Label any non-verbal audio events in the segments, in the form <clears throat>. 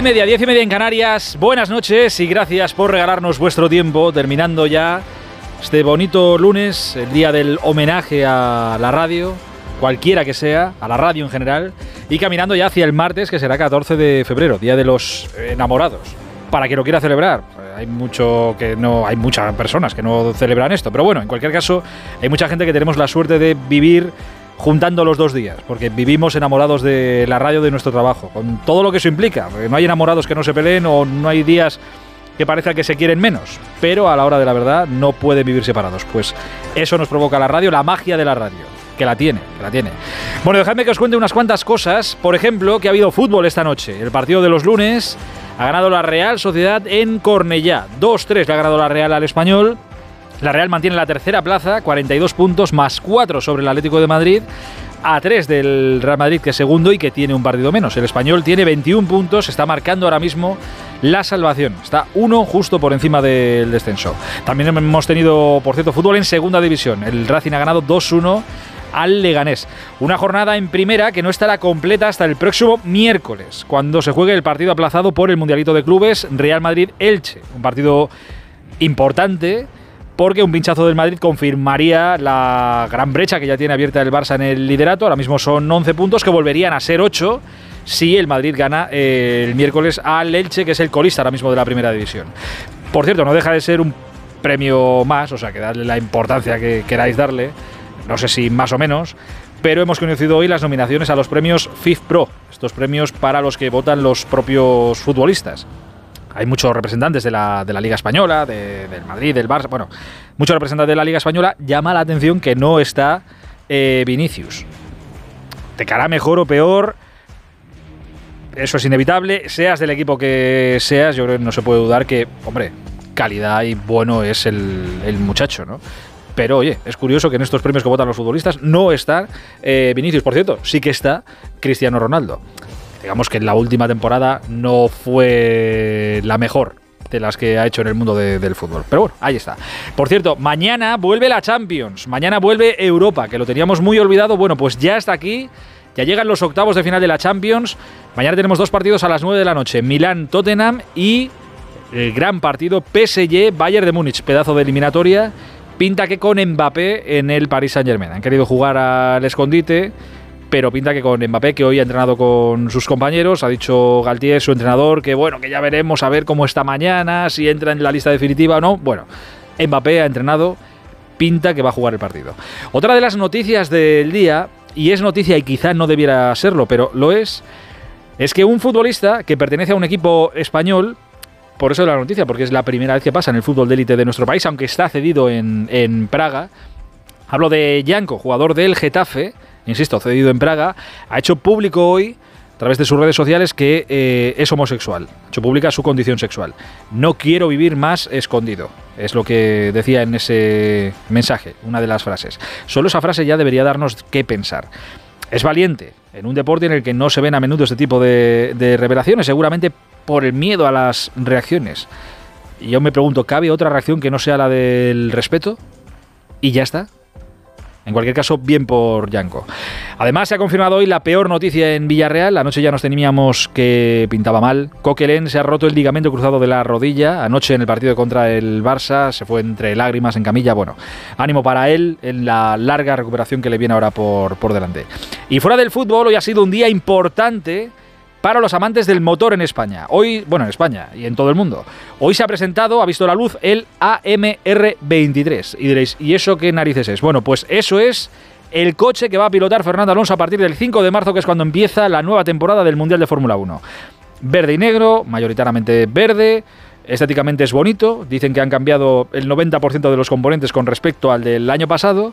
Y media, 10 y media en Canarias. Buenas noches y gracias por regalarnos vuestro tiempo, terminando ya este bonito lunes, el día del homenaje a la radio, cualquiera que sea, a la radio en general, y caminando ya hacia el martes, que será 14 de febrero, día de los enamorados. Para quien lo quiera celebrar, hay mucho que no, hay muchas personas que no celebran esto, pero bueno, en cualquier caso, hay mucha gente que tenemos la suerte de vivir juntando los dos días, porque vivimos enamorados de la radio de nuestro trabajo, con todo lo que eso implica. No hay enamorados que no se peleen o no hay días que parezca que se quieren menos, pero a la hora de la verdad no pueden vivir separados. Pues eso nos provoca la radio, la magia de la radio. Que la tiene, la tiene. Bueno, dejadme que os cuente unas cuantas cosas. Por ejemplo, que ha habido fútbol esta noche. El partido de los lunes ha ganado la Real Sociedad en Cornellá. 2-3 le ha ganado la Real al Español. La Real mantiene la tercera plaza, 42 puntos, más 4 sobre el Atlético de Madrid, a 3 del Real Madrid, que es segundo y que tiene un partido menos. El español tiene 21 puntos, está marcando ahora mismo la salvación. Está uno justo por encima del descenso. También hemos tenido, por cierto, fútbol en segunda división. El Racing ha ganado 2-1 al Leganés. Una jornada en primera que no estará completa hasta el próximo miércoles, cuando se juegue el partido aplazado por el Mundialito de Clubes Real Madrid-Elche. Un partido importante porque un pinchazo del Madrid confirmaría la gran brecha que ya tiene abierta el Barça en el liderato. Ahora mismo son 11 puntos que volverían a ser 8 si el Madrid gana eh, el miércoles al Elche, que es el colista ahora mismo de la primera división. Por cierto, no deja de ser un premio más, o sea, que darle la importancia que queráis darle, no sé si más o menos, pero hemos conocido hoy las nominaciones a los premios FIF Pro, estos premios para los que votan los propios futbolistas hay muchos representantes de la, de la Liga Española, del Madrid, del Barça, bueno, muchos representantes de la Liga Española, llama la atención que no está eh, Vinicius. Te cara mejor o peor, eso es inevitable, seas del equipo que seas, yo creo que no se puede dudar que, hombre, calidad y bueno es el, el muchacho, ¿no? Pero oye, es curioso que en estos premios que votan los futbolistas no está eh, Vinicius. Por cierto, sí que está Cristiano Ronaldo digamos que en la última temporada no fue la mejor de las que ha hecho en el mundo del fútbol. Pero bueno, ahí está. Por cierto, mañana vuelve la Champions, mañana vuelve Europa, que lo teníamos muy olvidado. Bueno, pues ya está aquí, ya llegan los octavos de final de la Champions. Mañana tenemos dos partidos a las 9 de la noche, Milán-Tottenham y el gran partido PSG-Bayern de Múnich, pedazo de eliminatoria. Pinta que con Mbappé en el Paris Saint-Germain. Han querido jugar al escondite pero pinta que con Mbappé, que hoy ha entrenado con sus compañeros, ha dicho Galtier, su entrenador, que bueno, que ya veremos a ver cómo está mañana, si entra en la lista definitiva o no. Bueno, Mbappé ha entrenado, pinta que va a jugar el partido. Otra de las noticias del día, y es noticia y quizá no debiera serlo, pero lo es, es que un futbolista que pertenece a un equipo español, por eso es la noticia, porque es la primera vez que pasa en el fútbol de élite de nuestro país, aunque está cedido en, en Praga, hablo de Yanko, jugador del Getafe, insisto, cedido en Praga, ha hecho público hoy a través de sus redes sociales que eh, es homosexual. Ha hecho pública su condición sexual. No quiero vivir más escondido. Es lo que decía en ese mensaje, una de las frases. Solo esa frase ya debería darnos qué pensar. Es valiente en un deporte en el que no se ven a menudo este tipo de, de revelaciones, seguramente por el miedo a las reacciones. Y yo me pregunto, ¿cabe otra reacción que no sea la del respeto? Y ya está. En cualquier caso, bien por Yanko. Además, se ha confirmado hoy la peor noticia en Villarreal. Anoche ya nos temíamos que pintaba mal. Coquelén se ha roto el ligamento cruzado de la rodilla. Anoche en el partido contra el Barça se fue entre lágrimas en camilla. Bueno, ánimo para él en la larga recuperación que le viene ahora por, por delante. Y fuera del fútbol, hoy ha sido un día importante para los amantes del motor en España. Hoy, bueno, en España y en todo el mundo. Hoy se ha presentado, ha visto la luz el AMR23. Y diréis, ¿y eso qué narices es? Bueno, pues eso es el coche que va a pilotar Fernando Alonso a partir del 5 de marzo, que es cuando empieza la nueva temporada del Mundial de Fórmula 1. Verde y negro, mayoritariamente verde, estéticamente es bonito, dicen que han cambiado el 90% de los componentes con respecto al del año pasado,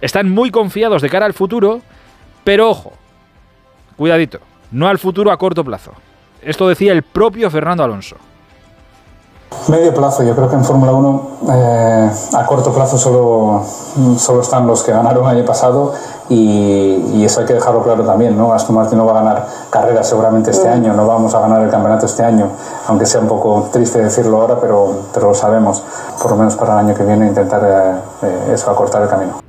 están muy confiados de cara al futuro, pero ojo, cuidadito, no al futuro a corto plazo. Esto decía el propio Fernando Alonso. Medio plazo, yo creo que en Fórmula 1 eh, a corto plazo solo, solo están los que ganaron el año pasado y, eso hay que dejarlo claro también, ¿no? Aston Martin no va a ganar carreras seguramente este año, no vamos a ganar el campeonato este año, aunque sea un poco triste decirlo ahora, pero, pero lo sabemos, por lo menos para el año que viene intentar eh, eh, eso, acortar el camino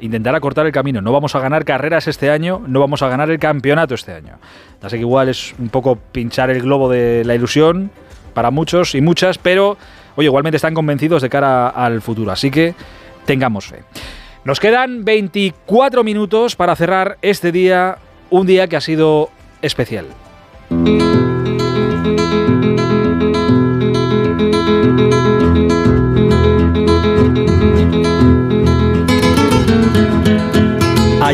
intentar acortar el camino. No vamos a ganar carreras este año, no vamos a ganar el campeonato este año. Así que igual es un poco pinchar el globo de la ilusión para muchos y muchas, pero oye, igualmente están convencidos de cara al futuro. Así que tengamos fe. Nos quedan 24 minutos para cerrar este día, un día que ha sido especial.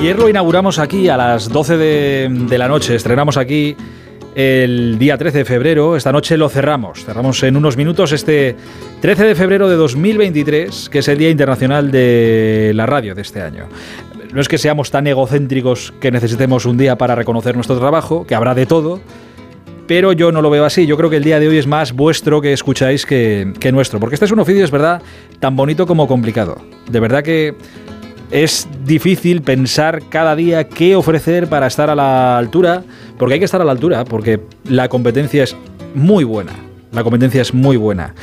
Ayer lo inauguramos aquí a las 12 de, la noche, estrenamos aquí el día 13 de febrero. Esta noche lo cerramos. Cerramos en unos minutos este 13 de febrero de 2023, que es el Día Internacional de la Radio de este año. No es que seamos tan egocéntricos que necesitemos un día para reconocer nuestro trabajo, que habrá de todo, pero yo no lo veo así. Yo creo que el día de hoy es más vuestro que escucháis que nuestro, porque este es un oficio, es verdad, tan bonito como complicado. De verdad que es difícil pensar cada día qué ofrecer para estar a la altura, porque hay que estar a la altura, porque la competencia es muy buena. La competencia es muy buena.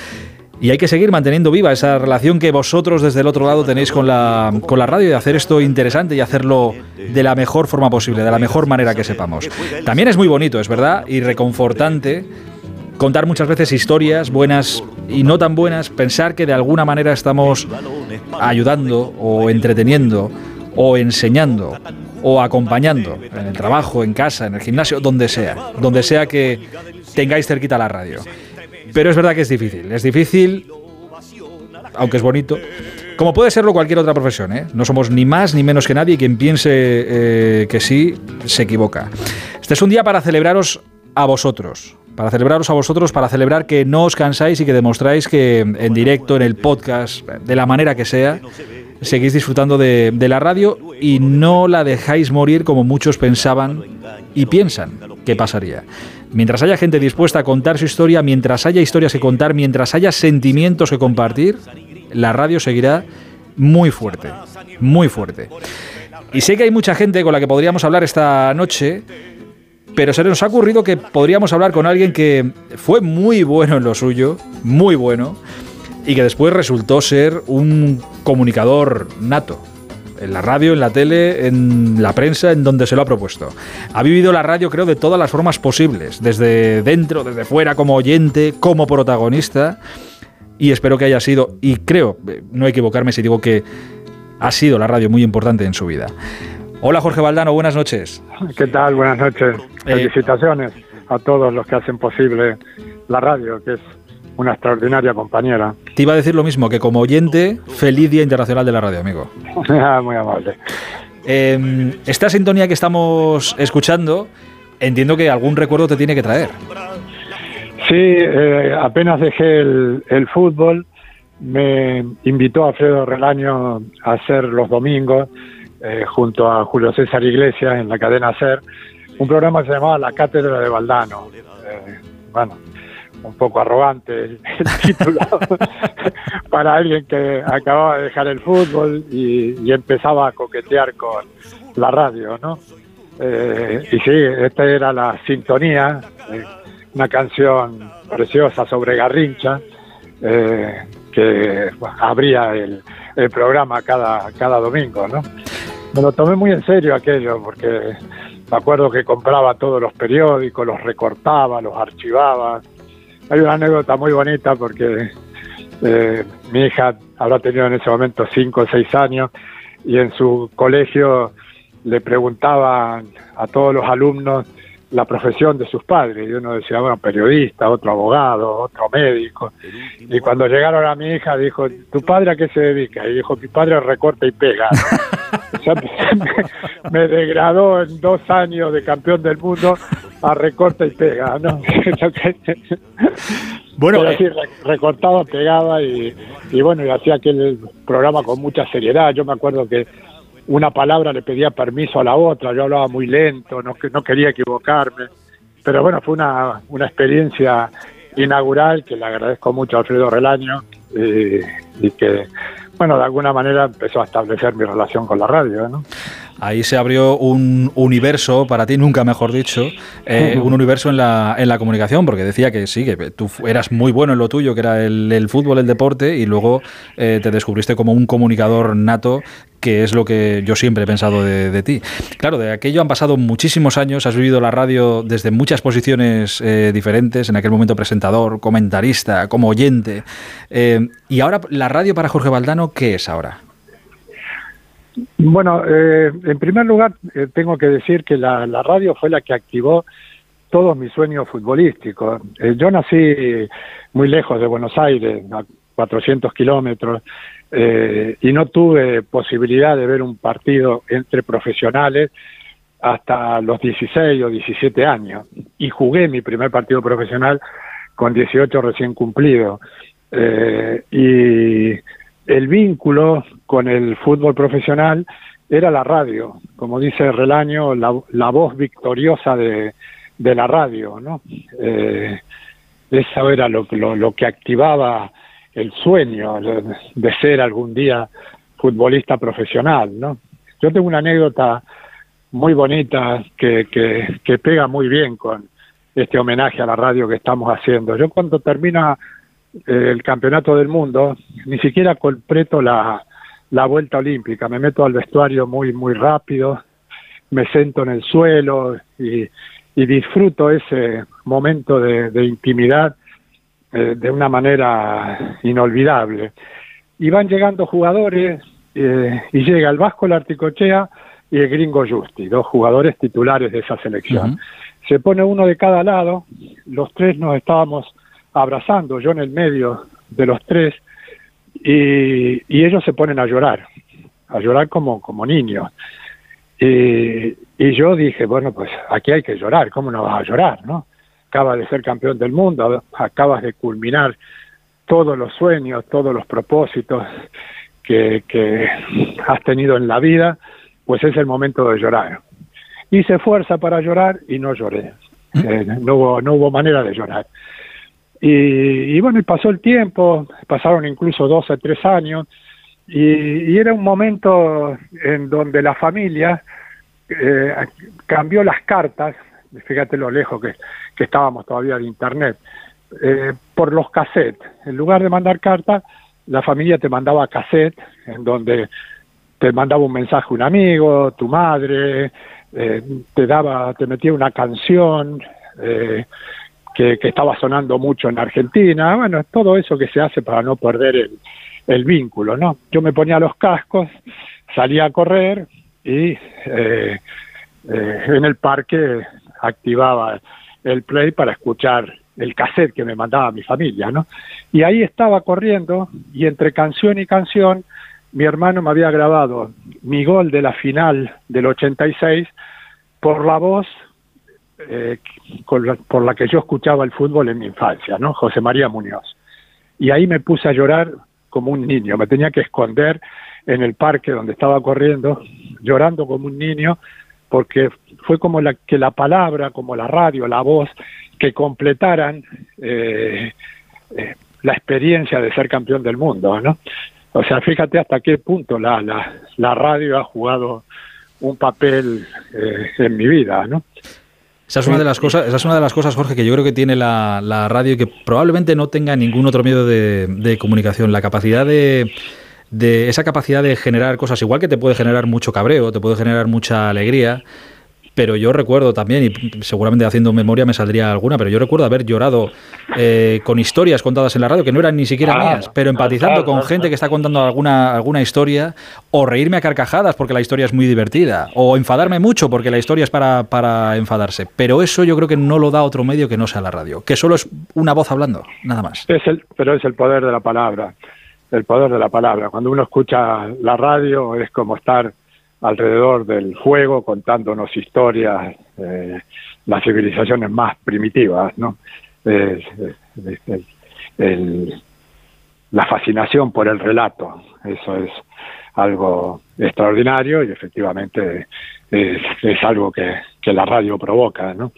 Y hay que seguir manteniendo viva esa relación que vosotros desde el otro lado tenéis con la, con la radio y hacer esto interesante y hacerlo de la mejor forma posible, de la mejor manera que sepamos. También es muy bonito, es verdad, y reconfortante contar muchas veces historias buenas y no tan buenas, pensar que de alguna manera estamos ayudando o entreteniendo o enseñando o acompañando en el trabajo, en casa, en el gimnasio, donde sea, donde sea que tengáis cerquita la radio. Pero es verdad que es difícil, es difícil, aunque es bonito, como puede serlo cualquier otra profesión, ¿eh? No somos ni más ni menos que nadie quien piense eh, que sí, se equivoca. Este es un día para celebraros a vosotros, para celebraros a vosotros, para celebrar que no os cansáis y que demostráis que en directo, en el podcast, de la manera que sea, seguís disfrutando de, la radio y no la dejáis morir como muchos pensaban y piensan que pasaría. Mientras haya gente dispuesta a contar su historia, mientras haya historias que contar, mientras haya sentimientos que compartir, la radio seguirá muy fuerte, muy fuerte. Y sé que hay mucha gente con la que podríamos hablar esta noche pero se nos ha ocurrido que podríamos hablar con alguien que fue muy bueno en lo suyo, muy bueno, y que después resultó ser un comunicador nato. En la radio, en la tele, en la prensa, en donde se lo ha propuesto. Ha vivido la radio, creo, de todas las formas posibles. Desde dentro, desde fuera, como oyente, como protagonista. Y espero que haya sido, y creo, no equivocarme si digo que ha sido la radio muy importante en su vida. Hola Jorge Valdano, buenas noches. ¿Qué tal? Buenas noches. Eh, Felicitaciones a todos los que hacen posible la radio, que es una extraordinaria compañera. Te iba a decir lo mismo, que como oyente, feliz Día Internacional de la Radio, amigo. <laughs> Ah, muy amable. Em, esta sintonía que estamos escuchando, entiendo que algún recuerdo te tiene que traer. Sí, eh, apenas dejé el, el fútbol, me invitó Alfredo Relaño a hacer los domingos eh, junto a Julio César Iglesias en la cadena SER, un programa que se llamaba La Cátedra de Valdano. Eh, bueno, un poco arrogante el, <laughs> título <laughs> para alguien que acababa de dejar el fútbol y, empezaba a coquetear con la radio, ¿no? Eh, y sí, esta era la sintonía, una canción preciosa sobre Garrincha, que abría el, el, programa cada, cada domingo, ¿no? Me lo tomé muy en serio aquello, porque me acuerdo que compraba todos los periódicos, los recortaba, los archivaba. Hay una anécdota muy bonita porque eh, mi hija habrá tenido en ese momento cinco o seis años y en su colegio le preguntaban a todos los alumnos la profesión de sus padres. Y uno decía, bueno, periodista, otro abogado, otro médico. Y cuando llegaron a mi hija, dijo, ¿tu padre a qué se dedica? Y dijo, mi padre recorta y pega. <laughs> me, degradó en dos años de campeón del mundo a recorta y pega, ¿no? <laughs> bueno, eh, recortaba, pegaba y, y bueno, y hacía aquel programa con mucha seriedad. Yo me acuerdo que una palabra le pedía permiso a la otra, yo hablaba muy lento, no, no quería equivocarme, pero bueno, fue una, una experiencia inaugural que le agradezco mucho a Alfredo Relaño eh, y que, bueno, de alguna manera empezó a establecer mi relación con la radio, ¿no? Ahí se abrió un universo, para ti nunca mejor dicho, eh, un universo en la, en la comunicación, porque decía que sí, que tú eras muy bueno en lo tuyo, que era el, fútbol, el deporte, y luego eh, te descubriste como un comunicador nato que es lo que yo siempre he pensado de, ti. Claro, de aquello han pasado muchísimos años, has vivido la radio desde muchas posiciones eh, diferentes, en aquel momento presentador, comentarista, como oyente. y ahora, la radio para Jorge Valdano, ¿qué es ahora? Bueno, eh, en primer lugar, eh, tengo que decir que la, radio fue la que activó todos mis sueños futbolísticos. Eh, yo nací muy lejos de Buenos Aires, a 400 kilómetros, y no tuve posibilidad de ver un partido entre profesionales hasta los 16 o 17 años. Y jugué mi primer partido profesional con 18 recién cumplidos. y el vínculo con el fútbol profesional era la radio, como dice Relaño, la, voz victoriosa de, la radio, ¿no? Eh, eso era lo, lo, que activaba el sueño de ser algún día futbolista profesional, ¿no? Yo tengo una anécdota muy bonita que, que, que pega muy bien con este homenaje a la radio que estamos haciendo. Yo cuando termina el campeonato del mundo, ni siquiera completo la, la vuelta olímpica. Me meto al vestuario muy, muy rápido, me siento en el suelo y, y disfruto ese momento de, intimidad eh, de una manera inolvidable. Y van llegando jugadores eh, y llega el Vasco Larticochea y el Gringo Justi, dos jugadores titulares de esa selección. Se pone uno de cada lado, los tres nos estábamos abrazando, yo en el medio de los tres, y, ellos se ponen a llorar, a llorar como, como niños. Y, y yo dije, bueno, pues aquí hay que llorar, ¿cómo no vas a llorar, no? Acabas de ser campeón del mundo, acabas de culminar todos los sueños, todos los propósitos que, que has tenido en la vida, pues es el momento de llorar. Hice fuerza para llorar y no lloré. ¿Mm? Eh, no, hubo, no hubo manera de llorar. Y, bueno, y pasó el tiempo, pasaron incluso dos o tres años, y, era un momento en donde la familia eh, cambió las cartas, fíjate lo lejos que, que estábamos todavía de Internet, eh, por los cassettes. En lugar de mandar cartas, la familia te mandaba cassette, en donde te mandaba un mensaje un amigo, tu madre, eh, te daba, te metía una canción, eh, que, estaba sonando mucho en Argentina, bueno, todo eso que se hace para no perder el, vínculo, ¿no? Yo me ponía los cascos, salía a correr y eh, eh, en el parque activaba el play para escuchar el cassette que me mandaba mi familia, ¿no? Y ahí estaba corriendo y entre canción y canción mi hermano me había grabado mi gol de la final del 86 por la voz eh, por la que yo escuchaba el fútbol en mi infancia, ¿no? José María Muñoz. Y ahí me puse a llorar como un niño, me tenía que esconder en el parque donde estaba corriendo, llorando como un niño, porque fue como la, que la palabra, como la radio, la voz, que completaran eh, eh, la experiencia de ser campeón del mundo, ¿no? O sea, fíjate hasta qué punto la, la, la radio ha jugado un papel en mi vida, ¿no? Esa es una de las cosas, esa es una de las cosas, Jorge, que yo creo que tiene la, la radio y que probablemente no tenga ningún otro medio de, comunicación. La capacidad de, de esa capacidad de generar cosas, igual que te puede generar mucho cabreo, te puede generar mucha alegría, pero yo recuerdo también, y seguramente haciendo memoria me saldría alguna, pero yo recuerdo haber llorado eh, con historias contadas en la radio que no eran ni siquiera Ah, mías, pero empatizando con gente que está contando alguna, alguna historia, o reírme a carcajadas porque la historia es muy divertida, o enfadarme mucho porque la historia es para, para enfadarse. Pero eso yo creo que no lo da otro medio que no sea la radio, que solo es una voz hablando, nada más. Es el, pero es el poder de la palabra, el poder de la palabra. Cuando uno escucha la radio es como estar alrededor del fuego contándonos historias, eh, las civilizaciones más primitivas, ¿no? El- el- la fascinación por el relato, eso es algo extraordinario y efectivamente es, es algo que, que la radio provoca, ¿no?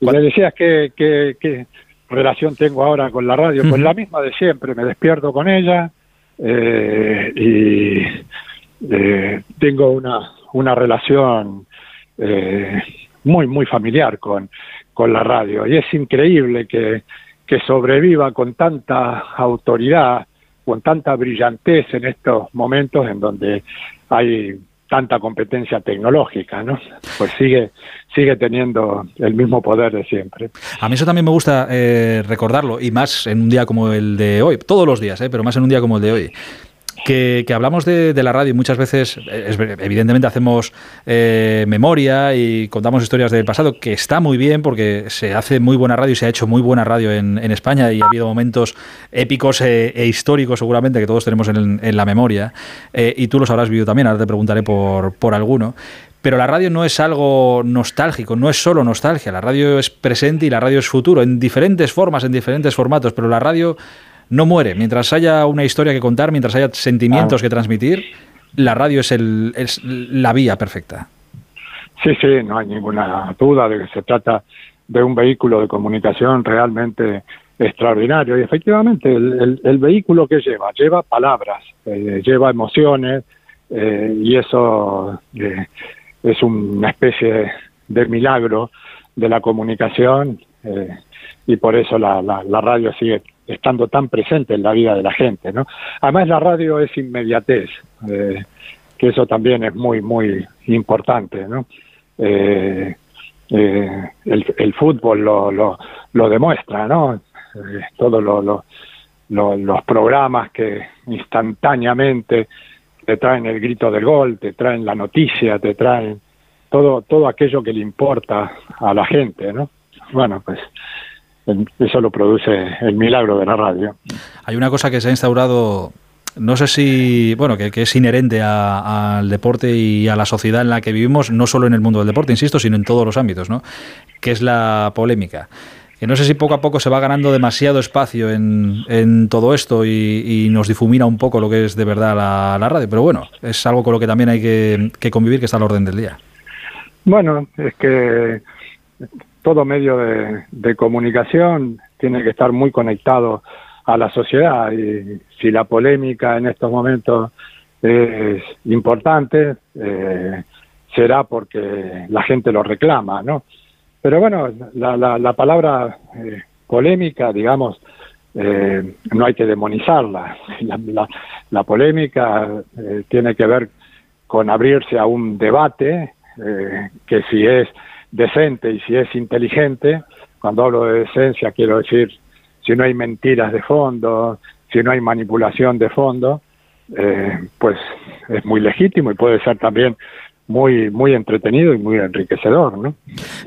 Y decías que, que, que relación tengo ahora con la radio, pues la misma de siempre, me despierto con ella eh, y eh, tengo una, una relación eh, muy, muy familiar con, con la radio y es increíble que, que sobreviva con tanta autoridad, con tanta brillantez en estos momentos en donde hay tanta competencia tecnológica, ¿no? Pues sigue sigue teniendo el mismo poder de siempre. A mí eso también me gusta eh, recordarlo, y más en un día como el de hoy, todos los días, eh, pero más en un día como el de hoy. Que, hablamos de, la radio y muchas veces, eh, es- evidentemente, hacemos eh, memoria y contamos historias del pasado, que está muy bien porque se hace muy buena radio y se ha hecho muy buena radio en, España y ha habido momentos épicos e, e históricos, seguramente, que todos tenemos en, en la memoria. Eh, y tú los habrás vivido también, ahora te preguntaré por, por alguno. Pero la radio no es algo nostálgico, no es solo nostalgia. La radio es presente y la radio es futuro, en diferentes formas, en diferentes formatos. Pero la radio no muere. Mientras haya una historia que contar, mientras haya sentimientos que transmitir, la radio es, el, es la vía perfecta. Sí, sí, no hay ninguna duda de que se trata de un vehículo de comunicación realmente extraordinario. Y efectivamente, el, el- el vehículo que lleva, lleva palabras, eh, lleva emociones, eh, y eso eh, es una especie de milagro de la comunicación, y por eso la, la, la radio sigue estando tan presente en la vida de la gente. ¿no? Además, la radio es inmediatez. eh, que eso también es muy, muy importante, ¿no? Eh, eh, el, fútbol lo, lo, lo demuestra, ¿no? Eh, todos lo- lo- lo- los programas que instantáneamente te traen el grito del gol, te traen la noticia, te traen todo, todo aquello que le importa a la gente, ¿no? Bueno, pues eso lo produce el milagro de la radio. Hay una cosa que se ha instaurado, no sé si, bueno, que, que es inherente a- al deporte y a la sociedad en la que vivimos, no solo en el mundo del deporte, insisto, sino en todos los ámbitos, ¿no? Que es la polémica. Que no sé si poco a poco se va ganando demasiado espacio en, en todo esto y, y nos difumina un poco lo que es de verdad la, la radio, pero bueno, es algo con lo que también hay que, que convivir, que está al orden del día. Bueno, es que todo medio de, comunicación tiene que estar muy conectado a la sociedad y si la polémica en estos momentos es importante, eh, será porque la gente lo reclama, ¿no? Pero bueno, la, la, la palabra eh, polémica, digamos, eh, no hay que demonizarla. <laughs> La, la- polémica eh, tiene que ver con abrirse a un debate que si es decente y si es inteligente, cuando hablo de decencia quiero decir si no hay mentiras de fondo, si no hay manipulación de fondo, eh, pues es muy legítimo y puede ser también muy muy entretenido y muy enriquecedor, ¿no?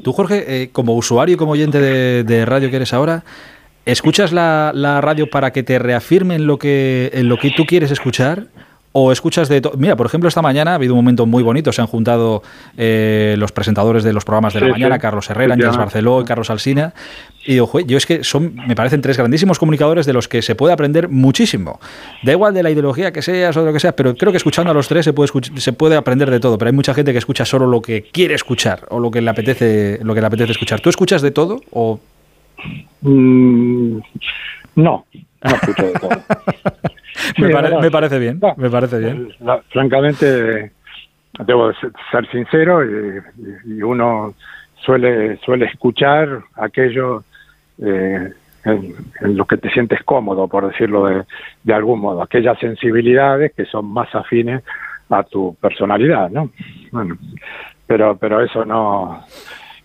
Tú, Jorge, eh, como usuario y como oyente de, radio que eres ahora, ¿escuchas la, la radio para que te reafirmen lo que, en lo que tú quieres escuchar? ¿O escuchas de todo? Mira, por ejemplo, esta mañana ha habido un momento muy bonito. Se han juntado eh, los presentadores de los programas de la mañana, sí. Carlos Herrera, Efectivamente. Barceló y Carlos Alsina. Y digo, "Jue, yo es que son, me parecen tres grandísimos comunicadores de los que se puede aprender muchísimo. Da igual de la ideología que seas o de lo que sea, pero creo que escuchando a los tres se puede, se puede aprender de todo. Pero hay mucha gente que escucha solo lo que quiere escuchar o lo que le apetece, lo que le apetece escuchar. ¿Tú escuchas de todo o Mm, no, no escucho de todo. <laughs> me, Sí, pare- verdad. me parece bien? No, Me parece bien. la- francamente, debo ser- ser sincero y, y uno suele suele escuchar aquello eh, en, en lo que te sientes cómodo, por decirlo de, de algún modo, aquellas sensibilidades que son más afines a tu personalidad, ¿no? Bueno, pero, pero eso no,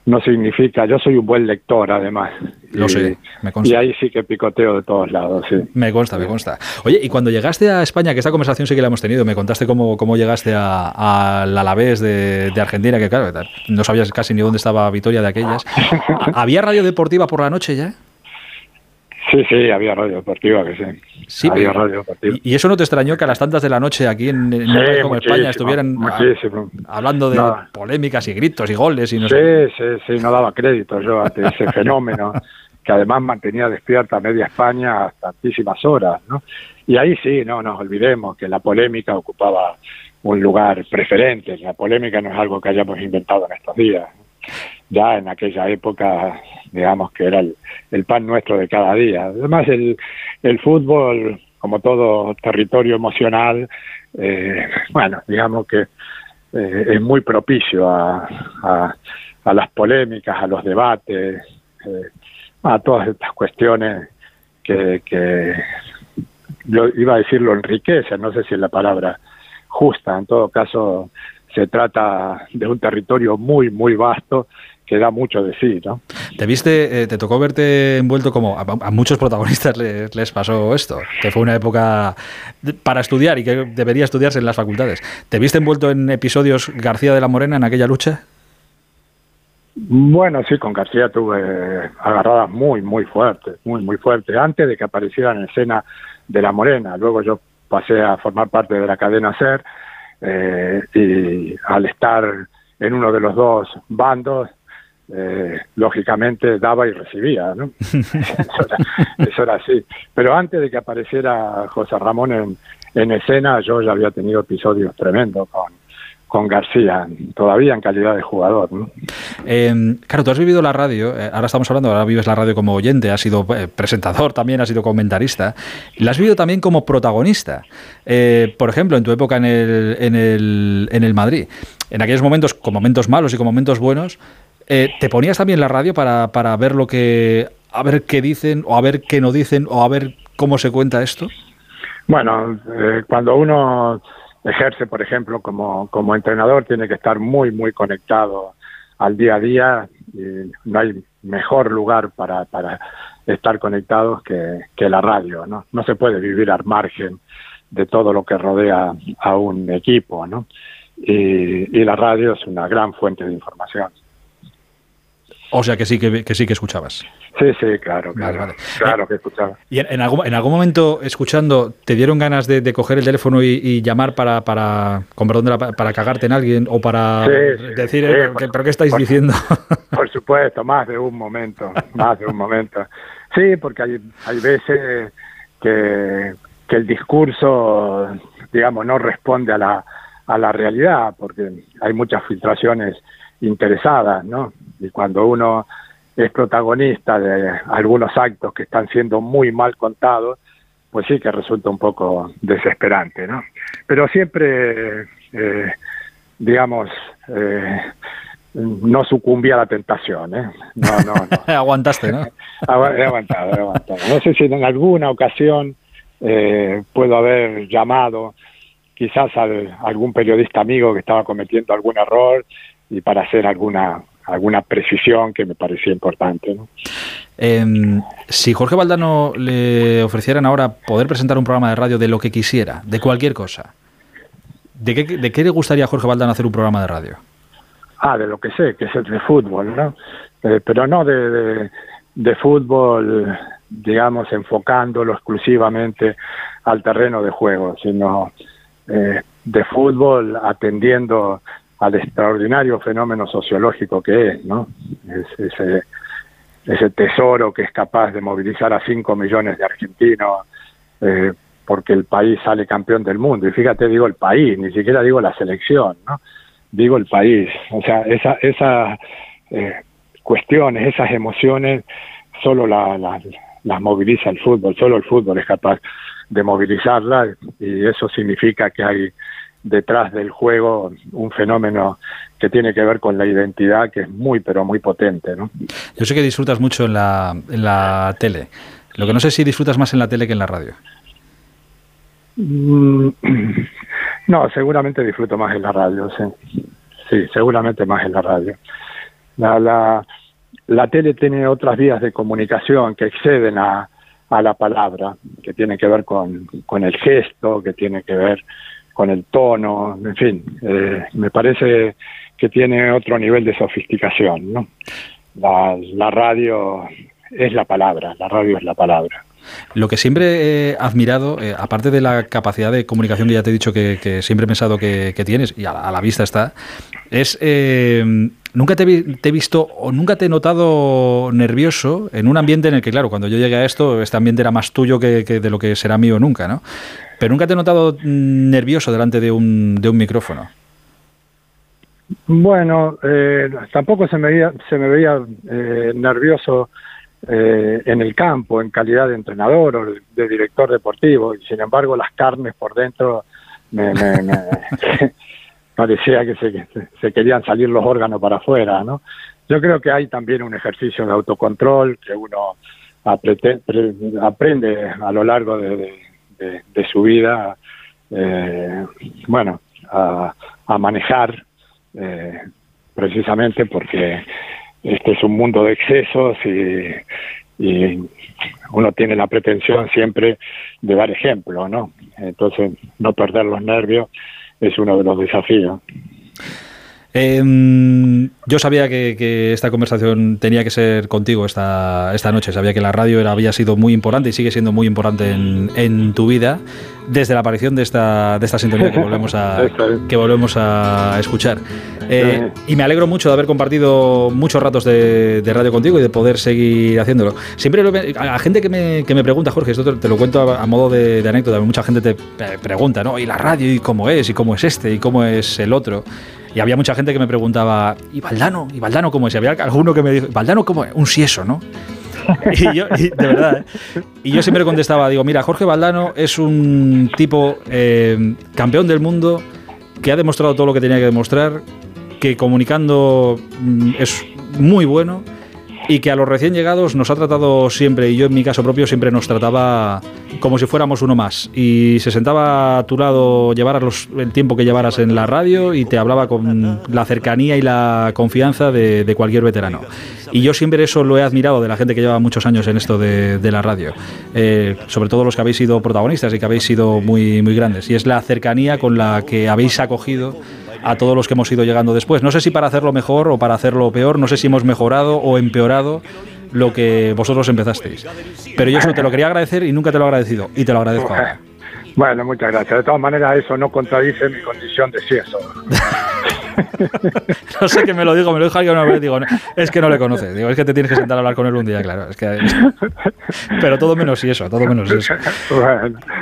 no significa, yo soy un buen lector además. Lo y, sé, me consta. Y ahí sí que picoteo de todos lados, sí. Me consta, me consta. Oye, y cuando llegaste a España, que esta conversación sí que la hemos tenido, me contaste cómo, cómo llegaste a- al Alavés de, de Argentina, que claro, no sabías casi ni dónde estaba Vitoria de aquellas. <laughs> ¿Había radio deportiva por la noche ya? Sí, sí, había radio deportiva, que sí. Sí, había radio deportiva. ¿Y, y eso no te extrañó que a las tantas de la noche aquí en, Sí, como España estuvieran muchísimo. hablando de polémicas y gritos y goles y no sé? Sí, sí, sí, no daba crédito yo ante ese <laughs> fenómeno que además mantenía despierta a media España hasta altísimas horas, ¿no? Y ahí sí, no nos olvidemos que la polémica ocupaba un lugar preferente. La polémica no es algo que hayamos inventado en estos días. Ya en aquella época, digamos que era el, pan nuestro de cada día. Además, el, el fútbol, como todo territorio emocional, eh, bueno, digamos que eh, es muy propicio a, a, las polémicas, a los debates, eh, a todas estas cuestiones que, que yo iba a decir lo enriquecen, no sé si es la palabra justa, en todo caso se trata de un territorio muy, muy vasto que da mucho de sí, ¿no? ¿Te viste, eh, te tocó verte envuelto como a, a muchos protagonistas les, les pasó esto? Que fue una época para estudiar y que debería estudiarse en las facultades. ¿Te viste envuelto en episodios García de la Morena en aquella lucha? Bueno, sí, con García tuve agarradas muy, muy fuertes, muy, muy fuertes, antes de que apareciera en escena de La Morena. Luego yo pasé a formar parte de la cadena SER eh, y al estar en uno de los dos bandos, eh, lógicamente daba y recibía, ¿no? <laughs> eso, era, eso era así. Pero antes de que apareciera José Ramón en, en escena, yo ya había tenido episodios tremendos con, con García, todavía en calidad de jugador, ¿no? Eh, claro, tú has vivido la radio, eh, ahora estamos hablando, ahora vives la radio como oyente, has sido eh, presentador también, has sido comentarista, la has vivido también como protagonista. Eh, por ejemplo, en tu época en el, en, el, en el Madrid, en aquellos momentos, con momentos malos y con momentos buenos, eh, ¿te ponías también la radio para, para ver lo que, a ver qué dicen, o a ver qué no dicen, o a ver cómo se cuenta esto? Bueno, eh, cuando uno ejerce, por ejemplo, como, como entrenador, tiene que estar muy, muy conectado al día a día. Y no hay mejor lugar para, para estar conectados que, que la radio, ¿no? No se puede vivir al margen de todo lo que rodea a un equipo, ¿no? Y, y la radio es una gran fuente de información. O sea que sí que, que sí que escuchabas. Sí, sí, claro, Vale, claro, vale. claro que escuchaba. ¿Y en, en algún, en algún momento, escuchando, te dieron ganas de, de coger el teléfono y, y llamar para, para, con perdón la- para cagarte en alguien o para sí, decir, sí, eh, por- que- ¿pero qué estáis por- diciendo? <laughs> Por supuesto, más de un momento, más de un momento. Sí, porque hay, hay veces que, que el discurso, digamos, no responde a la, a la realidad, porque hay muchas filtraciones interesadas, ¿no? Y cuando uno es protagonista de algunos actos que están siendo muy mal contados, pues sí que resulta un poco desesperante, ¿no? Pero siempre, eh, digamos, eh, no sucumbí a la tentación, ¿eh? No, no, no. <laughs> Aguantaste, ¿no? <laughs> He aguantado, he aguantado. No sé si en alguna ocasión eh, puedo haber llamado quizás a algún periodista amigo que estaba cometiendo algún error y para hacer alguna alguna precisión que me parecía importante. ¿no? Em, si Jorge Valdano le ofrecieran ahora poder presentar un programa de radio de lo que quisiera, de cualquier cosa, ¿de qué, de qué le gustaría a Jorge Valdano hacer un programa de radio? Ah, de lo que sé, que es el de fútbol, ¿no? Eh, pero no de, de, de fútbol, digamos, enfocándolo exclusivamente al terreno de juego, sino eh, de fútbol atendiendo al extraordinario fenómeno sociológico que es, ¿no? Es, ese, tesoro que es capaz de movilizar a 5 millones de argentinos eh, porque el país sale campeón del mundo. Y fíjate, digo el país, ni siquiera digo la selección, ¿no? Digo el país. O sea, esa, esas eh, cuestiones, esas emociones, solo la, la, las moviliza el fútbol, solo el fútbol es capaz de movilizarla y eso significa que hay detrás del juego un fenómeno que tiene que ver con la identidad que es muy pero muy potente ¿no? Yo sé que disfrutas mucho en la, en la tele. Lo que no sé si disfrutas más en la tele que en la radio. Mm, <clears throat> no seguramente disfruto más en la radio sí sí, seguramente más en la radio. La, la, la tele tiene otras vías de comunicación que exceden a, a la palabra, que tiene que ver con, con el gesto, que tiene que ver con el tono, en fin, eh, me parece que tiene otro nivel de sofisticación, ¿no? La, radio es la palabra, la radio es la palabra. Lo que siempre he admirado, eh, aparte de la capacidad de comunicación que ya te he dicho que, siempre he pensado que, tienes, y a la, vista está, es eh, nunca te, he visto o nunca te he notado nervioso en un ambiente en el que, claro, cuando yo llegué a esto, este ambiente era más tuyo que, de lo que será mío nunca, ¿no? Pero nunca te he notado nervioso delante de un, de un micrófono. Bueno, eh, tampoco se me veía, se me veía nervioso eh, en el campo en calidad de entrenador o de director deportivo y sin embargo las carnes por dentro me, <laughs> parecía que se, se, querían salir los órganos para afuera, ¿no? Yo creo que hay también un ejercicio de autocontrol que uno aprende a lo largo de, su vida, eh, bueno, a, manejar eh, precisamente porque este es un mundo de excesos y, uno tiene la pretensión siempre de dar ejemplo, ¿no? Entonces, no perder los nervios es uno de los desafíos. Em, yo sabía que, esta conversación tenía que ser contigo esta, esta noche. Sabía que la radio era, había sido muy importante y sigue siendo muy importante en, tu vida desde la aparición de esta, de esta sintonía que volvemos a, <laughs> que volvemos a escuchar. Eh, y me alegro mucho de haber compartido muchos ratos de, radio contigo y de poder seguir haciéndolo. Siempre a gente que me, que me pregunta, Jorge, esto te, lo cuento a, modo de, de, anécdota, mucha gente te pregunta, ¿no? ¿Y la radio? ¿Y cómo es? ¿Y cómo es este? ¿Y cómo es el otro? Y había mucha gente que me preguntaba, ¿y Valdano? ¿Y Valdano cómo es? Y había alguno que me dijo, ¿Valdano cómo es? Un sieso, ¿no? <laughs> y yo, de verdad, ¿eh? y yo siempre contestaba, digo, mira, Jorge Valdano es un tipo eh, campeón del mundo que ha demostrado todo lo que tenía que demostrar, que comunicando mm, es muy bueno y que a los recién llegados nos ha tratado siempre, y yo en mi caso propio siempre nos trataba como si fuéramos uno más. Y se sentaba a tu lado, llevaras el tiempo que llevaras en la radio y te hablaba con la cercanía y la confianza de, cualquier veterano. Y yo siempre eso lo he admirado de la gente que lleva muchos años en esto de, la radio, eh, sobre todo los que habéis sido protagonistas y que habéis sido muy, muy grandes. Y es la cercanía con la que habéis acogido a todos los que hemos ido llegando después. No sé si para hacerlo mejor o para hacerlo peor, no sé si hemos mejorado o empeorado lo que vosotros empezasteis. Pero yo eso te lo quería agradecer y nunca te lo he agradecido y te lo agradezco <laughs> ahora. Bueno, muchas gracias. De todas maneras, eso no contradice mi condición de cieso. <laughs> <laughs> no sé que me lo digo, me lo dijo alguien una vez, digo, es que no le conoces, digo, es que te tienes que sentar a hablar con él un día, claro. Es que, <laughs> pero todo menos eso, todo menos eso. <laughs>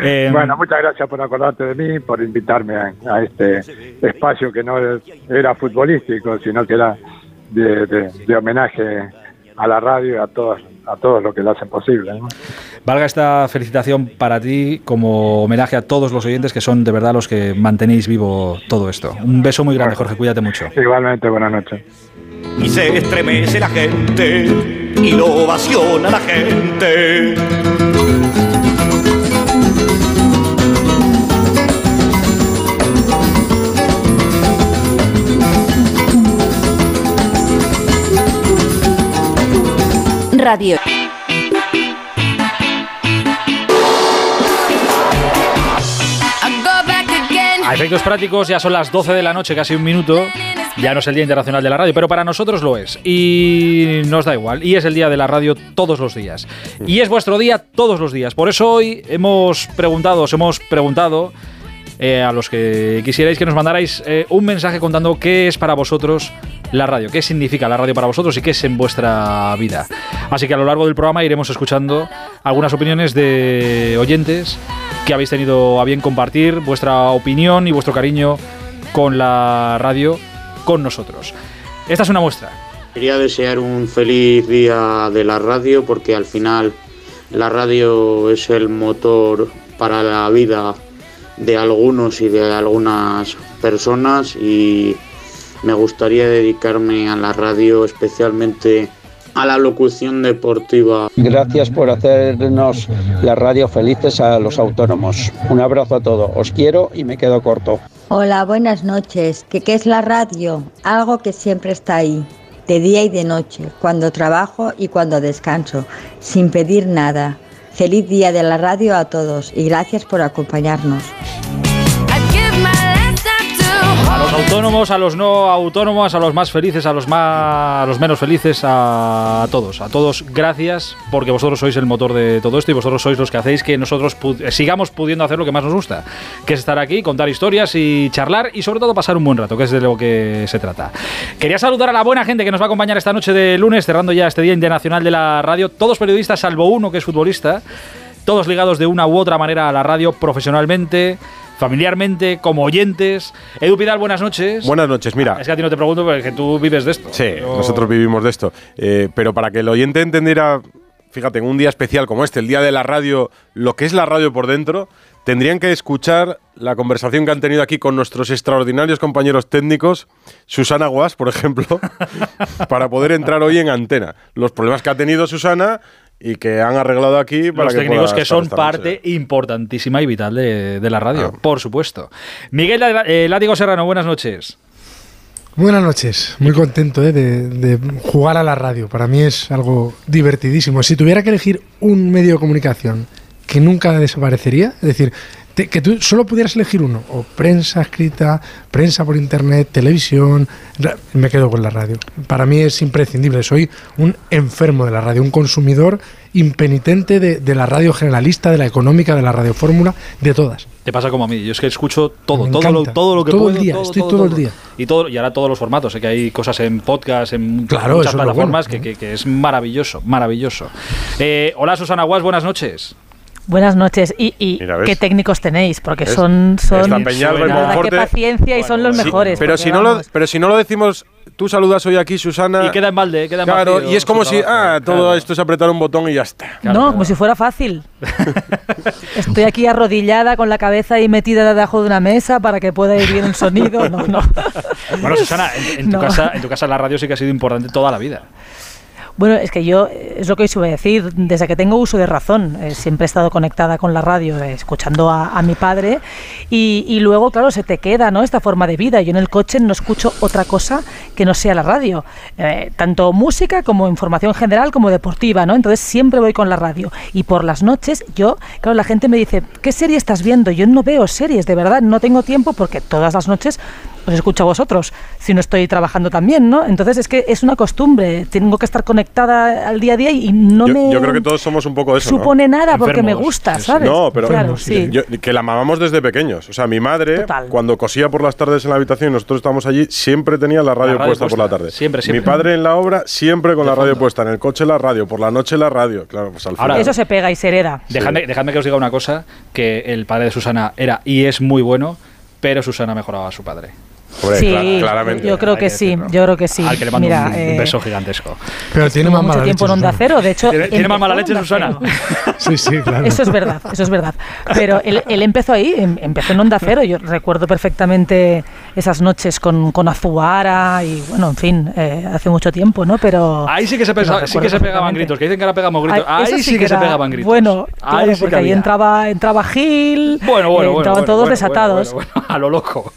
Em, bueno, muchas gracias por acordarte de mí, por invitarme a, este espacio que no era futbolístico, sino que era de, homenaje a la radio y a todos, a todos los que lo hacen posible. Valga esta felicitación para ti como homenaje a todos los oyentes que son de verdad los que mantenéis vivo todo esto. Un beso muy grande, Jorge, cuídate mucho. Igualmente, buenas noches. Y se estremece la gente y lo ovaciona la gente. Radio. Efectos prácticos ya son las 12 de la noche, casi un minuto. Ya no es el Día Internacional de la Radio, pero para nosotros lo es. Y nos da igual. Y es el Día de la Radio todos los días. Y es vuestro día todos los días. Por eso hoy hemos preguntado, os hemos preguntado eh, a los que quisierais que nos mandarais eh, un mensaje contando qué es para vosotros la radio, qué significa la radio para vosotros y qué es en vuestra vida. Así que a lo largo del programa iremos escuchando algunas opiniones de oyentes que habéis tenido a bien compartir vuestra opinión y vuestro cariño con la radio con nosotros. Esta es una muestra. Quería desear un feliz día de la radio porque al final la radio es el motor para la vida de algunos y de algunas personas y me gustaría dedicarme a la radio especialmente a la locución deportiva. Gracias por hacernos la radio felices a los autónomos. Un abrazo a todos. Os quiero y me quedo corto. Hola, buenas noches. ¿Qué, ¿Qué es la radio? Algo que siempre está ahí, de día y de noche, cuando trabajo y cuando descanso, sin pedir nada. Feliz día de la radio a todos y gracias por acompañarnos. A los autónomos, a los no autónomos, a los más felices, a los más, a los menos felices, a todos, a todos, gracias porque vosotros sois el motor de todo esto y vosotros sois los que hacéis que nosotros pu- sigamos pudiendo hacer lo que más nos gusta, que es estar aquí, contar historias y charlar y sobre todo pasar un buen rato, que es de lo que se trata. Quería saludar a la buena gente que nos va a acompañar esta noche de lunes, cerrando ya este Día Internacional de la Radio, todos periodistas salvo uno que es futbolista, todos ligados de una u otra manera a la radio profesionalmente. Familiarmente, como oyentes. Edu Pidal, buenas noches. Buenas noches, mira. Es que a ti no te pregunto porque tú vives de esto. Sí, Yo- nosotros vivimos de esto. Eh, pero para que el oyente entendiera, fíjate, en un día especial como este, el día de la radio, lo que es la radio por dentro, tendrían que escuchar la conversación que han tenido aquí con nuestros extraordinarios compañeros técnicos, Susana Guas, por ejemplo, <laughs> para poder entrar hoy en antena. Los problemas que ha tenido Susana y que han arreglado aquí para Los que técnicos que son noche. parte importantísima y vital de, de la radio, Ah. por supuesto. Miguel eh, Látigo Serrano, buenas noches. Buenas noches, muy contento ¿eh? de, de jugar a la radio. Para mí es algo divertidísimo. Si tuviera que elegir un medio de comunicación que nunca desaparecería, es decir, te- que tú solo pudieras elegir uno, o prensa escrita, prensa por internet, televisión, me quedo con la radio. Para mí es imprescindible, soy un enfermo de la radio, un consumidor impenitente de, de la radio generalista, de la económica, de la radio fórmula, de todas. Te pasa como a mí. Yo es que escucho todo, Me todo lo, todo lo que Todo el puedo. día, estoy todo el día. Y, todo, y ahora todos los formatos. Sé que hay cosas en podcast, en Claro, muchas plataformas bueno. que, que- que es maravilloso, maravilloso. Eh, hola Susana Guas, buenas noches. Buenas noches. ¿Y, y qué técnicos tenéis? Porque ¿Ves? son, son Está Peñalba y de verdad, qué paciencia y son los Sí, mejores. pero, si no lo, pero si no lo decimos, tú saludas hoy aquí, Susana. Y queda en balde, queda en Claro, vacío y es como si, trabajo. ah, todo Claro. esto es apretar un botón y ya está. Claro, no, claro. como si fuera fácil. <laughs> Estoy aquí arrodillada con la cabeza ahí metida debajo de una mesa para que pueda ir bien el sonido. No, no. Bueno, Susana, en, en tu No. casa, en tu casa la radio sí que ha sido importante toda la vida. Bueno, es que yo, eh, es lo que os iba a decir, desde que tengo uso de razón, eh, siempre he estado conectada con la radio, eh, escuchando a, mi padre, y, luego, claro, se te queda ¿no? esta forma de vida. Yo en el coche no escucho otra cosa que no sea la radio, tanto música como información general como deportiva, ¿no? Entonces siempre voy con la radio. Y por las noches, yo, claro, la gente me dice, ¿qué serie estás viendo? Yo no veo series, de verdad, no tengo tiempo porque todas las noches os escucho a vosotros, si no estoy trabajando también, ¿no? Entonces es que es una costumbre, tengo que estar conectada al día a día y no yo, me yo creo que todos somos un poco de eso. ¿no? supone nada porque me gusta. ¿sabes? No, pero claro, sí. yo- que la mamamos desde pequeños. O sea, mi madre, Total. cuando cosía por las tardes en la habitación y nosotros estábamos allí, siempre tenía la radio, radio puesta, por la tarde. Siempre, siempre. Mi padre en la obra, siempre con De la radio puesta. En el coche la radio, por la noche la radio. Claro, pues al Ahora- final. Eso se pega y se hereda. Dejadme, dejadme que os diga una cosa, que el padre de Susana era y es muy bueno, pero Susana mejoraba a su padre. Hombre, sí, cla- claramente. yo creo que que sí, decirlo. yo creo que sí. Al que le mando Mira, un, un eh, beso gigantesco. Pero tiene más mucho mala tiempo leche, en Onda. Cero, de hecho... ¿Tiene, tiene más mala leche Susana? <laughs> Sí, sí, claro. Eso es verdad, eso es verdad. Pero él, él empezó ahí, em- empezó en Onda Cero. Yo recuerdo perfectamente esas noches con, con Azuara y, bueno, en fin, eh, hace mucho tiempo, ¿no? Pero. Ahí sí que se, pesa- sí que se pegaban gritos, que dicen que ahora pegamos gritos. Ahí sí, que, se pegaban gritos. Bueno, ahí claro, sí porque ahí entraba, entraba Gil, Bueno, bueno, eh, bueno. entraban bueno, todos desatados. a lo loco.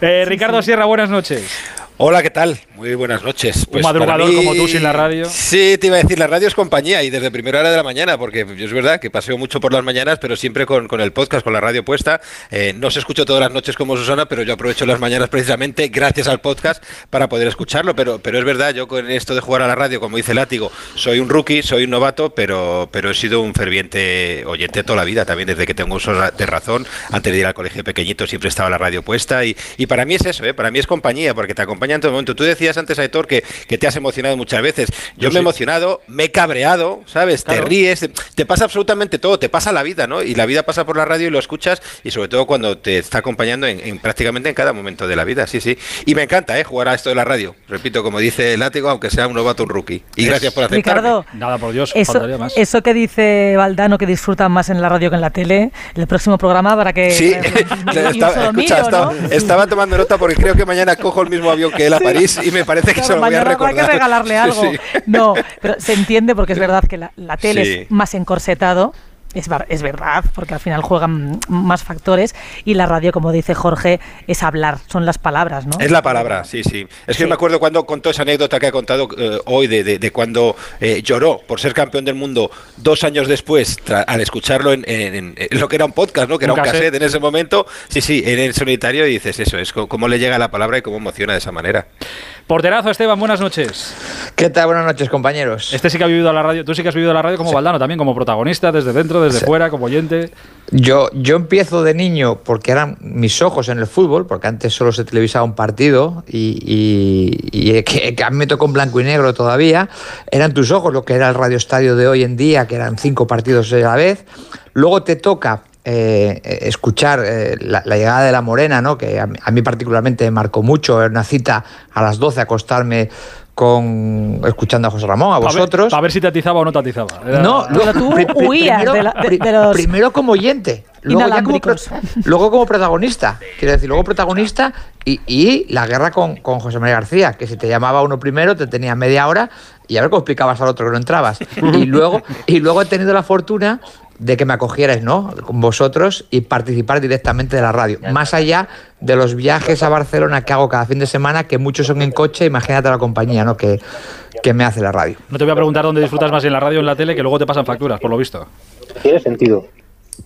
Eh, Ricardo Sierra, buenas noches. Hola, ¿qué tal? Muy buenas noches. Pues Un madrugador para mí- como tú sin la radio. Sí, te iba a decir, la radio es compañía y desde primera hora de la mañana, porque yo es verdad que paseo mucho por las mañanas, pero siempre con, con el podcast, con la radio puesta. Eh, no se escucho todas las noches como Susana, pero yo aprovecho las mañanas precisamente gracias al podcast para poder escucharlo. Pero, pero es verdad, yo con esto de jugar a la radio, como dice Látigo, soy un rookie, soy un novato, pero, pero he sido un ferviente oyente toda la vida, también desde que tengo uso de razón. Antes de ir al colegio pequeñito siempre estaba la radio puesta y, y para mí es eso, ¿eh? para mí es compañía, porque te acompaña en todo momento. Tú decías antes, Aitor, que, que te has emocionado muchas veces. Yo, Yo me he sí. emocionado, me he cabreado, ¿sabes? Claro. Te ríes, te, te pasa absolutamente todo, te pasa la vida, ¿no? Y la vida pasa por la radio y lo escuchas y sobre todo cuando te está acompañando en, en prácticamente en cada momento de la vida, sí, sí. Y me encanta, ¿eh? Jugar a esto de la radio. Repito, como dice el látigo, aunque sea un novato, un rookie. Y Es- gracias por aceptarme. Ricardo, Nada, por Dios, Eso, faltaría más. eso que dice Valdano, que disfrutan más en la radio que en la tele, el próximo programa para que... Sí, <laughs> un estaba, escucha, mío, estaba, ¿no? estaba tomando nota porque creo que mañana cojo el mismo avión que él a París y me parece que Claro, se lo voy a recordar. que regalarle <laughs> Sí, algo. sí. No, pero se entiende porque es verdad que la, la tele Sí. es más encorsetado. Es, es verdad, porque al final juegan más factores y la radio, como dice Jorge, es hablar, son las palabras, ¿no? Es la palabra, sí, sí. Es que Sí. me acuerdo cuando contó esa anécdota que ha contado eh, hoy de, de- de cuando eh, lloró por ser campeón del mundo dos años después, al escucharlo en, en- en lo que era un podcast, ¿no? Que era Un un cassette. cassette en ese momento. Sí, sí, en el solitario y dices eso, es cómo le llega la palabra y cómo emociona de esa manera. Porterazo, Esteban, buenas noches. ¿Qué tal? Buenas noches, compañeros. Este sí que ha vivido la radio. Tú sí que has vivido la radio como Valdano también, como protagonista, desde dentro, desde fuera, como oyente. Yo, yo empiezo de niño porque eran mis ojos en el fútbol, porque antes solo se televisaba un partido y, y- y que, que a mí me tocó en blanco y negro todavía. Eran tus ojos lo que era el radio estadio de hoy en día, que eran cinco partidos a la vez. Luego te toca eh, escuchar eh, la, la llegada de la Morena, ¿no? que a mí, a mí particularmente me marcó mucho. Era una cita a las 12 acostarme con escuchando a José Ramón, a ver- vosotros. pa' ver si te atizaba o no te atizaba. Era- No, Pero tú pri- pri- huías primero, de la- de- pri- de los primero como oyente, luego, ya como, <laughs> luego como protagonista. Quiero decir, luego protagonista y, y la guerra con, con José María García, que si te llamaba uno primero, te tenía media hora y a ver cómo explicabas al otro que no entrabas. <laughs> Y luego, y luego he tenido la fortuna de que me acogierais, ¿no? Con vosotros y participar directamente de la radio. Más allá de los viajes a Barcelona que hago cada fin de semana, que muchos son en coche, imagínate la compañía, ¿no? Que, que me hace la radio. No te voy a preguntar dónde disfrutas más en la radio o en la tele, que luego te pasan facturas, por lo visto. Tiene sentido.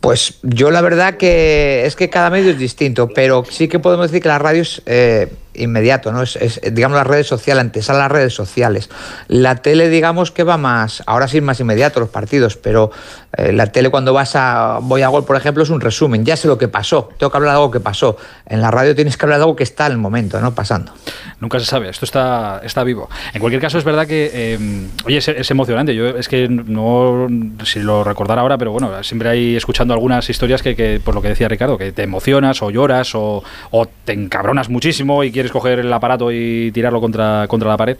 Pues yo la verdad que es que cada medio es distinto, pero sí que podemos decir que la radio es eh, inmediato, ¿no? Es, es, digamos las redes sociales, antes a las redes sociales. La tele, digamos que va más, ahora sí es más inmediato los partidos, pero eh, la tele cuando vas a voy a gol, por ejemplo, es un resumen, ya sé lo que pasó, tengo que hablar de algo que pasó. En la radio tienes que hablar de algo que está en el momento, ¿no? Pasando. Nunca se sabe, esto está, está vivo. En cualquier caso, es verdad que, eh, oye, es, es emocionante. Yo es que no, si lo recordara ahora, pero bueno, siempre hay escuchando algunas historias que, que, por lo que decía Ricardo, que te emocionas o lloras o, o te encabronas muchísimo y quieres coger el aparato y tirarlo contra, contra la pared.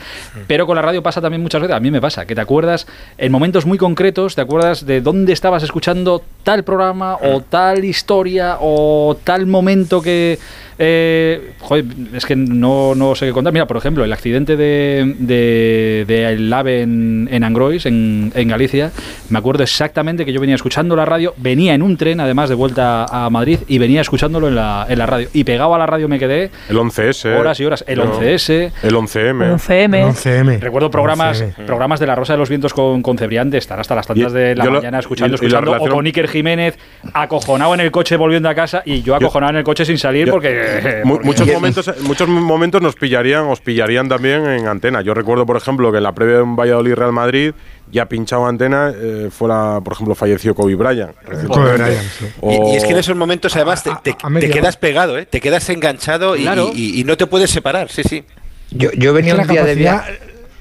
Pero con la radio pasa también muchas veces, a mí me pasa, que te acuerdas en momentos muy concretos, te acuerdas de dónde estabas escuchando tal programa o tal historia o tal momento que... Eh, joder, es que no, no sé qué contar. Mira, por ejemplo, el accidente de, de, de el AVE en, en Angrois, en, en Galicia, me acuerdo exactamente que yo venía escuchando la radio, venía en un tren, además, de vuelta a Madrid, y venía escuchándolo en la, en la radio. Y pegado a la radio me quedé El 11S. horas y horas. El No. 11S. El 11M. 11M. 11M. Recuerdo programas, 11M. programas de La Rosa de los Vientos con, con Cebrián de estar hasta las tantas Y- de la lo- mañana escuchando, y- y la escuchando, o con Iker Jiménez acojonado en el coche volviendo a casa y yo acojonado en el coche sin salir Yo- porque, Porque- muchos momentos muchos momentos nos pillarían os pillarían también en antena yo recuerdo por ejemplo que en la previa de un Valladolid Real Madrid ya pinchado antena eh, fuera por ejemplo falleció Kobe Bryant Kobe Bryant, sí. Y, y es que en esos momentos además te, quedas pegado, ¿eh? te quedas enganchado y, Claro. y- y no te puedes separar, sí, sí. Yo, yo venía un la día de viaje.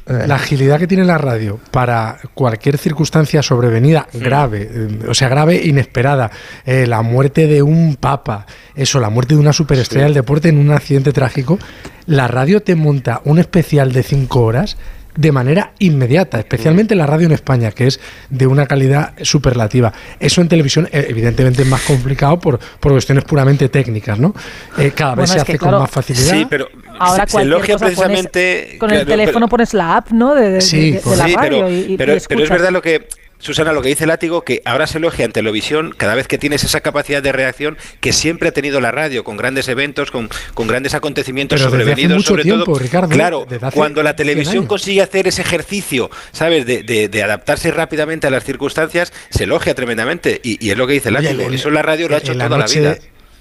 La agilidad que tiene la radio para cualquier circunstancia sobrevenida grave, eh, o sea, grave inesperada, eh, la muerte de un papa, eso, la muerte de una superestrella del deporte en un accidente trágico, la radio te monta un especial de cinco horas de manera inmediata, especialmente la radio en España, que es de una calidad superlativa. Eso en televisión, eh, evidentemente, es más complicado por, por cuestiones puramente técnicas, ¿no? Eh, cada vez Bueno, se hace que, con claro, más facilidad. Sí, pero Ahora se, se elogia cosa pones- precisamente... con el teléfono pero- pones la app, ¿no? De, de- Sí, de- de la Sí, radio pero, y, y- y pero, pero es verdad lo que, Susana, lo que dice Látigo, que ahora se elogia en televisión cada vez que tienes esa capacidad de reacción que siempre ha tenido la radio, con grandes eventos, con, con grandes acontecimientos Pero sobrevenidos, mucho sobre tiempo, todo. Ricardo, claro, hace cuando la 100 televisión consigue hacer ese ejercicio, ¿sabes? De, de- de adaptarse rápidamente a las circunstancias, se elogia tremendamente. Y, y es lo que dice Oye, Látigo. el- Eso la radio lo ha hecho toda la vida.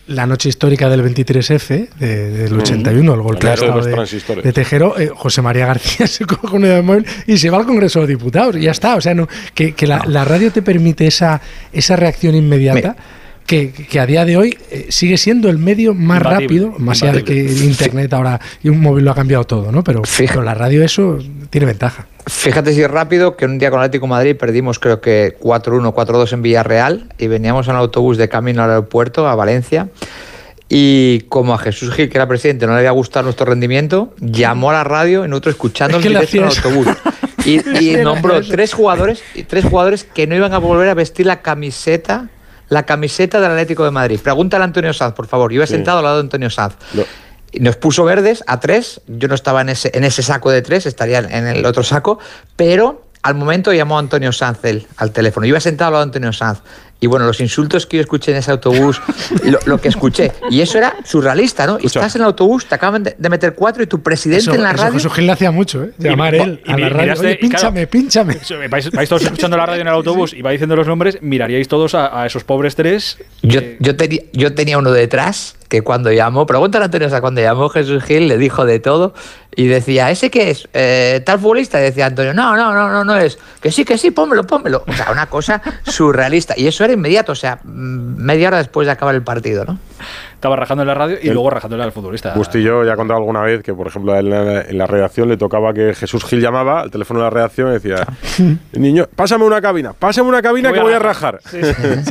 La noche histórica del 23F, de- del 81, el golpe de Claro, de, de Tejero, eh, José María García <laughs> se coge un dedo móvil y se va al Congreso de Diputados y ya está. O sea, no, que, que la, la radio te permite esa, esa reacción inmediata. Que, que a día de hoy eh, sigue siendo el medio más Imbatible, rápido, más allá de que el internet ahora y un móvil lo ha cambiado todo, ¿no? Pero, pero la radio eso tiene ventaja. Fíjate si es rápido que un día con Atlético de Madrid perdimos creo que 4-1, 4-2 en Villarreal y veníamos en autobús de camino al aeropuerto a Valencia y como a Jesús Gil, que era presidente, no le había gustado nuestro rendimiento, llamó a la radio y nosotros escuchando el directo en el autobús. <laughs> Y, y nombró tres jugadores, y tres jugadores que no iban a volver a vestir la camiseta, la camiseta del Atlético de Madrid. Pregúntale a Antonio Sanz, por favor. Yo he Sí. sentado al lado de Antonio Sanz. Y nos puso verdes a tres. Yo no estaba en ese, en ese saco de tres, estaría en el otro saco. Pero al momento llamó Antonio Sanz al teléfono. Iba sentado al lado de Antonio Sanz. Y bueno, los insultos que yo escuché en ese autobús, <laughs> lo, lo que escuché. Y eso era surrealista, ¿no? Y estás en el autobús, te acaban de, de meter cuatro y tu presidente Eso, en la eso radio. Jesús Gil le hacía mucho, ¿eh? Llamar y- él y a la radio. miraste- Oye, y claro, pínchame, pínchame. Vais, vais todos escuchando la radio en el autobús y va diciendo los nombres, miraríais todos a, a esos pobres tres. Yo, yo, tenía, yo tenía uno detrás que cuando llamó, pregúntale a Antonio, o cuando llamó Jesús Gil le dijo de todo y decía, ¿ese qué es? Eh, ¿Tal futbolista? Y decía Antonio, no, no, no, no, no es. Que sí, que sí, pónmelo, pónmelo. O sea, una cosa surrealista. Y eso inmediato, o sea, mm, media hora después de acabar el partido, ¿no? Estaba rajando en la radio y luego rajándole al futbolista. Bustillo ya ha contado alguna vez que, por ejemplo, en la, en la redacción le tocaba que Jesús Gil llamaba al teléfono de la redacción y decía: <laughs> Niño, pásame una cabina, pásame una cabina que voy a rajar. Sí,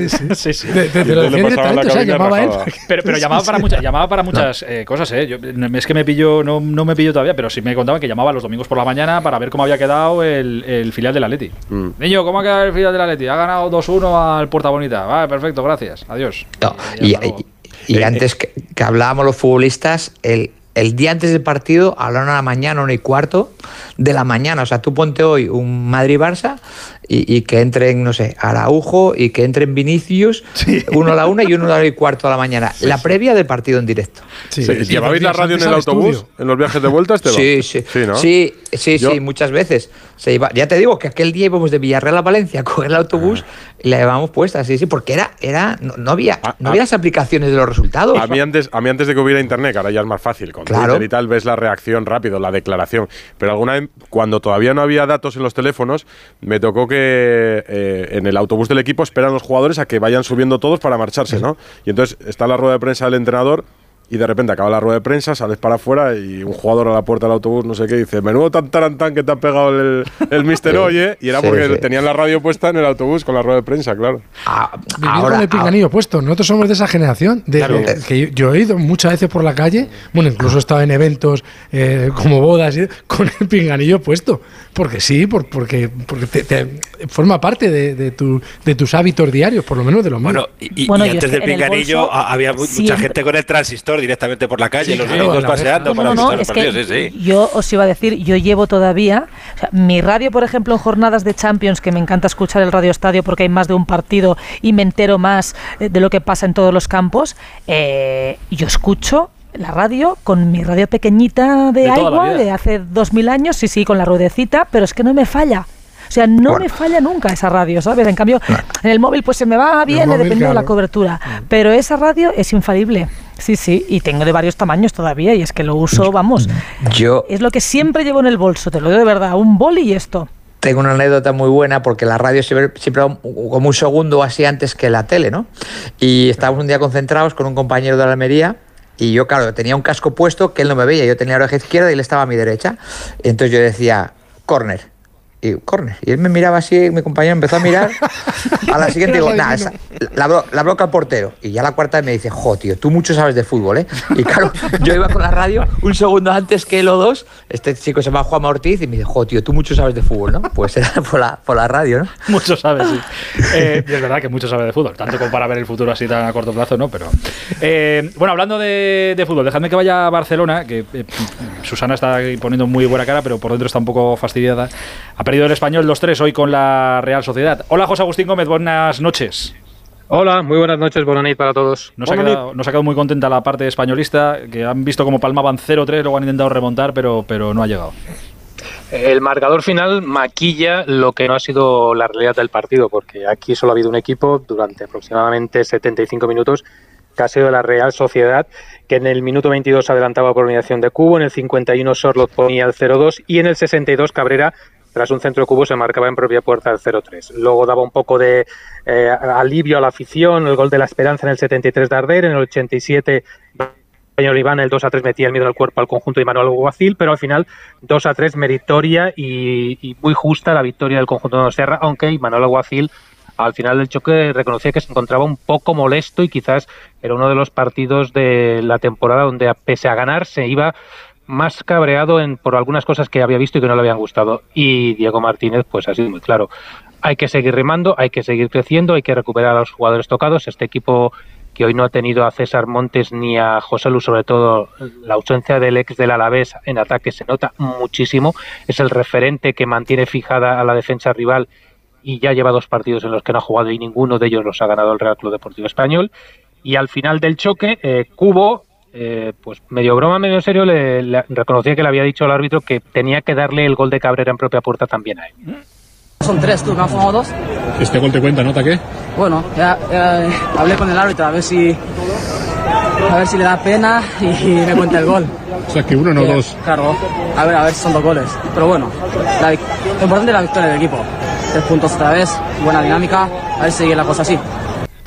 sí. Sí, sí. <laughs> Y lo decía directamente, o sea, cabina y llamaba él. Pero, pero Sí, llamaba, sí, para sí. muchas, llamaba para muchas eh, cosas, ¿eh? Yo, es que me pillo, no, no me pillo todavía, pero sí me contaban que llamaba los domingos por la mañana para ver cómo había quedado el, el filial del Atleti. Mm. Niño, ¿cómo ha quedado el filial del Atleti? Ha ganado 2-1 al Puerta Bonita. Vale, perfecto, gracias. Adiós. No, Y y. y- y antes que, que hablábamos los futbolistas, el, el día antes del partido hablaron a la mañana, una y cuarto de la mañana. O sea, tú ponte hoy un Madrid-Barça y, y que entren, no sé, Araujo y que entren Vinicius, uno a la una y uno a la y cuarto a la mañana. la previa del partido en directo. Sí. ¿Llevabais la radio en el autobús? estudio. ¿En los viajes de vuelta, Esteban? Sí, sí. Sí, ¿no? Sí, sí, Yo- sí, muchas veces. Se iba, ya te digo que aquel día íbamos de Villarreal a Valencia a coger el autobús y la llevábamos puesta, sí, sí, porque era, era, no, no había, Ah, no ah. había las aplicaciones de los resultados. A mí, antes, a mí antes de que hubiera internet, que ahora ya es más fácil, con Claro. Twitter y tal, ves la reacción rápido, la declaración. Pero alguna vez, cuando todavía no había datos en los teléfonos, me tocó que eh, en el autobús del equipo esperan los jugadores a que vayan subiendo todos para marcharse, ¿no? Y entonces está la rueda de prensa del entrenador y de repente acaba la rueda de prensa, sales para afuera y un jugador a la puerta del autobús, no sé qué, dice, menudo tan tarantán que te ha pegado el, el <laughs> mister Sí. hoy, ¿eh? Y era Sí, porque sí. tenían la radio puesta en el autobús con la rueda de prensa, claro. Ah, Vivir ahora, con el pinganillo puesto. Nosotros somos de esa generación. De, Claro. de- que yo, yo he ido muchas veces por la calle, bueno, incluso he estado en eventos eh, como bodas, y- con el pinganillo puesto. Porque sí, por- porque, porque te- te- forma parte de, de tu- de tus hábitos diarios, por lo menos de los míos. Bueno, y, y- Bueno, y yo antes del pinganillo bolso había mu- mucha siempre- gente con el transistor directamente por la calle, Sí, los claro, paseando No, para no, es que sí, sí. yo os iba a decir, yo llevo todavía, o sea, mi radio, por ejemplo, en jornadas de Champions, que me encanta escuchar el Radio Estadio porque hay más de un partido y me entero más eh, de lo que pasa en todos los campos, eh, yo escucho la radio con mi radio pequeñita de, De agua de hace dos mil años, sí, sí, con la ruedecita, pero es que no me falla. O sea, no Bueno. me falla nunca esa radio, ¿sabes? En cambio, en el móvil pues se me va, viene, móvil, dependiendo de la cobertura. Pero esa radio es infalible. Sí, sí, y tengo de varios tamaños todavía y es que lo uso, vamos. yo Es lo que siempre llevo en el bolso, te lo digo de verdad, un boli y esto. tengo una anécdota muy buena porque la radio siempre, siempre como un segundo así antes que la tele, ¿no? Y estábamos un día concentrados con un compañero de la Almería y yo, claro, tenía un casco puesto que él no me veía, yo tenía la oreja izquierda y él estaba a mi derecha. Entonces yo decía, corner. Y. Y él me miraba así, mi compañero empezó a mirar. <laughs> A la siguiente digo, nada, esa- la, bro- la broca al portero. Y ya la cuarta me dice, jo, tío, tú mucho sabes de fútbol, ¿eh? Y claro, <laughs> yo iba con la radio un segundo antes que él o dos. Este chico se llama Juan Ortiz y me dice, jo, tío, tú mucho sabes de fútbol, ¿no? Pues era <laughs> por la, por la radio, ¿no? <laughs> Mucho sabe, sí. Eh, y es verdad que mucho sabe de fútbol, tanto como para ver el futuro así tan a corto plazo, ¿no? Pero. eh, bueno, hablando de, de fútbol, dejadme que vaya a Barcelona, que eh, Susana está poniendo muy buena cara, pero por dentro está un poco fastidiada. Ha perdido el español 2-3 hoy con la Real Sociedad. Hola, José Agustín Gómez, buenas noches. Hola, muy buenas noches, buenas noches para todos. Nos ha, quedado, nos ha quedado muy contenta la parte españolista, que han visto como palmaban 0-3, luego han intentado remontar, pero, pero no ha llegado. El marcador final maquilla lo que no ha sido la realidad del partido, porque aquí solo ha habido un equipo durante aproximadamente 75 minutos que ha sido la Real Sociedad, que en el minuto 22 adelantaba por eliminación de Cubo, en el 51 Sorlot ponía el 0-2 y en el 62 Cabrera, tras un centro Cubo, se marcaba en propia puerta el 0-3. Luego daba un poco de eh, alivio a la afición, el gol de la esperanza en el 73 de Arder, en el 87 Español Iván el 2 a 3 metía el miedo al cuerpo al conjunto de Manuel Guacil, pero al final 2 a 3 meritoria y, muy justa la victoria del conjunto de Donostiarra, aunque Manuel Alguacil al final del choque reconocía que se encontraba un poco molesto y quizás era uno de los partidos de la temporada donde pese a ganar se iba más cabreado en, por algunas cosas que había visto y que no le habían gustado. Y Diego Martínez pues ha sido muy claro. Hay que seguir remando, hay que seguir creciendo, hay que recuperar a los jugadores tocados. Este equipo que hoy no ha tenido a César Montes ni a José Lu, sobre todo la ausencia del ex del Alavés en ataque se nota muchísimo. Es el referente que mantiene fijada a la defensa rival y ya lleva dos partidos en los que no ha jugado y ninguno de ellos los ha ganado el Real Club Deportivo Español. Y al final del choque, eh, Cubo, eh, pues medio broma, medio serio, le, le reconocía que le había dicho al árbitro que tenía que darle el gol de Cabrera en propia puerta también a él. Son tres, tú, me fumado dos. ¿Este gol te cuenta, nota qué? Bueno, ya, ya hablé con el árbitro a ver si a ver si le da pena y, me cuenta el gol. O sea, que uno, no Eh, dos. Claro, a ver, a ver si son dos goles. Pero bueno, la lo importante es la victoria del equipo. Tres puntos otra vez, buena dinámica, a ver si sigue la cosa así.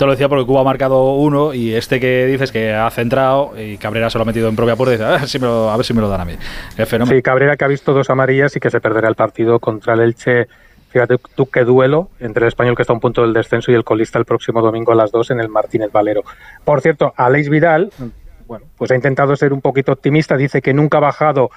Te lo decía porque Cuba ha marcado uno y este que dices que ha centrado y Cabrera se lo ha metido en propia puerta y dice, a ver si me lo, a ver si me lo dan a mí. Fenómeno. Sí, Cabrera que ha visto dos amarillas y que se perderá el partido contra el Elche. Fíjate tú qué duelo entre el español que está a un punto del descenso y el colista el próximo domingo a las 2 en el Martínez Valero. Por cierto, Aleix Vidal, bueno, pues ha intentado ser un poquito optimista, dice que nunca ha bajado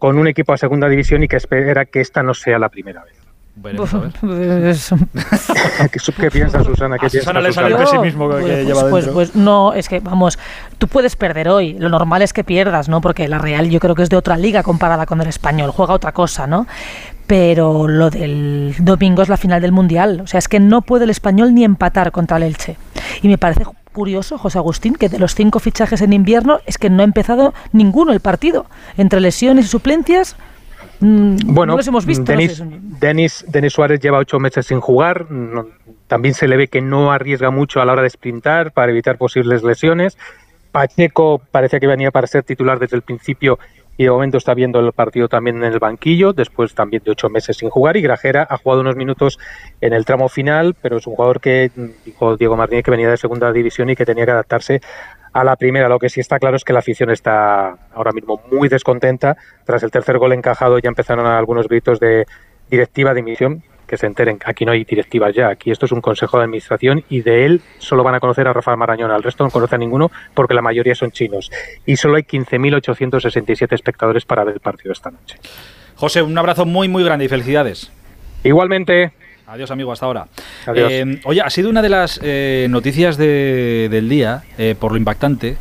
con un equipo a segunda división y que espera que esta no sea la primera vez. <laughs> Es- <laughs> ¿Qué, qué piensa Susana? ¿Qué A Susana piensa le sale el Susana? pesimismo que, que pues, lleva pues, pues no, es que vamos, tú puedes perder hoy. Lo normal es que pierdas, ¿no? Porque la Real yo creo que es de otra liga comparada con el español, juega otra cosa, ¿no? Pero lo del domingo es la final del Mundial. O sea, es que no puede el español ni empatar contra el Elche. Y me parece curioso, José Agustín, que de los cinco fichajes en invierno es que no ha empezado ninguno el partido. Entre lesiones y suplencias, Bueno, no los hemos visto. no Denis, sé. Denis, Denis Suárez lleva ocho meses sin jugar. no- también se le ve que no arriesga mucho a la hora de sprintar para evitar posibles lesiones. Pacheco parecía que venía para ser titular desde el principio y de momento está viendo el partido también en el banquillo, después también de ocho meses sin jugar. Y Grajera ha jugado unos minutos en el tramo final, pero es un jugador que, mm, dijo Diego Martínez, que venía de segunda división y que tenía que adaptarse a la primera. Lo que sí está claro es que la afición está ahora mismo muy descontenta. Tras el tercer gol encajado ya empezaron algunos gritos de directiva de dimisión. Que se enteren, aquí no hay directivas ya, aquí esto es un consejo de administración y de él solo van a conocer a Rafael Marañón, al resto no conoce a ninguno porque la mayoría son chinos. Y solo hay 15.867 espectadores para ver el partido esta noche. José, un abrazo muy, muy grande y felicidades. Igualmente. Adiós, amigo, hasta ahora. Adiós. Eh, oye, ha sido una de las eh, noticias de- del día, eh, por lo impactante.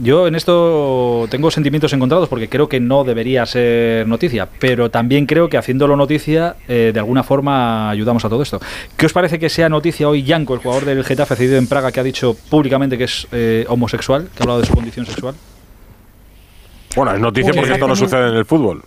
Yo en esto tengo sentimientos encontrados porque creo que no debería ser noticia, pero también creo que haciéndolo noticia, eh, de alguna forma ayudamos a todo esto. ¿Qué os parece que sea noticia hoy Yanko, el jugador del Getafe cedido en Praga, que ha dicho públicamente que es eh, homosexual, que ha hablado de su condición sexual? Bueno, es noticia porque esto no sucede en el fútbol.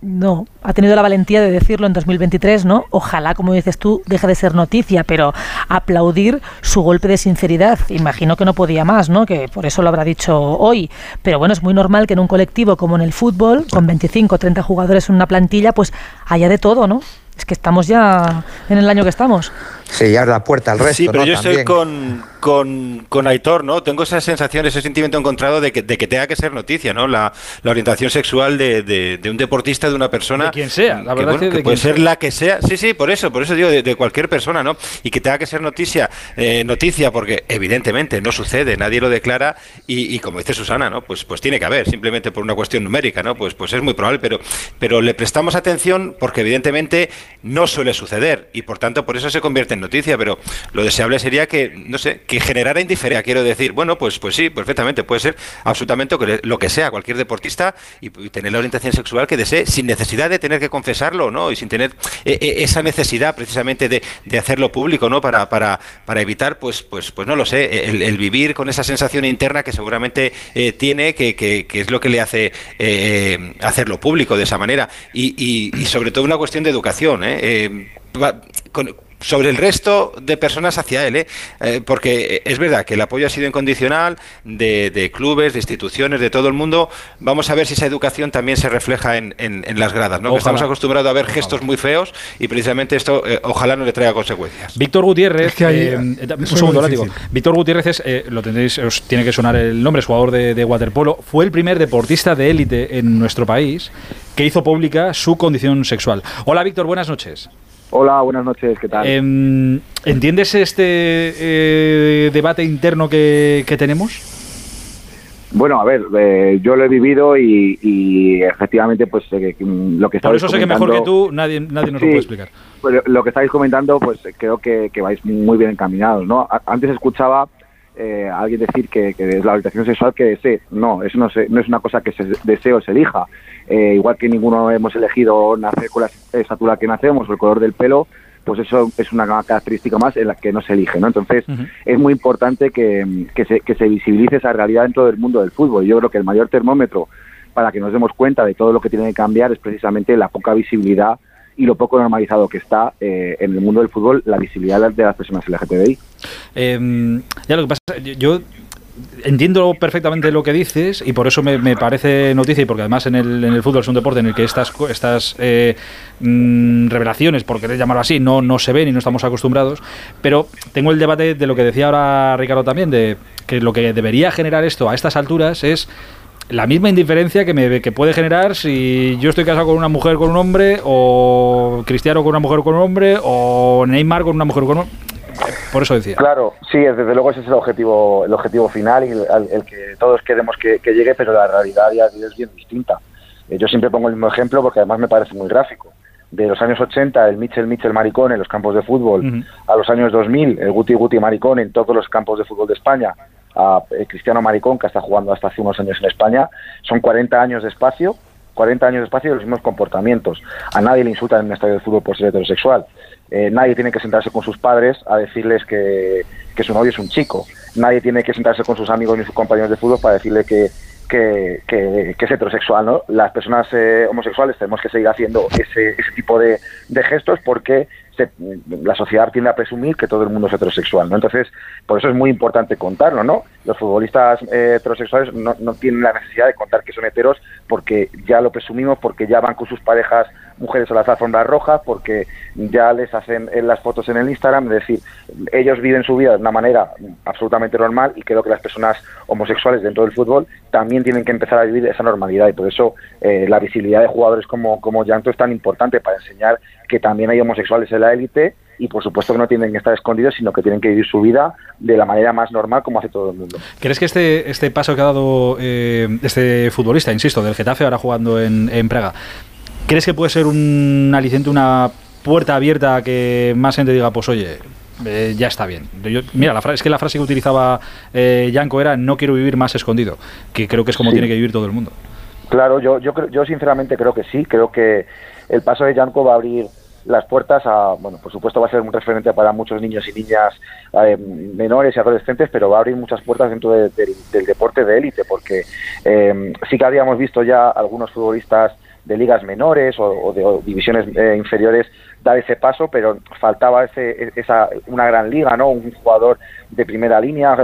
No, ha tenido la valentía de decirlo en 2023, ¿no? Ojalá, como dices tú, deje de ser noticia, pero aplaudir su golpe de sinceridad. Imagino que no podía más, ¿no? Que por eso lo habrá dicho hoy. Pero bueno, es muy normal que en un colectivo como en el fútbol, con 25 o 30 jugadores en una plantilla, pues haya de todo, ¿no? Es que estamos ya en el año que estamos. Abre la puerta al resto. Sí, pero ¿no? yo estoy con, con, con Aitor, ¿no? Tengo esa sensación, ese sentimiento encontrado de que, de que tenga que ser noticia, ¿no? La, la orientación sexual de, de- de un deportista, de una persona. De quien sea, la verdad bueno, que de que puede quien ser sea. la que sea. Sí, sí, por eso, por eso digo, de, de cualquier persona, ¿no? Y que tenga que ser noticia, eh, noticia, porque evidentemente no sucede, nadie lo declara y, y como dice Susana, ¿no? Pues, pues tiene que haber, simplemente por una cuestión numérica, ¿no? Pues, pues es muy probable, pero, pero le prestamos atención porque evidentemente no suele suceder y por tanto por eso se convierte en noticia, pero lo deseable sería que, no sé, que generara indiferencia, quiero decir, bueno, pues, pues sí, perfectamente, puede ser absolutamente lo que, sea, cualquier deportista y, tener la orientación sexual que desee, sin necesidad de tener que confesarlo, ¿no? Y sin tener eh, eh, esa necesidad precisamente de, de hacerlo público, ¿no? Para, para, para evitar, pues, pues, pues no lo sé, el, vivir con esa sensación interna que seguramente eh, tiene, que, que- es lo que le hace eh, hacerlo público de esa manera. Y, y- sobre todo una cuestión de educación, ¿eh? Eh, sobre el resto de personas hacia él, ¿eh? Eh, porque es verdad que el apoyo ha sido incondicional de, de clubes, de instituciones, de todo el mundo. Vamos a ver si esa educación también se refleja en, en- en las gradas, ¿no? Que estamos acostumbrados a ver gestos muy feos y precisamente esto eh, ojalá no le traiga consecuencias. Víctor Gutiérrez, Es que ahí- eh, un segundo, látigo. Víctor Gutiérrez es, eh, lo tendréis, os tiene que sonar el nombre, es jugador de, de waterpolo. Fue el primer deportista de élite en nuestro país que hizo pública su condición sexual. Hola, Víctor, buenas noches. Hola, buenas noches, ¿qué tal? Em, ¿Entiendes este eh, debate interno que, que tenemos? Bueno, a ver, eh, yo lo he vivido y, y efectivamente, pues eh, lo que Por estáis eso sé que mejor que comentando- tú nadie, nadie nos Sí. lo puede explicar. pues, lo que estáis comentando, pues creo que, que vais muy bien encaminados, ¿no? Antes escuchaba eh, alguien decir que, que es la orientación sexual que desee. No, eso no, se- no es una cosa que se desee o se elija. Eh, igual que ninguno hemos elegido nacer con la estatura que nacemos o el color del pelo, pues eso es una característica más en la que no se elige. ¿no? Entonces, es muy importante que, que se, que se visibilice esa realidad dentro del mundo del fútbol. Yo creo que el mayor termómetro para que nos demos cuenta de todo lo que tiene que cambiar es precisamente la poca visibilidad y lo poco normalizado que está eh, en el mundo del fútbol la visibilidad de las personas LGTBI. Eh, ya lo que pasa, yo, yo entiendo perfectamente lo que dices y por eso me, me parece noticia y porque además en el, en el fútbol es un deporte en el que estas, estas eh, mm, revelaciones, por querer llamarlo así, no, no se ven y no estamos acostumbrados, pero tengo el debate de lo que decía ahora Ricardo también, de que lo que debería generar esto a estas alturas es la misma indiferencia que, me, que puede generar si yo estoy casado con una mujer con un hombre o Cristiano con una mujer con un hombre o Neymar con una mujer con un hombre. Por eso decía. Claro, sí, desde luego ese es el objetivo, el objetivo final y el, que todos queremos que, que llegue, pero la realidad ya es bien distinta. Eh, yo siempre pongo el mismo ejemplo porque además me parece muy gráfico. De los años 80, el Mitchell Mitchell Maricón en los campos de fútbol, a los años 2000, el Guti Guti Maricón en todos los campos de fútbol de España, a eh, Cristiano Maricón, que está jugando hasta hace unos años en España, son 40 años de espacio, 40 años de espacio y los mismos comportamientos. A nadie le insultan en un estadio de fútbol por ser heterosexual. Eh, nadie tiene que sentarse con sus padres a decirles que, que su novio es un chico. Nadie tiene que sentarse con sus amigos ni sus compañeros de fútbol para decirle que, que, que- es heterosexual. ¿no? Las personas eh, homosexuales tenemos que seguir haciendo ese, ese tipo de, de gestos porque se- la sociedad tiende a presumir que todo el mundo es heterosexual. ¿no? Entonces, por eso es muy importante contarlo. ¿no? Los futbolistas eh, heterosexuales no, no tienen la necesidad de contar que son heteros porque ya lo presumimos, porque ya van con sus parejas mujeres a las alfombras rojas, porque ya les hacen las fotos en el Instagram, es decir, ellos viven su vida de una manera absolutamente normal y creo que las personas homosexuales dentro del fútbol también tienen que empezar a vivir esa normalidad y por eso eh, la visibilidad de jugadores como, como Llanto es tan importante para enseñar que también hay homosexuales en la élite y por supuesto que no tienen que estar escondidos, sino que tienen que vivir su vida de la manera más normal como hace todo el mundo. ¿Crees que este, este paso que ha dado eh, este futbolista, insisto, del Getafe, ahora jugando en, en Praga, ¿crees que puede ser un aliciente, una puerta abierta a que más gente diga, pues oye, eh, ya está bien? Yo- mira, la frase, es que la frase que utilizaba eh, Yanko era no quiero vivir más escondido, que creo que es como Sí. tiene que vivir todo el mundo. Claro, yo, yo, yo sinceramente creo que sí, creo que el paso de Janko va a abrir las puertas a, bueno, por supuesto va a ser un referente para muchos niños y niñas eh, menores y adolescentes, pero va a abrir muchas puertas dentro de- del- del deporte de élite, porque eh, sí que habíamos visto ya algunos futbolistas de ligas menores o, de divisiones eh, inferiores dar ese paso, pero faltaba ese, esa, una gran liga, ¿no? Un jugador de primera línea,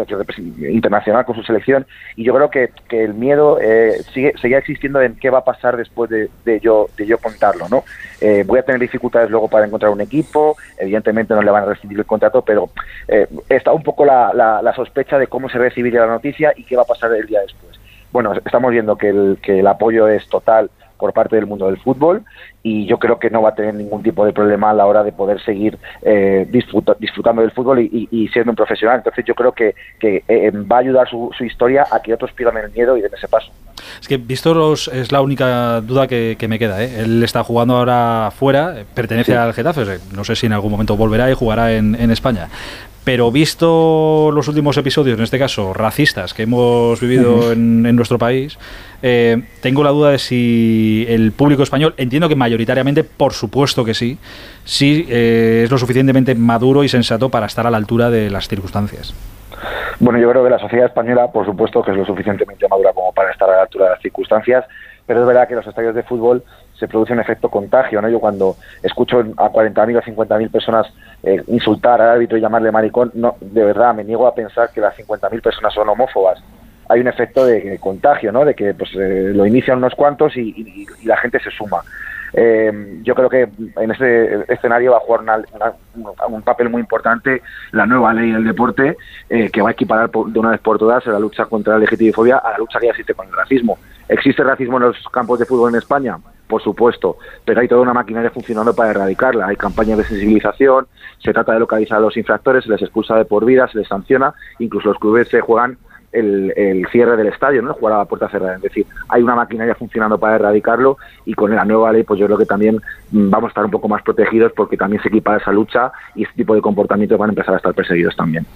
internacional con su selección, y yo creo que, que el miedo eh, sigue, seguía existiendo en qué va a pasar después de, yo, de yo contarlo, ¿no? Eh, voy a tener dificultades luego para encontrar un equipo, evidentemente no le van a recibir el contrato, pero eh, está un poco la, la, la sospecha de cómo se recibiría la noticia y qué va a pasar el día después. Bueno, estamos viendo que el, que el apoyo es total por parte del mundo del fútbol y yo creo que no va a tener ningún tipo de problema a la hora de poder seguir eh, disfruta- disfrutando del fútbol y, y- y siendo un profesional. Entonces yo creo que, que eh, va a ayudar su, su historia a que otros pierdan el miedo y den ese paso. Es que visto los, es la única duda que, que me queda. ¿eh? Él está jugando ahora fuera, eh, pertenece Sí. al Getafe, no sé si en algún momento volverá y jugará en, en España. Pero visto los últimos episodios, en este caso racistas, que hemos vivido en nuestro país, eh, tengo la duda de si el público español, entiendo que mayoritariamente, por supuesto que sí, sí eh, es lo suficientemente maduro y sensato para estar a la altura de las circunstancias. Bueno, yo creo que la sociedad española, por supuesto, que es lo suficientemente madura como para estar a la altura de las circunstancias, pero es verdad que en los estadios de fútbol se produce un efecto contagio, ¿no? Yo cuando escucho a 40.000 o 50.000 personas eh, insultar al árbitro y llamarle maricón, no, de verdad me niego a pensar que las 50.000 personas son homófobas. Hay un efecto de contagio, ¿no? De que pues eh, lo inician unos cuantos y, la gente se suma. Eh, yo creo que en este escenario va a jugar una- una- un papel muy importante la nueva ley del deporte eh, que va a equiparar de una vez por todas la lucha contra la LGTBI a la lucha que existe con el racismo. ¿Existe racismo en los campos de fútbol en España? Por supuesto, pero hay toda una maquinaria funcionando para erradicarla. Hay campañas de sensibilización, se trata de localizar a los infractores, se les expulsa de por vida, se les sanciona, incluso los clubes se juegan el, el cierre del estadio, ¿no? jugar a la puerta cerrada. Es decir, hay una maquinaria funcionando para erradicarlo y con la nueva ley, pues yo creo que también mm, vamos a estar un poco más protegidos porque también se equipa esa lucha y este tipo de comportamientos van a empezar a estar perseguidos también.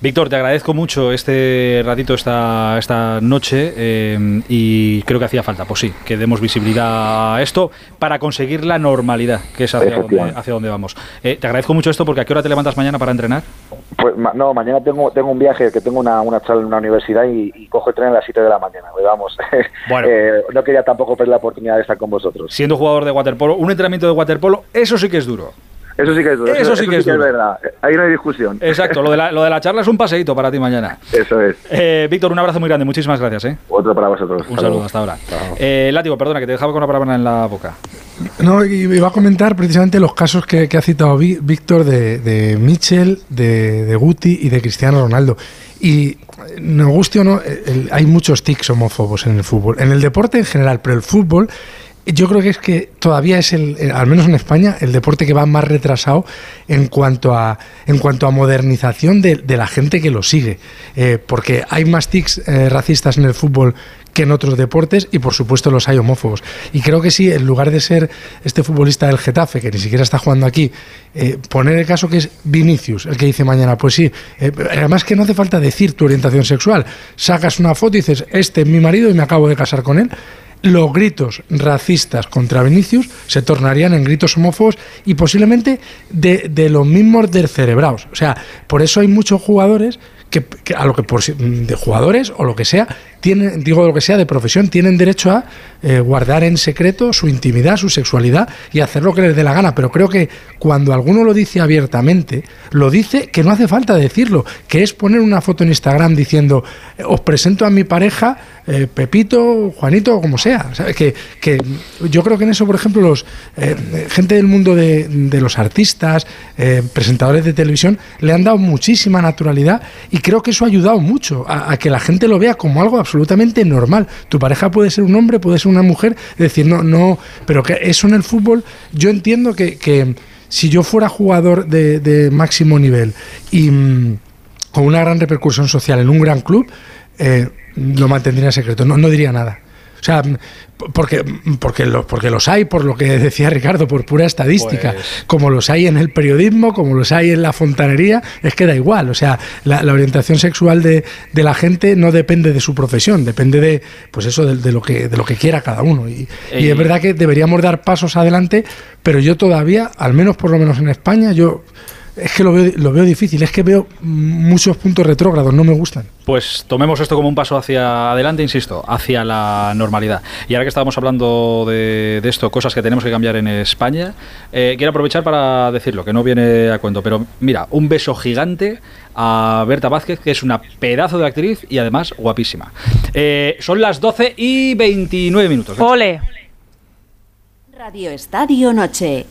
Víctor, te agradezco mucho este ratito esta, esta noche eh, y creo que hacía falta, pues sí, que demos visibilidad a esto para conseguir la normalidad, que es hacia, donde, hacia donde vamos. Eh, te agradezco mucho esto porque ¿a qué hora te levantas mañana para entrenar? Pues ma- no, mañana tengo tengo un viaje, que tengo una, una charla en una universidad y, y cojo el tren a las 7 de la mañana. Pues vamos, <laughs> Eh, no quería tampoco perder la oportunidad de estar con vosotros. Siendo jugador de waterpolo, un entrenamiento de waterpolo, eso sí que es duro. Eso sí que es duro. Eso sí que es duro. verdad. Ahí no hay discusión. Exacto, lo de, la, lo de la charla es un paseíto para ti mañana. Eso es. Eh, Víctor, un abrazo muy grande, muchísimas gracias. ¿eh? Otro para vosotros. Un saludo, hasta ahora. Eh, Látigo, perdona, que te dejaba con la palabra en la boca. No, y iba a comentar precisamente los casos que, que ha citado Víctor de, de Mitchell, de, de Guti y de Cristiano Ronaldo. Y nos guste o no, el- hay muchos tics homófobos en el fútbol, en el deporte en general, pero el fútbol yo creo que es que todavía es el, eh, al menos en España, el deporte que va más retrasado en cuanto a, en cuanto a modernización de, la gente que lo sigue. Eh, porque hay más tics eh, racistas en el fútbol que en otros deportes y por supuesto los hay homófobos. Y creo que sí, en lugar de ser este futbolista del Getafe, que ni siquiera está jugando aquí, poner el caso que es Vinicius, el que dice mañana, pues sí, además que no hace falta decir tu orientación sexual, sacas una foto y dices, este es mi marido y me acabo de casar con él. Los gritos racistas contra Vinicius se tornarían en gritos homófobos y posiblemente de, de los mismos descerebrados. O sea, por eso hay muchos jugadores que, que a lo que por de jugadores o lo que sea tienen digo lo que sea de profesión tienen derecho a eh, guardar en secreto su intimidad su sexualidad y hacer lo que les dé la gana. Pero creo que cuando alguno lo dice abiertamente lo dice que no hace falta decirlo que es poner una foto en Instagram diciendo eh, os presento a mi pareja eh, Pepito Juanito o como sea que, que yo creo que en eso por ejemplo los gente del mundo de, de los artistas presentadores de televisión le han dado muchísima naturalidad y creo que eso ha ayudado mucho a, a que la gente lo vea como algo absolutamente normal. Tu pareja puede ser un hombre, puede ser una mujer, decir, no, no, pero que eso en el fútbol, yo entiendo que, que si yo fuera jugador de, de máximo nivel y mm, con una gran repercusión social en un gran club, eh, lo mantendría en secreto, no, no diría nada. O sea, porque, porque, lo- porque los hay, por lo que decía Ricardo, por pura estadística, Pues- como los hay en el periodismo, como los hay en la fontanería, es que da igual. O sea, la, la orientación sexual de, de la gente no depende de su profesión, depende de, pues eso, de, de lo, que, de lo que quiera cada uno. Y, y es verdad que deberíamos dar pasos adelante, pero yo todavía, al menos por lo menos en España, yo es que lo veo, lo veo difícil, es que veo muchos puntos retrógrados, no me gustan. Pues tomemos esto como un paso hacia adelante, insisto, hacia la normalidad. Y ahora que estábamos hablando de, de esto, cosas que tenemos que cambiar en España, eh, quiero aprovechar para decirlo, que no viene a cuento, pero mira, un beso gigante a Berta Vázquez, que es una pedazo de actriz y además guapísima. Eh, son las 12 y 29 minutos. Ole. Radio Estadio Noche.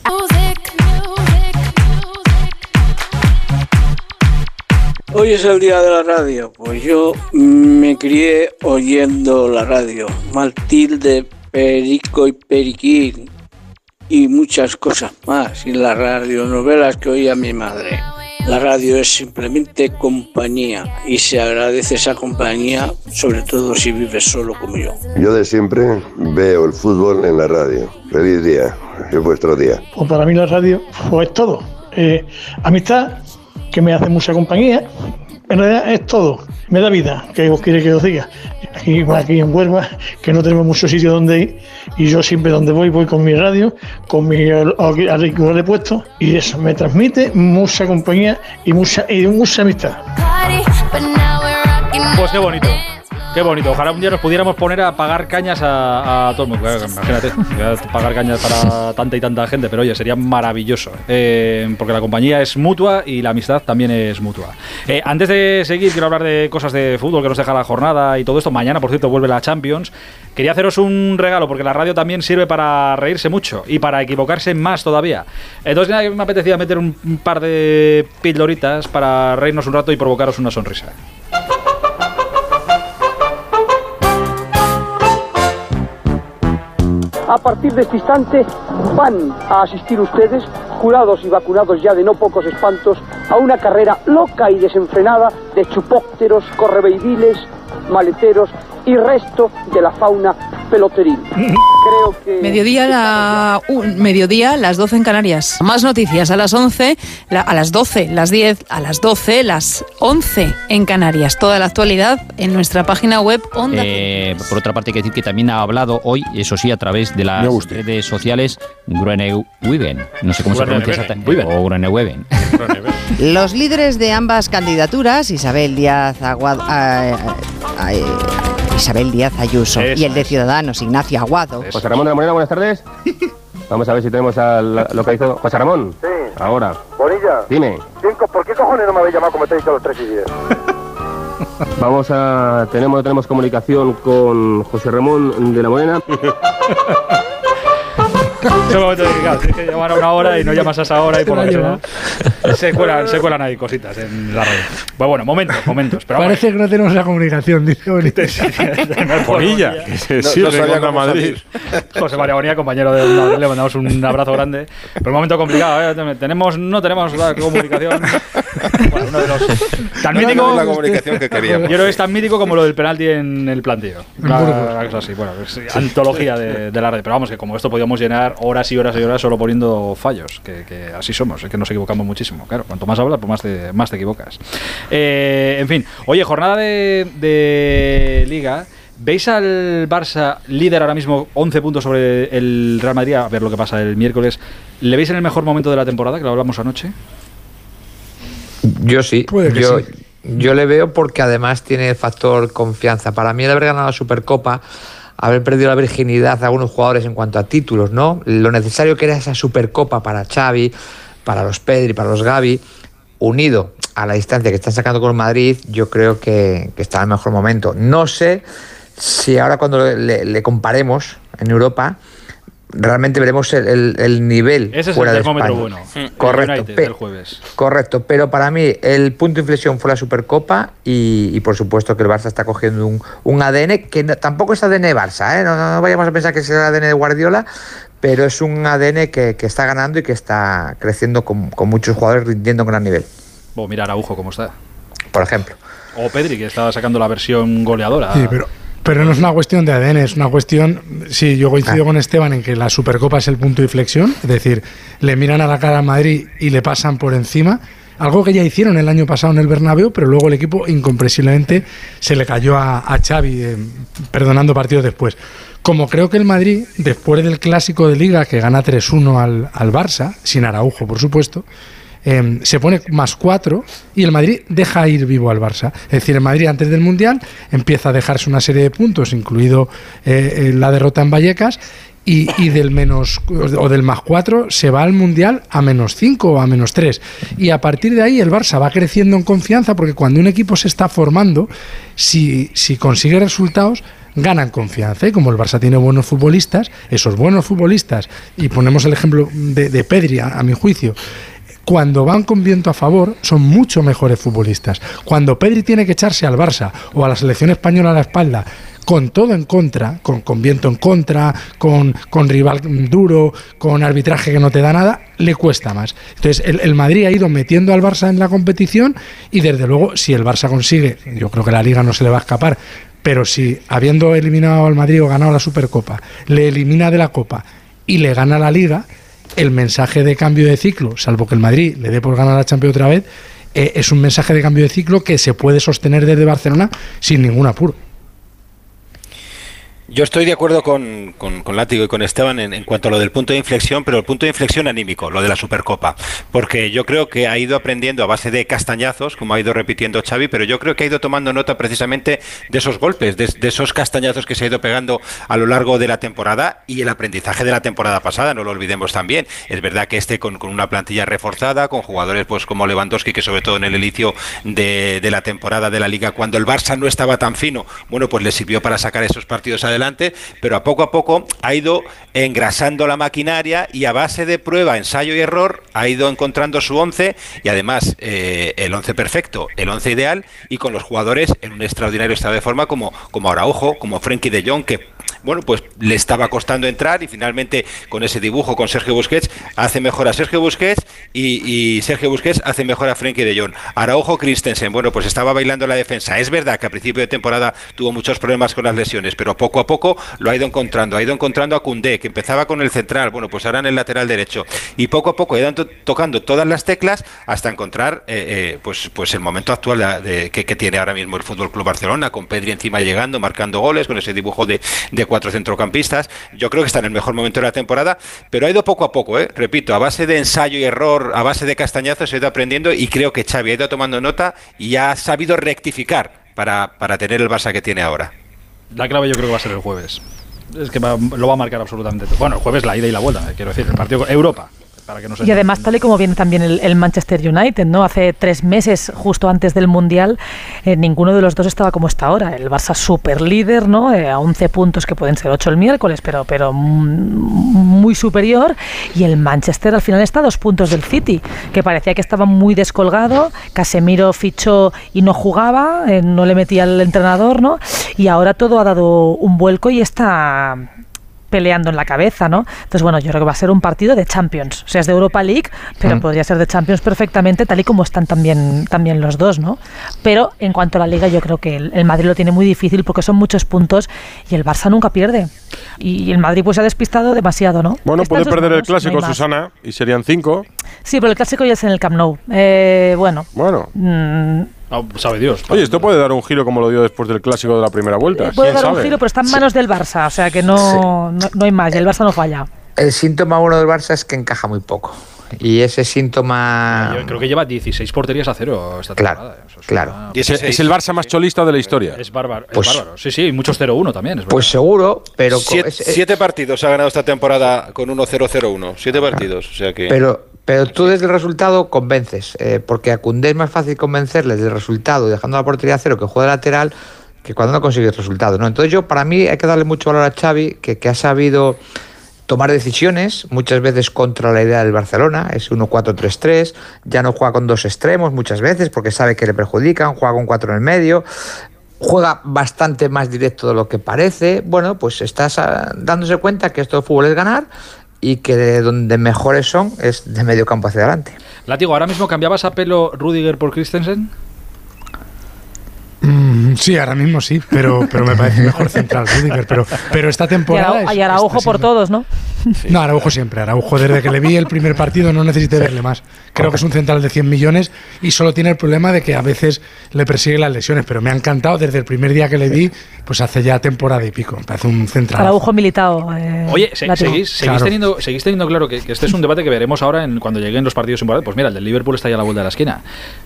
Hoy es el día de la radio, pues yo me crié oyendo la radio, Matilde, Perico y Periquín y muchas cosas más, y las radionovelas que oía mi madre. La radio es simplemente compañía y se agradece esa compañía, sobre todo si vives solo como yo. Yo de siempre veo el fútbol en la radio. Feliz día, es vuestro día. Pues para mí la radio pues es todo. Eh, amistad, que me hace mucha compañía. En realidad es todo. Me da vida, que os quiere que os diga. Aquí, aquí en Huelva, que no tenemos mucho sitio donde ir, y yo siempre donde voy, voy con mi radio, con mi auricular de puesto, y eso me transmite mucha compañía y mucha, y mucha amistad. Pues qué bonito. Qué bonito. Ojalá un día nos pudiéramos poner a pagar cañas a, todo el mundo. Imagínate, pagar cañas para tanta y tanta gente, pero oye, sería maravilloso. eh, porque la compañía es mutua y la amistad también es mutua. Eh, antes de seguir, quiero hablar de cosas de fútbol que nos deja la jornada y todo esto. Mañana, por cierto, vuelve la Champions. Quería haceros un regalo porque la radio también sirve para reírse mucho y para equivocarse más todavía. Entonces, nada, me apetecía meter un par de pildoritas para reírnos un rato y provocaros una sonrisa. A partir de este instante van a asistir ustedes, jurados y vacunados ya de no pocos espantos, a una carrera loca y desenfrenada de chupópteros, correveidiles, maleteros y resto de la fauna peloteril. <laughs> Creo que... Mediodía, la, un- mediodía, las 12 en Canarias. Más noticias a las 11, la- a las 12, las 10, a las 12, las 11 en Canarias. Toda la actualidad en nuestra página web Onda. Eh, por otra parte, hay que decir que también ha hablado hoy, eso sí, a través de las redes sociales, Groenewegen. No sé cómo se pronuncia exactamente. O Groenewegen. Los líderes de ambas candidaturas, Isabel Díaz Aguado, eh, Isabel Díaz Ayuso y el de Ciudadanos, Ignacio Aguado. José Ramón de la Morena, buenas tardes. <laughs> Vamos a ver si tenemos al localizado. José Ramón. Sí. Ahora. Bonilla. Dime. ¿Por qué cojones no me habéis llamado como te he dicho a los 3 y 10? <laughs> Vamos a. Tenemos, tenemos comunicación con José Ramón de la Morena. <laughs> <laughs> Es un momento delicado, tienes que llamar a una hora y no llamas a esa hora y por lo que sea. Se cuelan, se cuelan ahí cositas en la red. Pues bueno, momentos, momentos. Pero vamos. Parece que no tenemos la comunicación, dice Bonito. Bonilla, que se sirve contra Madrid. José María Bonilla, compañero de Madrid, le mandamos un abrazo grande. Pero un momento complicado, ¿eh? Tenemos, no tenemos la comunicación. Bueno, uno de los. Tan No, mítico. no es la comunicación que queríamos. Yo creo que es tan mítico como lo del penalti en el planteo. Una, una cosa así, bueno, es antología de, de la red. Pero vamos, que como esto podíamos llenar horas y horas y horas solo poniendo fallos, que, que así somos, es que nos equivocamos muchísimo. Claro, cuanto más hablas, pues más te, más te equivocas. Eh, en fin, oye, jornada de, de Liga. ¿Veis al Barça líder ahora mismo 11 puntos sobre el Real Madrid? A ver lo que pasa el miércoles. ¿Le veis en el mejor momento de la temporada, que lo hablamos anoche? Yo sí. Puede que yo, sí. yo le veo porque además tiene el factor confianza. Para mí el haber ganado la Supercopa, haber perdido la virginidad a algunos jugadores en cuanto a títulos, ¿no? Lo necesario que era esa Supercopa para Xavi, para los Pedri, para los Gavi, unido a la distancia que están sacando con Madrid, yo creo que, que está en el mejor momento. No sé si ahora cuando le comparemos en Europa, realmente veremos el, el- el nivel Ese es el de termómetro España. bueno. El Correcto. United del jueves. Correcto, pero para mí el punto de inflexión fue la Supercopa y, y por supuesto que el Barça está cogiendo un, un ADN que no- tampoco es ADN Barça, ¿eh? no, no- no vayamos a pensar que es el ADN de Guardiola, pero es un ADN que, que está ganando y que está creciendo con, con muchos jugadores rindiendo en gran nivel, O mira Araujo cómo está. por ejemplo. O Pedri, que está sacando la versión goleadora. Sí, pero, pero no es una cuestión de ADN, es una cuestión. Sí, yo coincido con Esteban en que la Supercopa es el punto de inflexión, es decir, le miran a la cara a Madrid y le pasan por encima. Algo que ya hicieron el año pasado en el Bernabéu, pero luego el equipo incomprensiblemente se le cayó a, a Xavi, eh, perdonando partidos después. Como creo que el Madrid, después del clásico de Liga que gana 3-1 al, al Barça, sin Araujo, por supuesto, eh, se pone más 4 y el Madrid deja ir vivo al Barça. Es decir, el Madrid antes del Mundial empieza a dejarse una serie de puntos, incluido eh, eh, la derrota en Vallecas, y, del menos o del más 4 se va al Mundial a menos 5 o a menos 3. Y a partir de ahí el Barça va creciendo en confianza porque cuando un equipo se está formando, si, si consigue resultados, ganan confianza. Y como el Barça tiene buenos futbolistas, esos buenos futbolistas, y ponemos el ejemplo de, Pedri, a mi juicio, cuando van con viento a favor, son mucho mejores futbolistas. Cuando Pedri tiene que echarse al Barça o a la selección española a la espalda, con todo en contra, con, viento en contra, con, rival duro, con arbitraje que no te da nada, le cuesta más. Entonces, el Madrid ha ido metiendo al Barça en la competición y desde luego, si el Barça consigue, yo creo que la liga no se le va a escapar, pero si habiendo eliminado al Madrid o ganado la Supercopa, le elimina de la Copa y le gana la liga, el mensaje de cambio de ciclo, salvo que el Madrid le dé por ganar la Champions otra vez, eh, es un mensaje de cambio de ciclo que se puede sostener desde Barcelona sin ningún apuro. Yo estoy de acuerdo con, con, Látigo y con Esteban en, cuanto a lo del punto de inflexión, pero el punto de inflexión anímico, lo de la Supercopa. Porque yo creo que ha ido aprendiendo a base de castañazos, como ha ido repitiendo Xavi, pero yo creo que ha ido tomando nota precisamente de esos golpes, de, de esos castañazos que se ha ido pegando a lo largo de la temporada y el aprendizaje de la temporada pasada, no lo olvidemos también. Es verdad que este con, con una plantilla reforzada, con jugadores pues como Lewandowski, que sobre todo en el inicio de, de la temporada de la liga, cuando el Barça no estaba tan fino, bueno, pues le sirvió para sacar esos partidos adelante, pero a poco a poco ha ido engrasando la maquinaria y a base de prueba, ensayo y error ha ido encontrando su once y además eh, el once perfecto, el once ideal y con los jugadores en un extraordinario estado de forma como, como Araujo, como Frenkie de Jong, que bueno, pues le estaba costando entrar y finalmente con ese dibujo con Sergio Busquets hace mejor a Sergio Busquets y, Sergio Busquets hace mejor a Frenkie de Jong. Araujo Christensen, bueno, pues estaba bailando la defensa. Es verdad que a principio de temporada tuvo muchos problemas con las lesiones, pero poco a poco lo ha ido encontrando. Ha ido encontrando a Cundé, que empezaba con el central, bueno, pues ahora en el lateral derecho. Y poco a poco ha ido to- tocando todas las teclas hasta encontrar eh, eh, pues, pues el momento actual que, tiene ahora mismo el Fútbol Club Barcelona, con Pedri encima llegando, marcando goles, con ese dibujo de cuatro centrocampistas. Yo creo que está en el mejor momento de la temporada, pero ha ido poco a poco, ¿eh? repito, a base de ensayo y error, a base de castañazos, se ha ido aprendiendo y creo que Xavi ha ido tomando nota y ha sabido rectificar para, para tener el Barça que tiene ahora. La clave yo creo que va a ser el jueves. Es que va- lo va a marcar absolutamente todo. Bueno, el jueves la ida y la vuelta, eh, quiero decir, el partido Europa. Para que no se Y además, tal y como viene también el, el Manchester United, ¿no? Hace tres meses, justo antes del Mundial, eh, ninguno de los dos estaba como está ahora. El Barça super líder, ¿no? Eh, a 11 puntos, que pueden ser 8 el miércoles, pero, pero muy superior. Y el Manchester al final está a dos puntos del City, que parecía que estaba muy descolgado. Casemiro fichó y no jugaba, eh, no le metía al entrenador, ¿no? Y ahora todo ha dado un vuelco y está peleando en la cabeza, ¿no? Entonces, bueno, yo creo que va a ser un partido de Champions. O sea, es de Europa League, pero Mm. podría ser de Champions perfectamente, tal y como están también, también los dos, ¿no? Pero en cuanto a la Liga, yo creo que el, el Madrid lo tiene muy difícil porque son muchos puntos y el Barça nunca pierde. Y el Madrid pues se ha despistado demasiado, ¿no? Bueno, puede perder el no clásico, más. Susana, y serían cinco. Sí, pero el clásico ya es en el Camp Nou. Eh, bueno. Bueno. Mm, sabe Dios. Oye, esto puede dar un giro como lo dio después del clásico de la primera vuelta. puede ¿Quién dar un giro, pero está en manos del Barça. O sea que no, no, no hay más. El Barça no falla. El síntoma bueno del Barça es que encaja muy poco. Y ese síntoma. Yo creo que lleva 16 porterías a cero esta Claro, temporada. Eso es claro. una- Es, es el Barça más cholista de la historia. Es bárbaro. es Pues- bárbaro. Sí, sí, y muchos 0-1 también. Es. Pues seguro, pero. Siete, es- es- siete partidos ha ganado esta temporada con 1-0-0-1. Siete partidos. O sea que. Pero, pero tú desde el resultado convences, eh, porque a Koundé es más fácil convencerle del resultado dejando la portería a cero que juegue lateral que cuando no consigue el resultado. ¿no? Entonces yo, para mí, hay que darle mucho valor a Xavi, que, que ha sabido tomar decisiones, muchas veces contra la idea del Barcelona, es 1-4-3-3, ya no juega con dos extremos muchas veces porque sabe que le perjudican, juega con cuatro en el medio, juega bastante más directo de lo que parece, bueno, pues estás dándose cuenta que esto de fútbol es ganar y que de donde mejores son es de medio campo hacia adelante. Látigo, ¿ahora mismo cambiabas a pelo Rudiger por Christensen? Mm, sí, ahora mismo sí, pero, pero me parece mejor <laughs> central Rudiger. Pero, pero esta Y, temporada. Arau- es- y Araujo por todos, ¿no? No, Araujo siempre. Araujo, desde que le vi el primer partido, no necesité verle más. Creo que es un central de 100 millones y solo tiene el problema de que a veces le persiguen las lesiones. Pero me ha encantado desde el primer día que le vi, pues hace ya temporada y pico. Me parece un central. Araujo militado. eh, Oye, se- seguís, seguís Claro. teniendo, seguís teniendo claro que, que este es un debate que veremos ahora en, cuando lleguen los partidos importantes. Pues mira, el del Liverpool está ya a la vuelta de la esquina.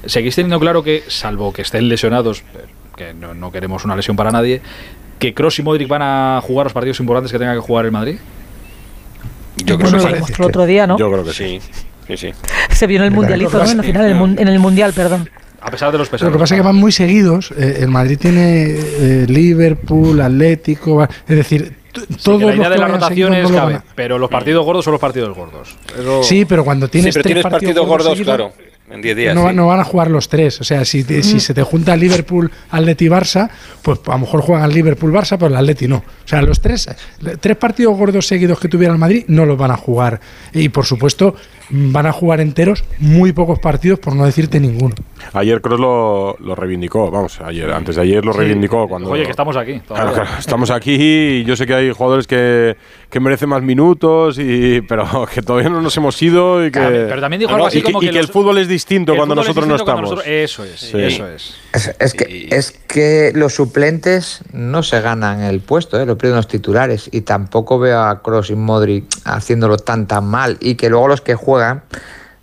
Seguís teniendo claro que, salvo que estén lesionados, que no, no queremos una lesión para nadie, que Cross y Modric van a jugar los partidos importantes que tenga que jugar el Madrid. Yo Bueno, lo demostró otro día, ¿no? Yo creo que sí. Sí, sí. Se vio en el mundialito, ¿no? En la final, en el, mun- en el mundial, perdón. A pesar de los Lo pesados. que pasa es que van muy seguidos. Eh, el Madrid tiene eh, Liverpool, Atlético. va- Es decir, t- Sí, todos que la idea de que las rotaciones no lo cabe, pero los partidos gordos son los partidos gordos. Eso- Sí, pero cuando tienes sí, pero tres tienes partidos partidos gordos, claro. En 10 días. no, sí. no van a jugar los tres. O sea, si, te- si se te junta Liverpool, Atleti y Barça, pues a lo mejor juegan Liverpool, Barça, pero el Atleti no. O sea, los tres, tres partidos gordos seguidos que tuviera el Madrid no los van a jugar. Y por supuesto, van a jugar enteros muy pocos partidos, por no decirte ninguno. Ayer Kroos lo, lo reivindicó, vamos, ayer, antes de ayer lo Sí. reivindicó cuando... Oye, que estamos aquí. <laughs> todavía. Claro, claro, estamos aquí y yo sé que hay jugadores que, que merecen más minutos, y, pero <laughs> que todavía no nos hemos ido y que, Claro, pero también dijo No, algo no, así y que, y el fútbol es distinto cuando nosotros no distinto estamos. nosotros- eso es, Sí. eso es. Es, es que, es que los suplentes no se ganan el puesto, ¿eh? lo pierden los titulares. Y tampoco veo a Cross y Modric haciéndolo tan tan mal. Y que luego los que juegan,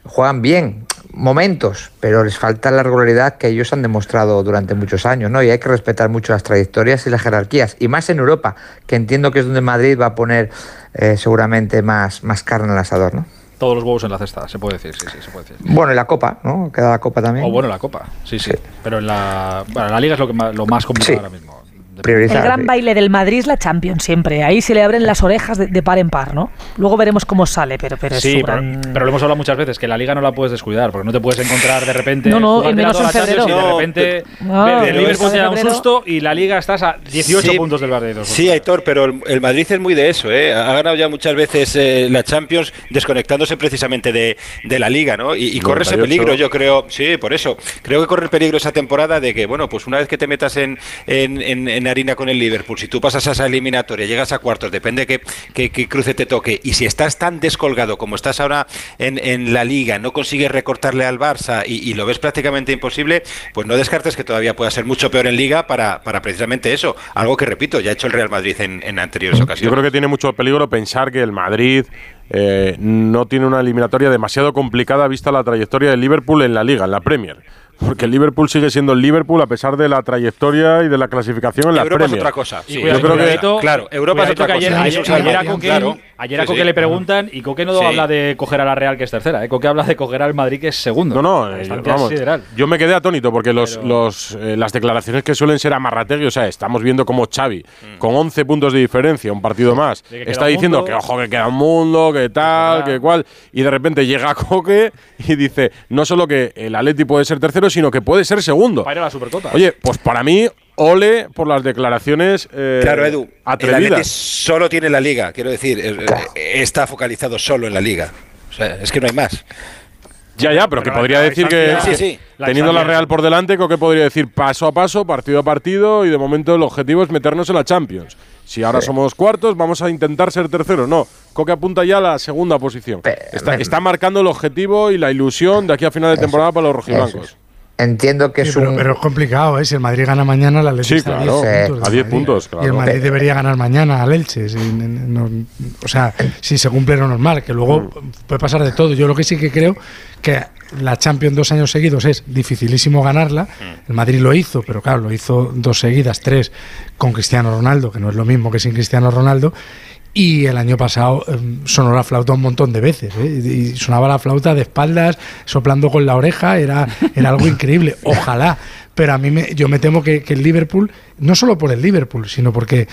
juegan bien, momentos, pero les falta la regularidad que ellos han demostrado durante muchos años, ¿no? Y hay que respetar mucho las trayectorias y las jerarquías. Y más en Europa, que entiendo que es donde Madrid va a poner eh, seguramente más, más carne al asador, ¿no? Todos los huevos en la cesta, se puede decir, sí, sí, se puede decir. Bueno, y la Copa, ¿no? Queda la Copa también. O bueno, la Copa, sí, sí. Pero en la, bueno, la Liga es lo, que más, lo más complicado Sí. ahora mismo. El gran baile del Madrid es la Champions siempre. Ahí se le abren las orejas de, de par en par, ¿no? Luego veremos cómo sale, pero, pero es Sí, su pero, gran- pero lo hemos hablado muchas veces, que la liga no la puedes descuidar, porque no te puedes encontrar de repente. No, no, y menos en febrero. Y de repente No, el Liverpool es- te da un susto y la liga estás a 18 Sí. puntos del Barredo. Sí, Aitor, pero el, el Madrid es muy de eso, ¿eh? Ha ganado ya muchas veces eh, la Champions desconectándose precisamente de, de la Liga, ¿no? Y, y corre ese 98. peligro, yo creo, sí, por eso. Creo que corre el peligro esa temporada de que, bueno, pues una vez que te metas en, en, en- en harina con el Liverpool, si tú pasas a esa eliminatoria, llegas a cuartos, depende que, que, que cruce te toque, y si estás tan descolgado como estás ahora en, en la Liga, no consigues recortarle al Barça y, y lo ves prácticamente imposible, pues no descartes que todavía pueda ser mucho peor en Liga para, para precisamente eso. Algo que, repito, ya ha hecho el Real Madrid en, en anteriores ocasiones. Yo creo que tiene mucho peligro pensar que el Madrid eh, no tiene una eliminatoria demasiado complicada vista la trayectoria del Liverpool en la Liga, en la Premier. Porque el Liverpool sigue siendo el Liverpool a pesar de la trayectoria y de la clasificación en la Europa es Premier. otra cosa. Sí, yo creo que claro, Europa es otra ayer, cosa. ayer- es ayer a Coque, claro. ayer a Coque sí. le preguntan y Coque no habla de coger a la Real que es tercera, ¿eh? Coque habla de coger al Madrid que es segundo. No, no, eh, vamos, yo me quedé atónito porque los, los, eh, las declaraciones que suelen ser amarrategui, o sea, estamos viendo como Xavi, con 11 puntos de diferencia, un partido más, está diciendo mundo. que ojo, que queda un mundo, que tal, que cual, y de repente llega <laughs> Coque y dice, no solo que el Atleti puede ser tercero, sino que puede ser segundo. Para ir a la Supercopa. Oye, pues para mí, ole por las declaraciones eh, Claro, Edu, el Atleti atrevidas. solo tiene la Liga, quiero decir, eh, eh, está focalizado solo en la Liga. O sea, es que no hay más. Ya, ya, pero, que podría decir que, Sí, sí, teniendo la Real por delante, que podría decir paso a paso, partido a partido, y de momento el objetivo es meternos en la Champions. Si ahora somos cuartos, vamos a intentar ser terceros. No, Coque apunta ya a la segunda posición. Está, está marcando el objetivo y la ilusión de aquí a final de temporada para los rojiblancos. Entiendo que Sí, es pero, un... pero es complicado, ¿eh? Si el Madrid gana mañana, el Atlético Sí, está a claro, 10 puntos. a del 10 Madrid. puntos, Y el claro. Madrid debería ganar mañana al Elche. si no- no- o sea, si se cumple lo normal, que luego Mm. puede pasar de todo. Yo lo que sí que creo que la Champions dos años seguidos es dificilísimo ganarla. Mm. El Madrid lo hizo, pero claro, lo hizo dos seguidas, tres, con Cristiano Ronaldo, que no es lo mismo que sin Cristiano Ronaldo. Y el año pasado eh, sonó la flauta un montón de veces. ¿eh? Y sonaba la flauta de espaldas, soplando con la oreja. Era, era algo <laughs> increíble. Ojalá. Pero a mí me, yo me temo que, que el Liverpool, no solo por el Liverpool, sino porque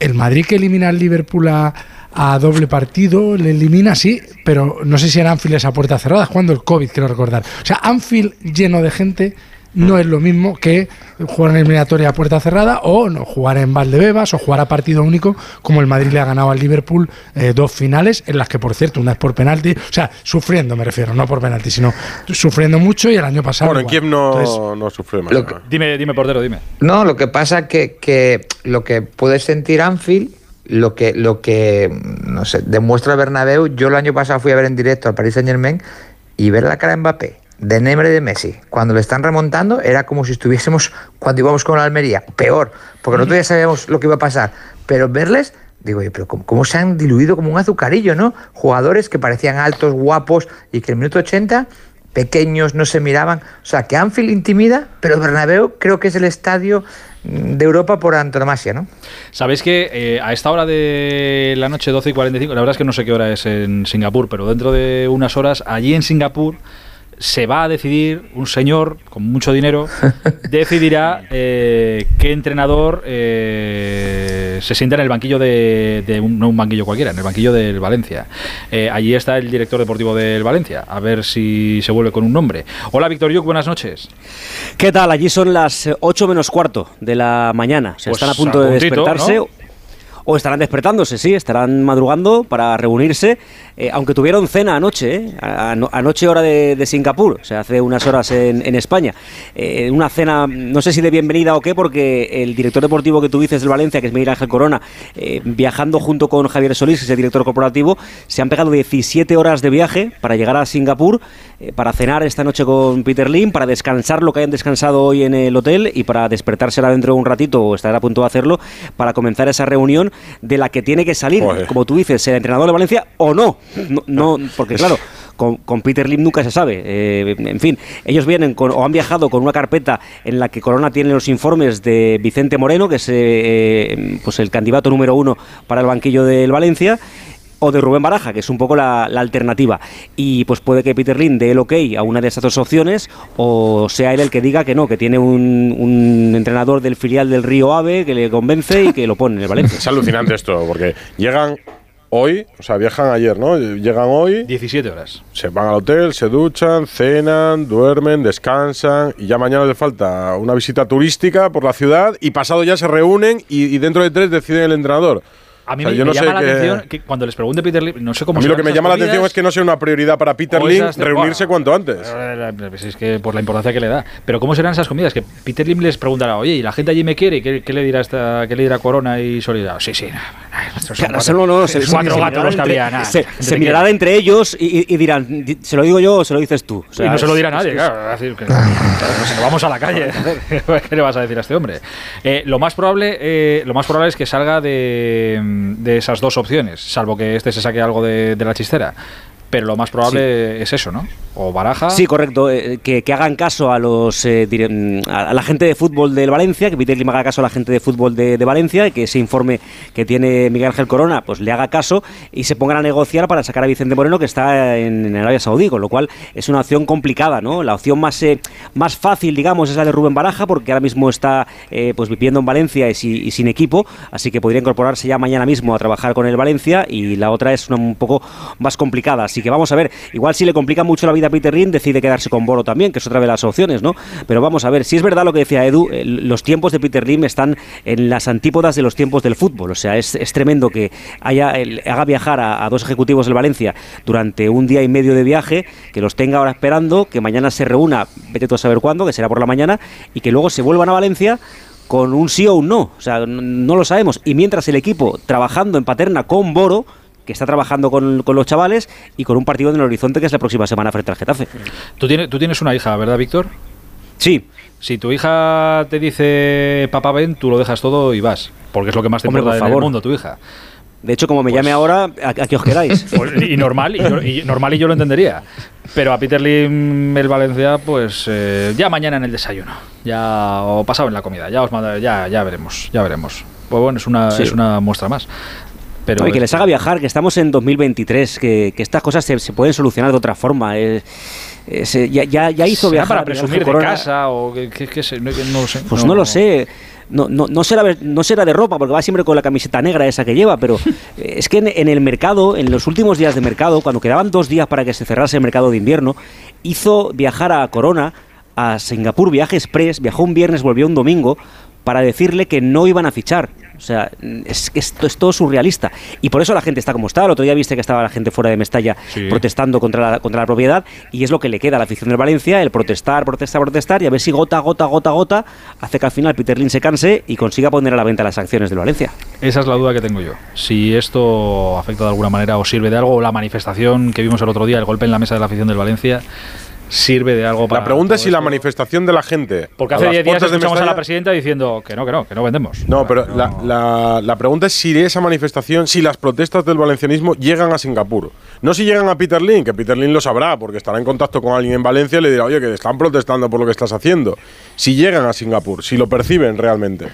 el Madrid que elimina al Liverpool a, a doble partido, le elimina, sí, pero no sé si en Anfield es a puerta cerrada, cuando el COVID, quiero recordar. O sea, Anfield lleno de gente no es lo mismo que jugar en eliminatoria a puerta cerrada o no jugar en Valdebebas o jugar a partido único como el Madrid le ha ganado al Liverpool eh, dos finales en las que por cierto una es por penalti o sea sufriendo me refiero no por penalti sino sufriendo mucho y el año pasado Bueno. Kiev no, Entonces, no sufre más. Que- Dime, dime, portero, dime. No, lo que pasa que, que lo que puede sentir Anfield, lo que, lo que no sé, demuestra Bernabéu, yo el año pasado fui a ver en directo al Paris Saint Germain y ver la cara de Mbappé, de Neymar y de Messi, cuando le están remontando, era como si estuviésemos cuando íbamos con la Almería, peor, porque nosotros ya sabíamos lo que iba a pasar, pero verles, digo, oye, pero cómo, cómo se han diluido como un azucarillo, ¿no? Jugadores que parecían altos, guapos y que en el minuto 80 pequeños, no se miraban. O sea, que Anfield intimida, pero Bernabéu creo que es el estadio de Europa por antonomasia, ¿no? Sabéis que eh, a esta hora de la noche, 12 y 45, la verdad es que no sé qué hora es en Singapur, pero dentro de unas horas, allí en Singapur, se va a decidir, un señor con mucho dinero, <laughs> decidirá eh, qué entrenador eh, se sienta en el banquillo de, de un, no un banquillo cualquiera, en el banquillo del Valencia. Eh, allí está el director deportivo del Valencia, a ver si se vuelve con un nombre. Hola, Víctor Yuk, buenas noches. ¿Qué tal? Allí son las 8 menos cuarto de la mañana. O sea, Pues están a punto a de puntito, despertarse. ¿no? O estarán despertándose, sí, estarán madrugando para reunirse, eh, aunque tuvieron cena anoche, ¿eh? Anoche hora de, de Singapur, o sea, hace unas horas en, en España. Eh, una cena, no sé si de bienvenida o qué, porque el director deportivo que tú dices del Valencia, que es Miguel Ángel Corona, eh, viajando junto con Javier Solís, que es el director corporativo, se han pegado 17 horas de viaje para llegar a Singapur, para cenar esta noche con Peter Lim, para descansar lo que hayan descansado hoy en el hotel y para despertarse ahora dentro de un ratito o estar a punto de hacerlo para comenzar esa reunión de la que tiene que salir, Joder. como tú dices, el entrenador de Valencia o no. No, no, porque claro. Con, con Peter Lim nunca se sabe. Eh, en fin, ellos vienen con, o han viajado con una carpeta en la que Corona tiene los informes de Vicente Moreno, que es eh, eh, pues el candidato número uno para el banquillo del Valencia. o de Rubén Baraja, que es un poco la, la alternativa. Y pues puede que Peter Lin dé el ok a una de esas dos opciones o sea él el que diga que no, que tiene un, un entrenador del filial del Río Ave que le convence y que lo pone en el <laughs> Valencia. Es alucinante esto, porque llegan hoy, o sea, viajan ayer, ¿no? Llegan hoy. 17 horas. Se van al hotel, se duchan, cenan, duermen, descansan y ya mañana les falta una visita turística por la ciudad y pasado ya se reúnen y, y dentro de tres deciden el entrenador. A mí O sea, me, yo me no sé llama la qué- atención que cuando les pregunte Peter Lim, no sé cómo A mí lo que me llama la atención es que no sea una prioridad para Peter Lim de- reunirse cuanto antes. Pues es que por la importancia que le da. Pero ¿cómo serán esas comidas? Que Peter Lim les preguntará, oye, ¿y la gente allí me quiere? ¿Qué, qué le dirá esta, qué le dirá Corona y Soledad? Sí, sí. Claro, no, se, cuatro gatos los que había. nada, se, se mirarán entre ellos y, y dirán, "Di- ¿se lo digo yo o se lo dices tú? O sea, y no se lo dirá nadie, que claro. decir, que- que nos vamos a la calle. <laughs> <laughs> ¿Qué le vas a decir a este hombre? Eh, lo, más probable, eh, lo más probable es que salga de, de esas dos opciones, salvo que este se saque algo de, de la chistera. Pero lo más probable es eso, ¿no? O Baraja. Sí, correcto. eh, que, que hagan caso a los eh, dire- mm, a la gente de fútbol del Valencia, que Peter Lim haga caso a la gente de fútbol de, de Valencia, y que ese informe que tiene Miguel Ángel Corona, pues le haga caso y se pongan a negociar para sacar a Vicente Moreno, que está en, en Arabia Saudí, con lo cual es una opción complicada, ¿no? La opción más, eh, más fácil, digamos, es la de Rubén Baraja, porque ahora mismo está eh, pues viviendo en Valencia y, si- y sin equipo, así que podría incorporarse ya mañana mismo a trabajar con el Valencia, y la otra es una un poco más complicada. Así que vamos a ver, igual si le complica mucho la vida a Peter Rin, decide quedarse con Boro también, que es otra de las opciones, ¿no? Pero vamos a ver, si es verdad lo que decía Edu, eh, los tiempos de Peter Lim están en las antípodas de los tiempos del fútbol. O sea, es, es tremendo que haya haga viajar a, dos ejecutivos del Valencia durante un día y medio de viaje, que los tenga ahora esperando, que mañana se reúna, vete tú a saber cuándo, que será por la mañana, y que luego se vuelvan a Valencia con un sí o un no. O sea, no lo sabemos. Y mientras el equipo trabajando en Paterna con Boro, que está trabajando con, con los chavales y con un partido en el horizonte que es la próxima semana frente al Getafe. Tú tienes, tú tienes una hija, ¿verdad, Víctor? Sí. Si tu hija te dice, papá, ven, tú lo dejas todo y vas. Porque es lo que más te Hombre, importa por en el favor. mundo, tu hija. De hecho, como me llame ahora, a, a que os queráis. <laughs> Pues, y normal, y, yo, y normal y yo lo entendería. Pero a Peter Lim, el Valencia, pues eh, ya mañana en el desayuno. Ya, o pasado en la comida. Ya os manda- ya, ya veremos, ya veremos. Pues bueno, es una, Sí. es una muestra más. Pero No, y que les haga viajar, que estamos en 2023, que, que estas cosas se, se pueden solucionar de otra forma. eh, eh, se- ya, ya, ya hizo ¿Será viajar. para presumir de casa o que, que- que se- no, lo sé. Pues no, lo sé. No, no, no, será, no será de ropa, porque va siempre con la camiseta negra esa que lleva, pero eh, es que en, en el mercado, en los últimos días de mercado, cuando quedaban dos días para que se cerrase el mercado de invierno, hizo viajar a Corona, a Singapur Viaje Express, viajó un viernes, volvió un domingo, para decirle que no iban a fichar. O sea, es que esto es todo surrealista. Y por eso la gente está como está. El otro día viste que estaba la gente fuera de Mestalla Sí. protestando contra la, contra la propiedad y es lo que le queda a la afición del Valencia, el protestar, protestar, protestar y a ver si gota, gota, gota, gota hace que al final Peter Lin se canse y consiga poner a la venta las acciones del Valencia. Esa es la duda que tengo yo. Si esto afecta de alguna manera o sirve de algo, o la manifestación que vimos el otro día, el golpe en la mesa de la afición del Valencia, sirve de algo para. La pregunta es si la manifestación de la gente. Porque hace las 10 días escuchamos a la presidenta diciendo que no, que no, que no vendemos. No, pero la, la- la pregunta es si esa manifestación, si las protestas del valencianismo llegan a Singapur. No si llegan a Peter Lin, que Peter Lin lo sabrá, porque estará en contacto con alguien en Valencia y le dirá, oye, que están protestando por lo que estás haciendo. Si llegan a Singapur, si lo perciben realmente,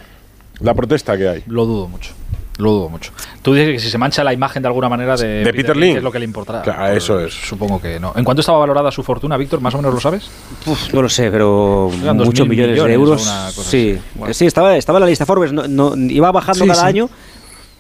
la protesta que hay. Lo dudo mucho. Lo dudo mucho. Tú dices que si se mancha la imagen de alguna manera de, De Peter Lim. ¿qué es lo que le importará. Claro, eso es. Supongo que no. ¿En cuánto estaba valorada su fortuna, Víctor? ¿Más o menos lo sabes? No lo sé, pero Eran muchos mil millones, de euros. Sí. Bueno. sí estaba, estaba en la lista Forbes. No, no- iba bajando Sí, cada sí. año,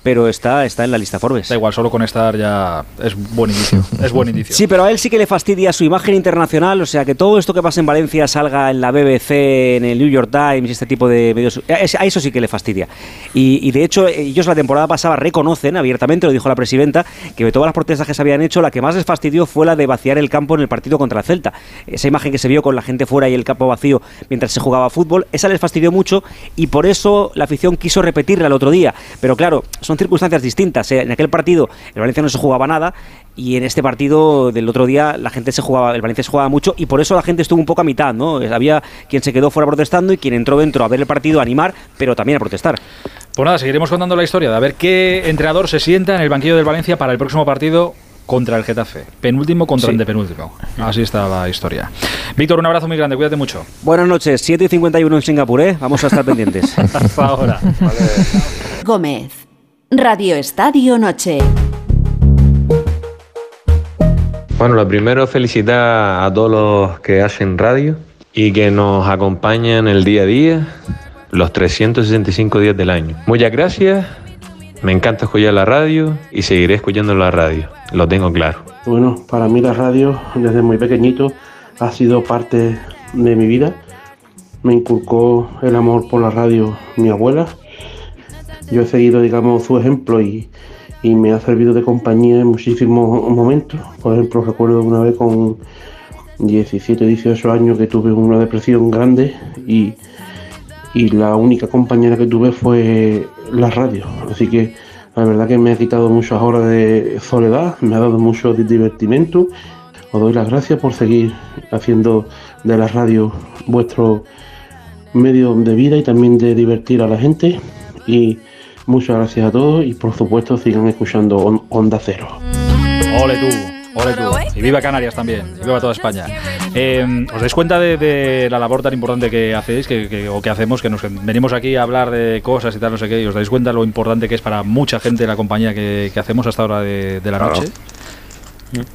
pero está, está en la lista Forbes. Da igual, solo con estar ya es buen indicio. <laughs> es buen indicio. Sí, pero a él sí que le fastidia su imagen internacional, o sea, que todo esto que pasa en Valencia salga en la BBC, en el New York Times este tipo de medios, a eso sí que le fastidia. Y, y de hecho, ellos la temporada pasada reconocen abiertamente, lo dijo la presidenta, que de todas las protestas que se habían hecho, la que más les fastidió fue la de vaciar el campo en el partido contra el Celta. Esa imagen que se vio con la gente fuera y el campo vacío mientras se jugaba fútbol, esa les fastidió mucho y por eso la afición quiso repetirla el otro día. Pero claro, son circunstancias distintas. ¿eh? En aquel partido el Valencia no se jugaba nada y en este partido del otro día la gente se jugaba, el Valencia se jugaba mucho y por eso la gente estuvo un poco a mitad, ¿no? Había quien se quedó fuera protestando y quien entró dentro a ver el partido, a animar, pero también a protestar. Pues nada, seguiremos contando la historia de a ver qué entrenador se sienta en el banquillo del Valencia para el próximo partido contra el Getafe. Penúltimo contra Sí. el antepenúltimo. Así está la historia. Víctor, un abrazo muy grande, cuídate mucho. Buenas noches, 7 y 51 en Singapur, ¿eh? Vamos a estar pendientes. <laughs> Hasta ahora. Gómez. Radio Estadio Noche. Bueno, lo primero, felicitar a todos los que hacen radio y que nos acompañan el día a día, los 365 días del año. Muchas gracias, me encanta escuchar la radio y seguiré escuchando la radio, lo tengo claro. Bueno, para mí la radio desde muy pequeñito ha sido parte de mi vida. Me inculcó el amor por la radio mi abuela. Yo he seguido, digamos, su ejemplo y, y me ha servido de compañía en muchísimos momentos. Por ejemplo, recuerdo una vez con 17, 18 años que tuve una depresión grande y, y la única compañera que tuve fue la radio. Así que la verdad que me ha quitado muchas horas de soledad, me ha dado mucho divertimento. Os doy las gracias por seguir haciendo de la radio vuestro medio de vida y también de divertir a la gente. Y muchas gracias a todos y por supuesto sigan escuchando On- Onda Cero. Ole tú, ole tú. Y viva Canarias también, y viva toda España. Eh, ¿Os dais cuenta de, de la labor tan importante que hacéis que, que- o que hacemos? Que nos venimos aquí a hablar de cosas y tal, no sé qué. ¿Y os dais cuenta lo importante que es para mucha gente la compañía que, que hacemos hasta hora de, de la Claro. noche?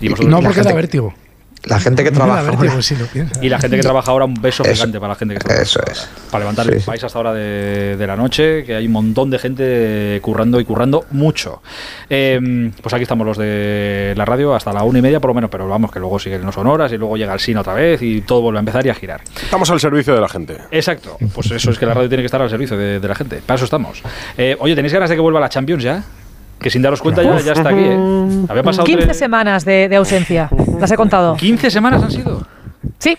¿Y vosotros? No porque da vértigo. La gente que trabaja. vértigo si lo piensas. Y la gente que trabaja ahora, un beso Eso- gigante para la gente que trabaja. Eso ahora. es. Para levantar Sí, el país hasta hora de, de la noche, que hay un montón de gente currando y currando mucho. Eh, pues aquí estamos los de la radio hasta la una y media por lo menos, pero vamos, que luego siguen los horas y luego llega el SIN otra vez y todo vuelve a empezar y a girar. Estamos al servicio de la gente. Exacto, pues eso es que la radio tiene que estar al servicio de, de la gente. Para eso estamos. Eh, oye, ¿tenéis ganas de que vuelva la Champions ya? Que sin daros cuenta ya, ya está aquí, ¿eh? Había pasado 15 tres- semanas de, de ausencia, las he contado. 15 semanas han sido. Sí,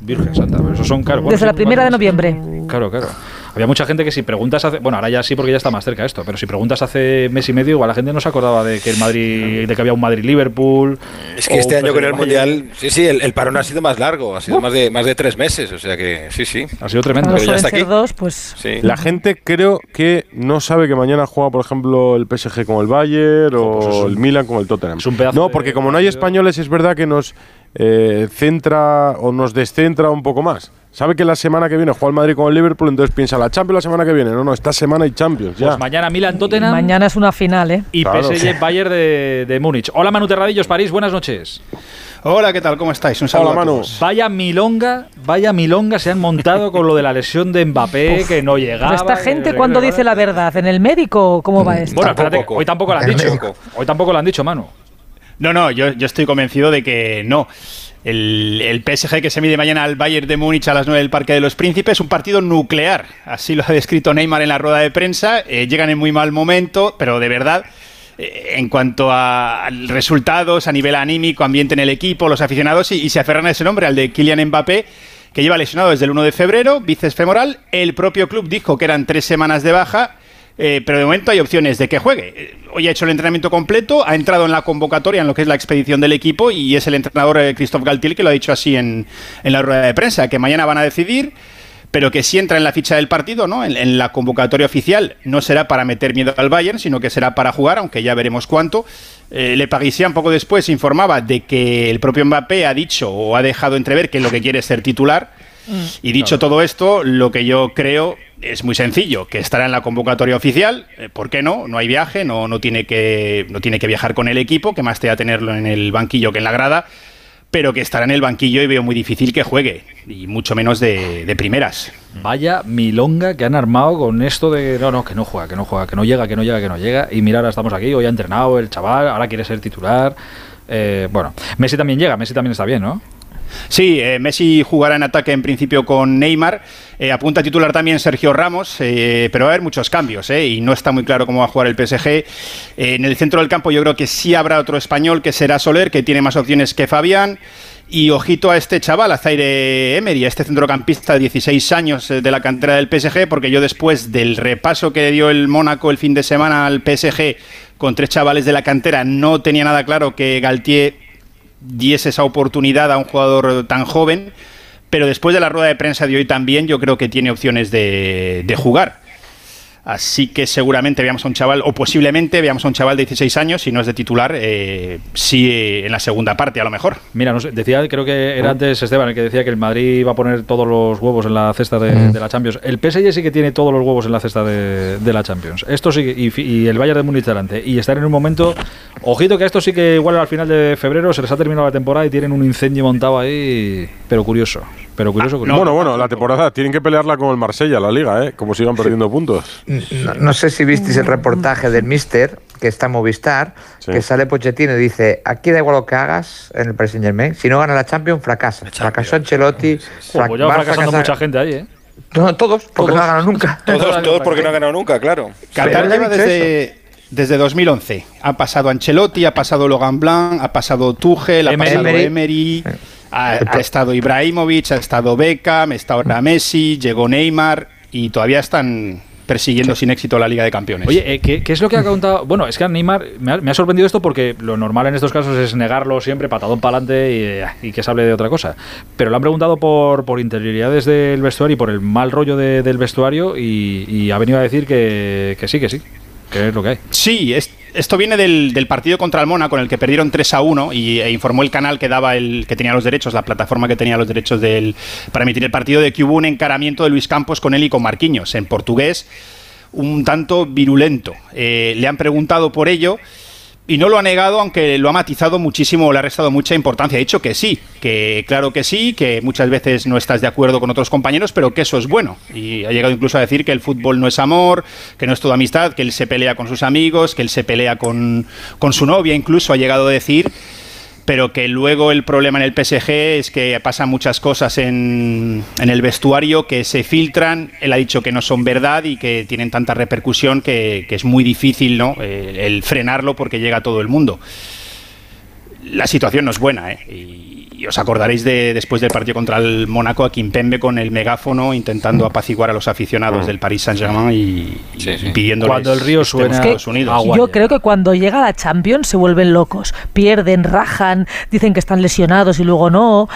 Virgen Santa, pero eso son caros. desde la primera de noviembre. Claro, claro. Había mucha gente que si preguntas hace. Bueno, ahora ya sí porque ya está más cerca esto, pero si preguntas hace mes y medio, igual la gente no se acordaba de que el Madrid, de que había un Madrid-Liverpool. Es que este año con el. Mundial, sí, sí, el, el parón ha sido más largo, ha sido más de más de tres meses, o sea que sí, sí. Ha sido tremendo. Pero ya está aquí. dos, pues Sí. La gente creo que no sabe que mañana juega, por ejemplo, el PSG con el Bayern o el Milan con el Tottenham. es un pedazo no, porque como no hay españoles, es verdad que nos eh, centra o nos descentra un poco más. Sabe que la semana que viene juega el Madrid con el Liverpool, entonces piensa la Champions la semana que viene. No, no, esta semana hay Champions ya. Pues mañana Milan-Tottenham mañana es una final, ¿eh? y Claro. PSG-Bayern <laughs> de, de Múnich. Hola Manu Terradillos, París, buenas noches. Hola, ¿qué tal? ¿Cómo estáis? Un saludo Hola, a Manu. todos. Vaya milonga, vaya milonga se han montado con lo de la lesión de Mbappé, que no llegaba. Pero esta gente cuando dice la verdad, ¿en el médico cómo va esto? Bueno, espérate, hoy tampoco lo han dicho. Hoy tampoco lo han dicho, Manu. No, no, yo, yo estoy convencido de que no. El, PSG que se mide mañana al Bayern de Múnich a las 9 del Parque de los Príncipes es un partido nuclear. Así lo ha descrito Neymar en la rueda de prensa. Eh, llegan en muy mal momento, pero de verdad, eh, en cuanto a resultados, a nivel anímico, ambiente en el equipo, los aficionados, y, y se aferran a ese nombre, al de Kylian Mbappé, que lleva lesionado desde el 1 de febrero, bíceps femoral. El propio club dijo que eran tres semanas de baja. Eh, pero de momento hay opciones de que juegue. Eh, Hoy ha hecho el entrenamiento completo, ha entrado en la convocatoria en lo que es la expedición del equipo y es el entrenador eh, Christophe Galtier que lo ha dicho así en, en la rueda de prensa, que mañana van a decidir, pero que si entra en la ficha del partido, ¿no? En, en la convocatoria oficial, no será para meter miedo al Bayern, sino que será para jugar, aunque ya veremos cuánto. Eh, Le Parisien poco después informaba de que el propio Mbappé ha dicho o ha dejado entrever que lo que quiere es ser titular. Y dicho todo esto, lo que yo creo es muy sencillo, que estará en la convocatoria oficial. eh, ¿Por qué no? No hay viaje, no, no, tiene que, no tiene que viajar con el equipo, que más te va a tenerlo en el banquillo que en la grada, pero que estará en el banquillo y veo muy difícil que juegue, y mucho menos de, de primeras. Vaya milonga que han armado con esto de no, no, que no juega, que no juega, que no llega, que no llega, que no llega. Y mira, ahora estamos aquí, hoy ha entrenado el chaval, ahora quiere ser titular. Eh, bueno, Messi también llega, Messi también está bien, ¿no? Sí, eh, Messi jugará en ataque en principio con Neymar. Eh, apunta a titular también Sergio Ramos, eh, pero va a haber muchos cambios y no está muy claro cómo va a jugar el PSG. En el centro del campo yo creo que sí habrá otro español que será Soler, que tiene más opciones que Fabián. Y ojito a este chaval, a Zaire Emery, a este centrocampista de 16 años de la cantera del PSG, porque yo después del repaso que dio el Mónaco el fin de semana al PSG con tres chavales de la cantera, no tenía nada claro que Galtier diese esa oportunidad a un jugador tan joven, pero después de la rueda de prensa de hoy también yo creo que tiene opciones de, de jugar. Así que seguramente veamos a un chaval, o posiblemente veamos a un chaval de 16 años, si no es de titular, eh, sí en la segunda parte a lo mejor. Mira, decía, creo que era antes Esteban el que decía que el Madrid iba a poner todos los huevos en la cesta de, Mm. de la Champions. El PSG sí que tiene todos los huevos en la cesta de, de la Champions. Esto sí, que- y, y el Bayern de Múnich delante. Y estar en un momento, ojito que a esto sí que igual al final de febrero se les ha terminado la temporada y tienen un incendio montado ahí, pero curioso. Pero curioso, curioso. bueno, bueno, la temporada tienen que pelearla con el Marsella, la liga, ¿eh? Como sigan perdiendo puntos. No, no sé si visteis el reportaje del Mister, que está en Movistar, que sale Pochettino y dice, aquí da igual lo que hagas en el Paris Saint Germain, si no gana la Champions, fracasa. Fracasó Ancelotti, pues ya va fracasando mucha gente ahí, ¿eh? No, todos, porque no ha ganado nunca. <laughs> Todos, todos porque no han ganado nunca, claro. Qatar lleva desde, desde 2011. Ha pasado Ancelotti, ha pasado Logan Blanc, ha pasado Tuchel, ha Emery. pasado Emery. Emery, ha, ha estado Ibrahimovic, ha estado Beckham, está ahora Messi, llegó Neymar y todavía están persiguiendo sin éxito la Liga de Campeones. Oye, eh, ¿qué, qué es lo que ha contado? Bueno, es que a Neymar me ha, me ha sorprendido esto porque lo normal en estos casos es negarlo siempre, patadón para adelante y, y que se hable de otra cosa. Pero le han preguntado por, por interioridades del vestuario y por el mal rollo de- del vestuario y, y ha venido a decir que, que sí, que sí, que es lo que hay. Sí, es- esto viene del, del partido contra el Mónaco en el que perdieron 3 a 1 y e informó el canal que daba el que tenía los derechos, la plataforma que tenía los derechos del, para emitir el partido de que hubo un encaramiento de Luis Campos con él y con Marquinhos en portugués un tanto virulento. Eh, le han preguntado por ello y no lo ha negado, aunque lo ha matizado muchísimo, le ha restado mucha importancia. Ha dicho que sí, que claro que sí, que muchas veces no estás de acuerdo con otros compañeros, pero que eso es bueno. Y ha llegado incluso a decir que el fútbol no es amor, que no es toda amistad, que él se pelea con sus amigos, que él se pelea con, con su novia, incluso ha llegado a decir pero que luego el problema en el PSG es que pasan muchas cosas en, en el vestuario que se filtran, él ha dicho que no son verdad y que tienen tanta repercusión que, que es muy difícil ¿no? Eh, el frenarlo porque llega a todo el mundo. La situación no es buena, ¿eh? Y os acordaréis de después del partido contra el Mónaco a Kimpembe con el megáfono intentando apaciguar a los aficionados del Paris Saint-Germain y, y pidiéndoles Cuando el río suena, en Estados Unidos. Yo creo que cuando llega la Champions se vuelven locos, pierden, rajan, dicen que están lesionados y luego no.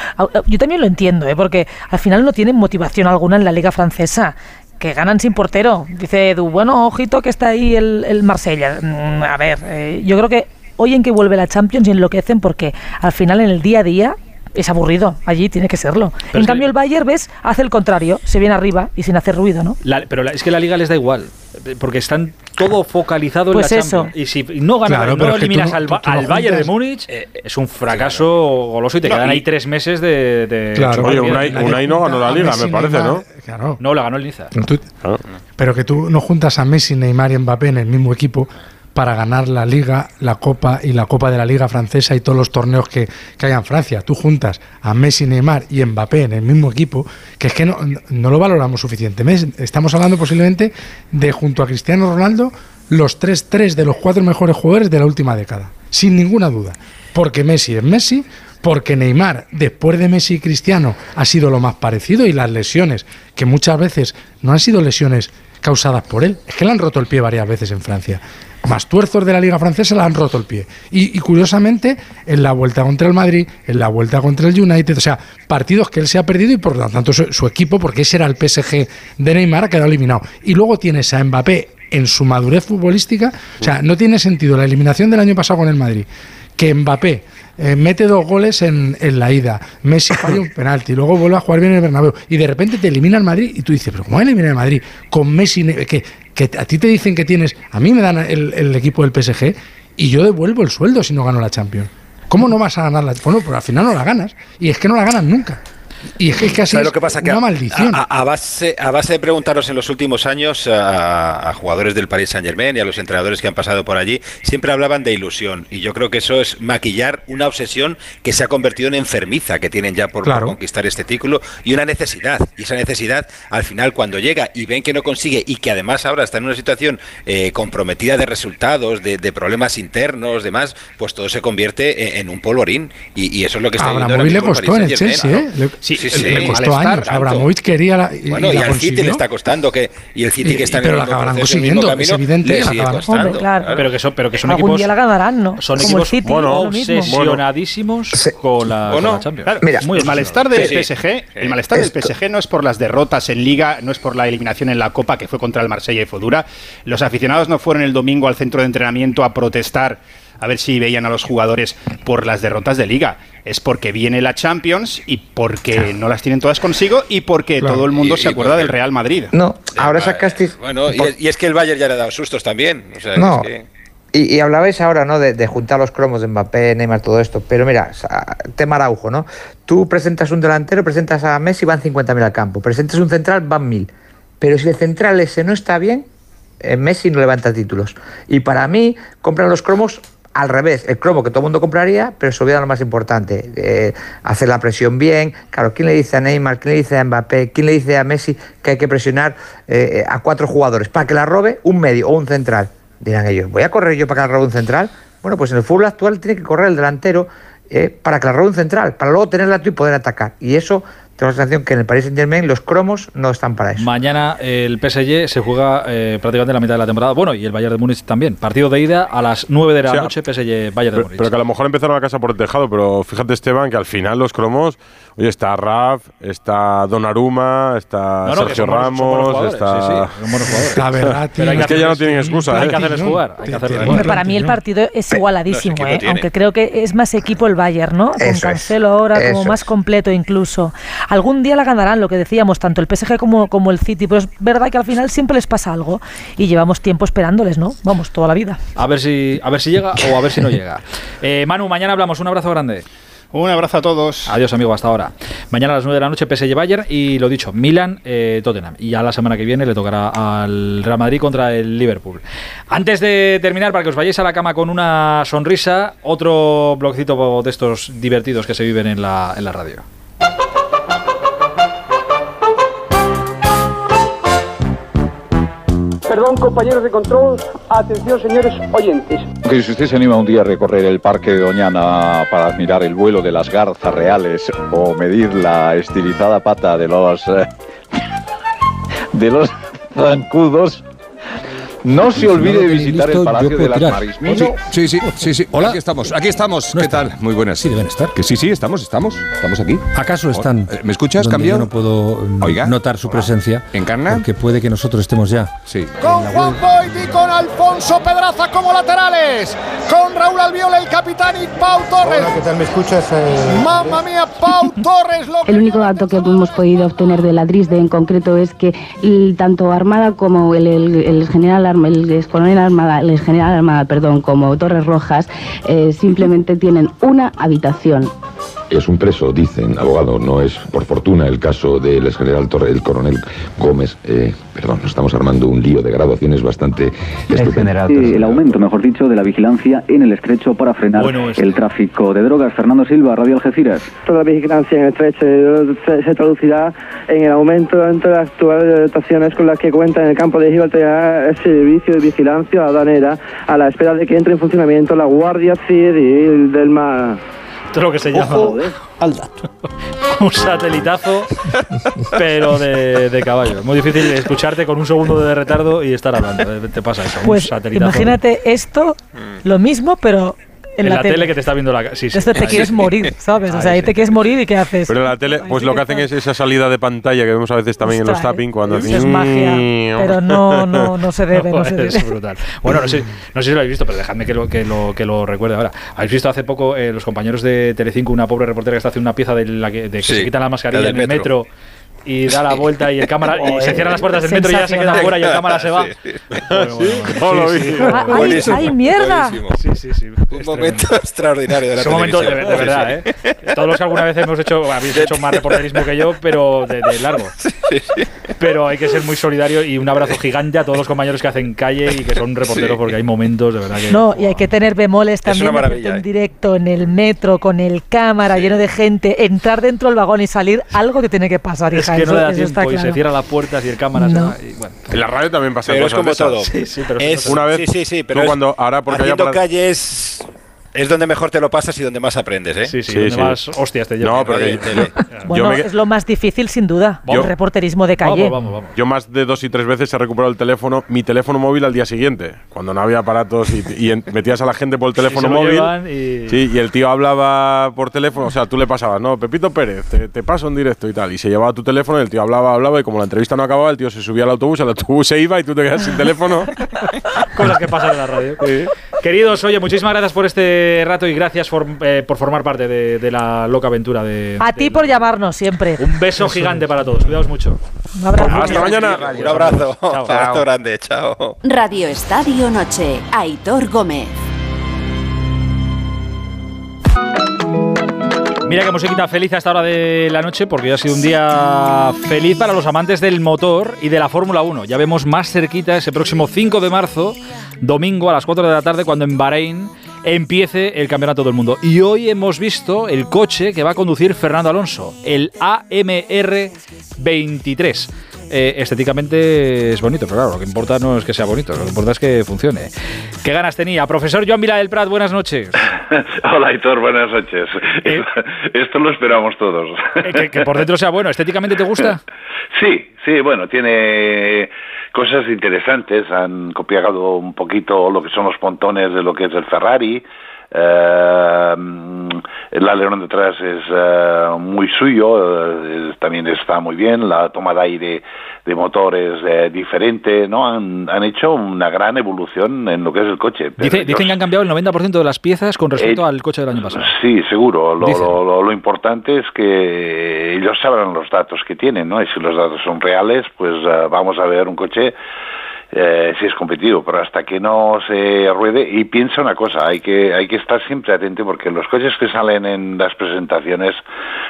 Yo también lo entiendo, ¿eh? porque al final no tienen motivación alguna en la liga francesa. Que ganan sin portero. Dice Edu, bueno, ojito que está ahí el, el Marsella. Mm, A ver, eh, yo creo que hoy en que vuelve la Champions y enloquecen porque al final en el día a día es aburrido. Allí tiene que serlo. Pero en es cambio el Bayern, ves, hace el contrario. Se viene arriba y sin hacer ruido, ¿no? La- pero la- es que la liga les da igual, eh, porque están todo focalizado Pues en la eso. Champions. Y si no ganas, Claro, no eliminas no- al, Ba- no al Bayern de Múnich, eh, es un fracaso goloso y te No, quedan y- ahí tres meses de... de Claro, Oye, Unai, no ganó la liga, me parece, Neymar, ¿no? Claro. No, la ganó el Niza. Tú- pero que tú no juntas a Messi, Neymar y Mbappé en el mismo equipo para ganar la Liga, la Copa y la Copa de la Liga Francesa y todos los torneos que, que haya en Francia. Tú juntas a Messi, Neymar y Mbappé en el mismo equipo, que es que no, no lo valoramos suficientemente. Estamos hablando posiblemente de, junto a Cristiano Ronaldo, los 3-3 de los cuatro mejores jugadores de la última década. Sin ninguna duda. Porque Messi es Messi, porque Neymar, después de Messi y Cristiano, ha sido lo más parecido y las lesiones, que muchas veces no han sido lesiones causadas por él, es que le han roto el pie varias veces en Francia. Más tuerzos de la Liga Francesa le han roto el pie. Y, curiosamente, en la vuelta contra el Madrid, en la vuelta contra el United, o sea, partidos que él se ha perdido y por lo tanto su, equipo, porque ese era el PSG de Neymar, ha quedado eliminado. Y luego tienes a Mbappé en su madurez futbolística, o sea, no tiene sentido la eliminación del año pasado con el Madrid que Mbappé eh, mete dos goles en, en la ida, Messi falla un penalti, luego vuelve a jugar bien en el Bernabéu y de repente te elimina el Madrid y tú dices, pero ¿cómo elimina el Madrid con Messi? Que, que a ti te dicen que tienes, a mí me dan el, el equipo del PSG y yo devuelvo el sueldo si no gano la Champions. ¿Cómo no vas a ganar la Bueno, pero al final no la ganas y es que no la ganas nunca. Y es que, ¿Sabes es lo que pasa? Que una a- maldición. A, a base, a base de preguntaros en los últimos años a, a jugadores del Paris Saint Germain y a los entrenadores que han pasado por allí, siempre hablaban de ilusión. Y yo creo que eso es maquillar una obsesión que se ha convertido en enfermiza que tienen ya por, conquistar este título y una necesidad. Y esa necesidad, al final, cuando llega y ven que no consigue y que además ahora está en una situación eh, comprometida de resultados, de, de problemas internos, demás, pues todo se convierte en, en un polvorín. Y, y eso es lo que está viviendo ahora le mismo el costó en el Chelsea, ¿eh? ¿no? Le- Sí, Sí, Sí, sí. el Le costó malestar, años. Abramovich quería la, y, Bueno, y y, la al City le está costando que y el City Y- que está en pero el la acabarán consiguiendo, es evidente le que la sigue acabarán. costando. Hombre, claro. Pero que son, pero que son Algún equipos. día la ganarán, ¿no? Son Como equipos City, bueno, obsesionadísimos con, la, ¿O con no? la Champions. Claro, Mira, Muy el malestar del Sí, sí. PSG, el malestar del PSG no es por las derrotas en Liga, no es por la eliminación en la Copa que fue contra el Marsella y fue dura. Los aficionados no fueron el domingo al centro de entrenamiento a protestar a ver si veían a los jugadores por las derrotas de Liga. Es porque viene la Champions y porque no las tienen todas consigo y porque Claro. todo el mundo Y- se y acuerda porque- del Real Madrid. No, ahora sacasteis. Bueno, y, es- y es que el Bayern ya le ha dado sustos también. O sea, No. es que- Y, y hablabais ahora, ¿no? De, de juntar los cromos de Mbappé, Neymar, todo esto. Pero mira, tema Araujo, ¿no? Tú presentas un delantero, presentas a Messi, van 50.000 al campo. Presentas un central, van 1.000. Pero si el central ese no está bien, eh, Messi no levanta títulos. Y para mí, compran los cromos al revés. El cromo que todo el mundo compraría, pero se olvida lo más importante. eh, hacer la presión bien. Claro, ¿quién le dice a Neymar? ¿Quién le dice a Mbappé? ¿Quién le dice a Messi que hay que presionar eh, a cuatro jugadores para que la robe un medio o un central? Dirán ellos, ¿voy a correr yo para que la robe un central? Bueno, pues en el fútbol actual tiene que correr el delantero eh, para que la robe un central, para luego tenerla tú y poder atacar. Y eso, tengo la sensación que en el Paris Saint Germain los cromos no están para eso. Mañana el PSG se juega eh, prácticamente la mitad de la temporada. Bueno, y el Bayern de Múnich también. Partido de ida a las 9 de la O sea, noche, PSG Bayern de Pero, Múnich. pero que a lo mejor empezaron la casa por el tejado, pero fíjate Esteban que al final los cromos, oye, está Raf, está Donnarumma, está No, no, Sergio son buenos- Ramos, está... sí, sí, Verratti. Pero hay Es que ya no hacerles- tienen excusa, Hay ¿eh? que hacerles jugar. Hay que hacerles jugar. para mí el partido es igualadísimo, ¿eh? aunque creo que es más equipo el Bayern, ¿no? Con Cancelo ahora como más completo incluso. Algún día la ganarán, lo que decíamos, tanto el PSG como, como el City, pero es verdad que al final siempre les pasa algo y llevamos tiempo esperándoles, ¿no? Vamos, toda la vida. A ver si, a ver si llega o a ver si no llega. <laughs> Eh, Manu, mañana hablamos. Un abrazo grande. Un abrazo a todos. Adiós, amigo, hasta ahora. Mañana a las 9 de la noche PSG Bayern y lo dicho, Milan, eh, Tottenham. Y ya la semana que viene le tocará al Real Madrid contra el Liverpool. Antes de terminar, para que os vayáis a la cama con una sonrisa, otro bloquecito de estos divertidos que se viven en la, en la radio. Perdón, compañeros de control. Atención, señores oyentes. Que si usted se anima un día a recorrer el Parque de Doñana para admirar el vuelo de las garzas reales o medir la estilizada pata de los eh, <laughs> de los zancudos, no se olvide de visitar el Palacio de las Marismas. Sí, sí, sí, sí. Hola. Aquí estamos, aquí estamos. ¿Qué tal? Muy buenas. Sí, deben estar. Que sí, sí, estamos, estamos. Estamos aquí. ¿Acaso Hola. están? Eh, ¿Me escuchas, cambión? Yo no puedo mm, Oiga. notar su Hola. presencia. ¿Encarna? Porque puede que nosotros estemos ya. Sí. Con Juan Boyd y con Alfonso Pedraza como laterales. Con Raúl Albiol, el capitán y Pau Torres. ¿qué tal me escuchas? Mamma mía, Pau <laughs> Torres. Lo El único dato que hemos podido obtener de la DRISDE en concreto es que tanto Armada como el, el- el general Arma- el ex coronel Armada, el general Armada, perdón, como Torres Rojas, eh, simplemente tienen una habitación. Es un preso, dicen, abogado. No es, por fortuna, el caso del ex general Torre, el coronel Gómez. Eh, perdón, nos estamos armando un lío de graduaciones bastante estupendo. el aumento, mejor dicho, de la vigilancia en el estrecho para frenar Bueno, el tráfico de drogas. Fernando Silva, Radio Algeciras. Toda la vigilancia en el estrecho se, se traducirá en el aumento entre las actuales dotaciones con las que cuenta en el campo de Gibraltar el servicio de vigilancia aduanera a la espera de que entre en funcionamiento la Guardia Civil del Mar. Esto es lo que se llama Ojo, <laughs> un satelitazo, pero de, de caballo. Es muy difícil escucharte con un segundo de retardo y estar hablando. Te pasa eso, un Pues satelitazo. imagínate esto, lo mismo, pero en, en la, tele. que te está viendo la sí, sí. Esto te Ahí quieres morir, <laughs> ¿sabes? O sea, Ahí te quieres morir y ¿qué haces? Pero en la tele, pues lo que hacen es esa salida de pantalla que vemos a veces también en los tapping cuando eso hacen- es magia, pero no, no, no se <laughs> debe, no se debe. es brutal. Bueno, no sé, no sé si lo habéis visto, pero dejadme que lo, que lo, que lo recuerde ahora. ¿Habéis visto hace poco eh, los compañeros de Telecinco, una pobre reportera que está haciendo una pieza de, la que, de que Sí, se quitan la mascarilla la en del el metro. metro. Y da la vuelta y el cámara y se cierran las puertas del metro y ya se queda fuera y el cámara se va. Sí. Bueno, bueno, ¡Ay, mierda! Sí, sí, sí. Un momento extraordinario de la Es un momento de, de verdad. ¿eh? Todos los que alguna vez hemos hecho, habéis hecho más reporterismo que yo, pero de, de largo. <laughs> Pero hay que ser muy solidario y un abrazo gigante a todos los compañeros que hacen calle y que son reporteros porque hay momentos de verdad que... No, y hay que tener bemoles también. un ¿eh? directo en el metro con el cámara lleno de gente, entrar dentro del vagón y salir, algo te tiene que pasar, hija. Que no eso- le da está tiempo y se claro. cierra la puerta y el cámara se No. va. y bueno. En la radio también pasa Pero es como todo. Sí, sí, pero Es- Una vez, sí, sí, sí, pero es- cuando ahora porque haciendo calles Es donde mejor te lo pasas y donde más aprendes, ¿eh? Sí, sí, donde más hostias te llevas. No, pero <laughs> Bueno, me- es lo más difícil sin duda, Yo- el reporterismo de calle. Yo más de dos y tres veces he recuperado el teléfono, mi teléfono móvil al día siguiente, cuando no había aparatos y, y metías a la gente por el <laughs> teléfono móvil. y- Sí, y el tío hablaba por teléfono, o sea, tú le pasabas, no, Pepito Pérez, te, te paso en directo y tal. Y se llevaba tu teléfono, el tío hablaba, hablaba, y como la entrevista no acababa, el tío se subía al autobús, el autobús se iba y tú te quedas sin teléfono. <laughs> Cosas que pasan en la radio. Queridos, oye, muchísimas gracias por este rato y gracias por, eh, por formar parte de, de la loca aventura de. A ti por llamarnos siempre. Un beso gigante para todos. Cuidaos mucho. Un abrazo. Hasta mañana. Un abrazo. Chao. abrazo grande. Chao. Radio Estadio Noche. Aitor Gómez. Mira qué musiquita feliz a esta hora de la noche, porque hoy ha sido un día feliz para los amantes del motor y de la Fórmula 1. Ya vemos más cerquita ese próximo 5 de marzo, domingo a las 4 de la tarde, cuando en Bahrein empiece el Campeonato del Mundo. Y hoy hemos visto el coche que va a conducir Fernando Alonso, el AMR 23. Eh, estéticamente es bonito, pero claro, lo que importa no es que sea bonito, lo que importa es que funcione. ¿Qué ganas tenía? Profesor Joan Vila del Prat, buenas noches. <laughs> Hola, Hitor, buenas noches. Esto lo esperamos todos. Eh, que, que por dentro sea bueno, ¿estéticamente te gusta? <laughs> Sí, sí, bueno, tiene cosas interesantes. Han copiado un poquito lo que son los pontones de lo que es el Ferrari. Eh, el alerón detrás es eh, muy suyo, eh, también está muy bien. La toma de aire de motor es eh, diferente, ¿no? Han, han hecho una gran evolución en lo que es el coche. Pero Dice- ellos- dicen que han cambiado el 90% de las piezas con respecto Eh, al coche del año pasado. Sí, seguro. Lo, lo- lo- lo importante es que ellos sabrán los datos que tienen, ¿no? Y si los datos son reales, pues eh, vamos a ver un coche eh, si es competitivo, pero hasta que no se ruede y piensa una cosa, hay que hay que estar siempre atento porque los coches que salen en las presentaciones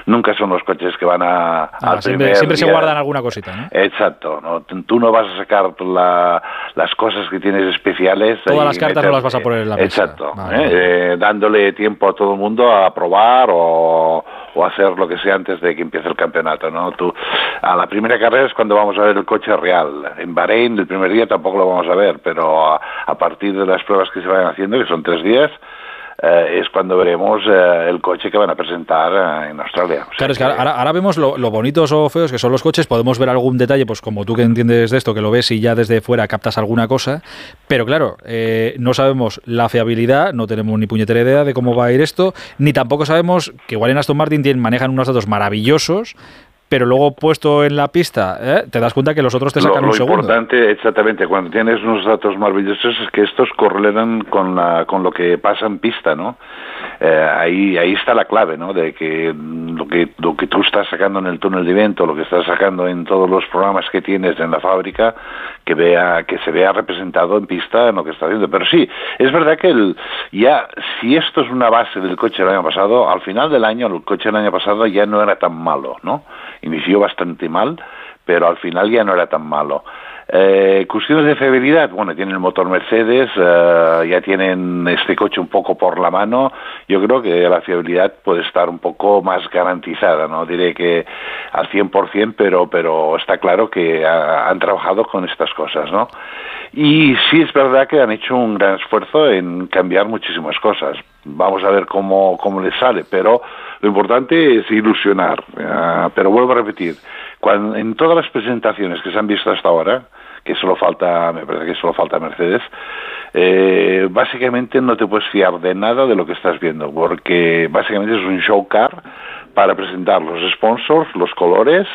nunca son los coches que van a Ah, al siempre primer siempre se guardan alguna cosita, ¿no? Exacto, ¿no? Tú no vas a sacar la- las cosas que tienes especiales. Todas las cartas no las vas a poner en la mesa. Exacto, ¿eh? Eh, dándole tiempo a todo el mundo a probar o, o hacer lo que sea antes de que empiece el campeonato, ¿no? Tú, a la primera carrera es cuando vamos a ver el coche real. En Bahrein el primer día tampoco lo vamos a ver, pero a, a partir de las pruebas que se vayan haciendo, que son tres días, eh, es cuando veremos eh, el coche que van a presentar eh, en Australia. Claro, es que ahora, ahora vemos lo, lo bonitos o feos que son los coches, podemos ver algún detalle, pues como tú que entiendes de esto, que lo ves y ya desde fuera captas alguna cosa, pero claro, eh, no sabemos la fiabilidad, no tenemos ni puñetera idea de cómo va a ir esto, ni tampoco sabemos que igual en Aston Martin tienen, manejan unos datos maravillosos, pero luego puesto en la pista, ¿eh? te das cuenta que los otros te Lo, sacan lo un segundo. importante, exactamente, cuando tienes unos datos maravillosos es que estos correlaran con, la, con lo que pasa en pista, ¿no? Eh, ahí, ahí está la clave, ¿no? De que lo que lo que tú estás sacando en el túnel de viento, lo que estás sacando en todos los programas que tienes en la fábrica, que vea que se vea representado en pista en lo que está haciendo. Pero sí, es verdad que el, ya si esto es una base del coche del año pasado, al final del año el coche del año pasado ya no era tan malo, ¿no? Inició bastante mal, pero al final ya no era tan malo. Eh, cuestiones de fiabilidad, bueno, tienen el motor Mercedes, eh, ya tienen este coche un poco por la mano. Yo creo que la fiabilidad puede estar un poco más garantizada, no diré que al 100%, pero, pero está claro que han trabajado con estas cosas, ¿no? Y sí es verdad que han hecho un gran esfuerzo en cambiar muchísimas cosas. Vamos a ver cómo, cómo les sale, pero lo importante es ilusionar. Ah, pero vuelvo a repetir, cuando, en todas las presentaciones que se han visto hasta ahora, que solo falta, me parece que solo falta Mercedes, eh, básicamente no te puedes fiar de nada de lo que estás viendo, porque básicamente es un show car para presentar los sponsors, los colores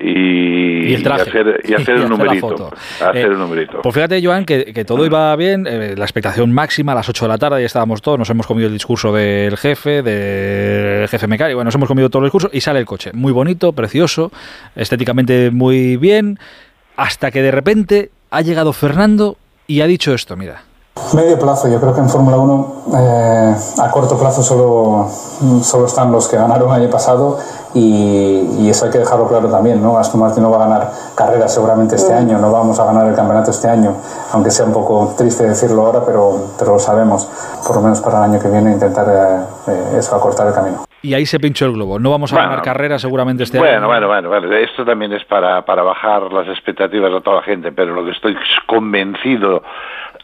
y, Y el traje. hacer, y <laughs> hacer el numerito. Hacer Eh, el numerito. Pues fíjate, Joan, que, que todo iba bien, eh, la expectación máxima a las 8 de la tarde, ya estábamos todos, nos hemos comido el discurso del jefe, del jefe mecánico, bueno, nos hemos comido todo el discurso y sale el coche. Muy bonito, precioso, estéticamente muy bien, hasta que de repente ha llegado Fernando y ha dicho esto, mira. Medio plazo, yo creo que en Fórmula 1 eh, a corto plazo solo, solo están los que ganaron el año pasado y, y eso hay que dejarlo claro también, ¿no? Aston Martin no va a ganar carreras seguramente este año, no vamos a ganar el campeonato este año, aunque sea un poco triste decirlo ahora, pero, pero lo sabemos, por lo menos para el año que viene intentar eh, eh, eso, acortar el camino. Y ahí se pinchó el globo. No vamos a Bueno. ganar carrera seguramente este Bueno, año. bueno, bueno, bueno, esto también es para, para bajar las expectativas de toda la gente, pero lo que estoy convencido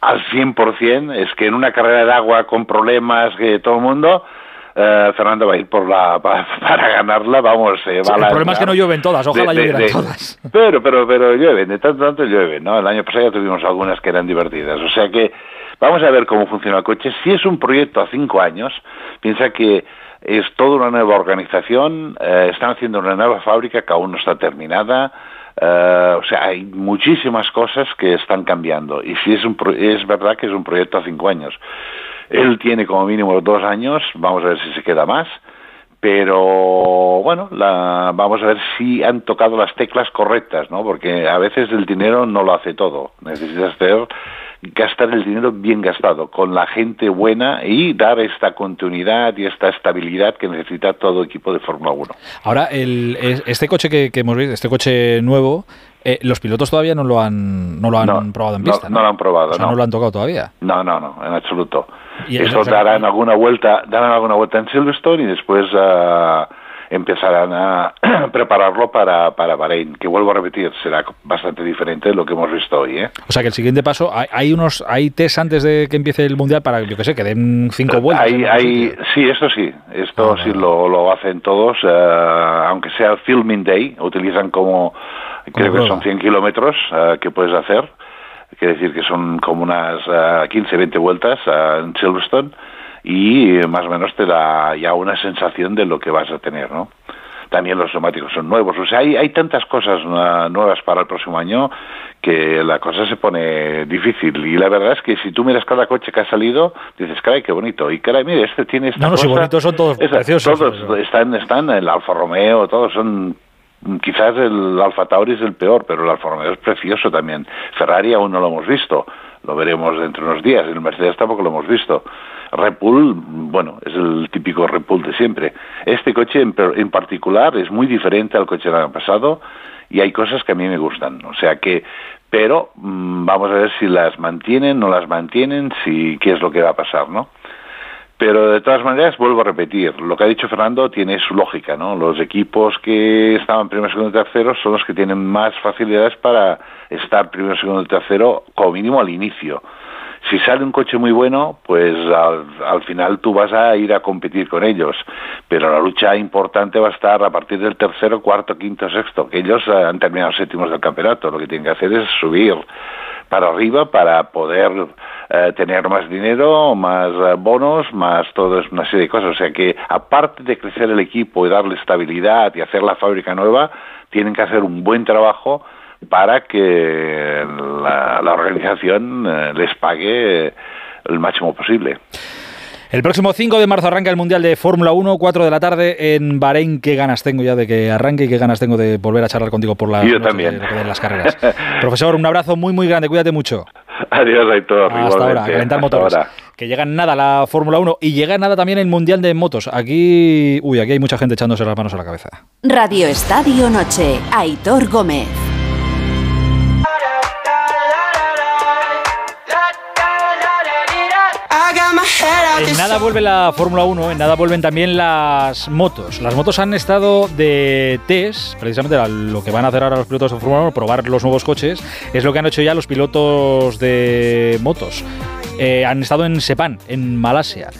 al 100% es que en una carrera de agua con problemas que todo el mundo, eh, Fernando va a ir por la <laughs> para, para ganarla, vamos, eh, va a el la- problema es que no llueven todas, ojalá de- de- llovieran de- todas. <laughs> Pero, pero, pero llueven, de tanto, tanto llueven, ¿no? El año pasado ya tuvimos algunas que eran divertidas, o sea que vamos a ver cómo funciona el coche. Si es un proyecto a cinco años, piensa que es toda una nueva organización, eh, están haciendo una nueva fábrica que aún no está terminada, eh, o sea, hay muchísimas cosas que están cambiando y si es, un pro- es verdad que es un proyecto a cinco años. Él tiene como mínimo dos años, vamos a ver si se queda más, pero bueno, la, vamos a ver si han tocado las teclas correctas, ¿no? Porque a veces el dinero no lo hace todo. Necesitas hacer, gastar el dinero bien gastado, con la gente buena y dar esta continuidad y esta estabilidad que necesita todo equipo de Fórmula 1. Ahora, el, es- este coche que, que hemos visto, este coche nuevo, eh, los pilotos todavía no lo han, no lo han probado en No, pista. no lo han probado, O sea, no. no lo han tocado todavía. No, no, no, en absoluto. Y Eso darán alguna vuelta, darán alguna vuelta en Silverstone y después ah, empezarán a <clears throat> prepararlo para, para Bahrein, que vuelvo a repetir, será bastante diferente de lo que hemos visto hoy, ¿eh? O sea que el siguiente paso, hay, hay unos hay test antes de que empiece el mundial para, yo que sé, que den cinco vueltas. Hay, sí, esto sí, esto Ah, sí lo, lo hacen todos, eh, aunque sea filming day, utilizan como, creo que son 100 kilómetros eh, que puedes hacer, quiere decir que son como unas eh, 15, 20 vueltas eh, en Silverstone y eh, más o menos te da ya una sensación de lo que vas a tener, ¿no? También los neumáticos son nuevos, o sea, hay, hay tantas cosas nuevas para el próximo año que la cosa se pone difícil y la verdad es que si tú miras cada coche que ha salido, dices, caray, qué bonito, y caray, mire, este tiene esta No, no, si bonitos son todos esa- preciosos. todos están, están, el Alfa Romeo, todos son quizás el Alfa Tauri es el peor, pero el Alfa Romeo es precioso también. Ferrari aún no lo hemos visto, lo veremos dentro de unos días. El Mercedes tampoco lo hemos visto. Bull, bueno, es el típico Bull de siempre. Este coche en, en particular es muy diferente al coche del año pasado y hay cosas que a mí me gustan. O sea que, pero mm, vamos a ver si las mantienen, no las mantienen, si qué es lo que va a pasar, ¿no? Pero de todas maneras, vuelvo a repetir, lo que ha dicho Fernando tiene su lógica, ¿no? Los equipos que estaban primero, segundo y tercero son los que tienen más facilidades para estar primero, segundo y tercero, como mínimo al inicio. Si sale un coche muy bueno, pues al, al final tú vas a ir a competir con ellos. Pero la lucha importante va a estar a partir del tercero, cuarto, quinto, sexto, que ellos han terminado séptimos del campeonato. Lo que tienen que hacer es subir para arriba para poder eh, tener más dinero, más eh, bonos, más toda una serie de cosas. O sea que aparte de crecer el equipo y darle estabilidad y hacer la fábrica nueva, tienen que hacer un buen trabajo para que la, la organización eh, les pague el máximo posible. El próximo 5 de marzo arranca el Mundial de Fórmula 1, 4 de la tarde en Bahrein. Qué ganas tengo ya de que arranque y qué ganas tengo de volver a charlar contigo por las, Yo también. de den las carreras. <laughs> Profesor, un abrazo muy, muy grande. Cuídate mucho. Adiós, Aitor. Hasta ahora, calentar Hasta motores. ahora. Que llega nada la Fórmula 1 y llega nada también el Mundial de Motos. Aquí, uy, aquí hay mucha gente echándose las manos a la cabeza. Radio Estadio Noche. Aitor Gómez. En nada vuelve la Fórmula 1, en nada vuelven también las motos. Las motos han estado de test, precisamente lo que van a hacer ahora los pilotos de Fórmula 1, probar los nuevos coches, es lo que han hecho ya los pilotos de motos. Eh, han estado en Sepang, en Malasia.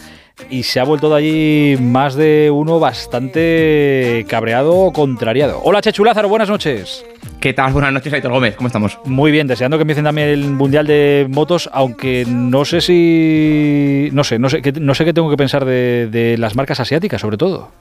Y se ha vuelto de allí más de uno bastante cabreado o contrariado. Hola Chechu Lázaro, buenas noches. ¿Qué tal? Buenas noches, Aitor Gómez. ¿Cómo estamos? Muy bien, deseando que empiecen también el Mundial de Motos, aunque no sé si... No sé, no sé, no sé qué tengo que pensar de, de las marcas asiáticas, sobre todo.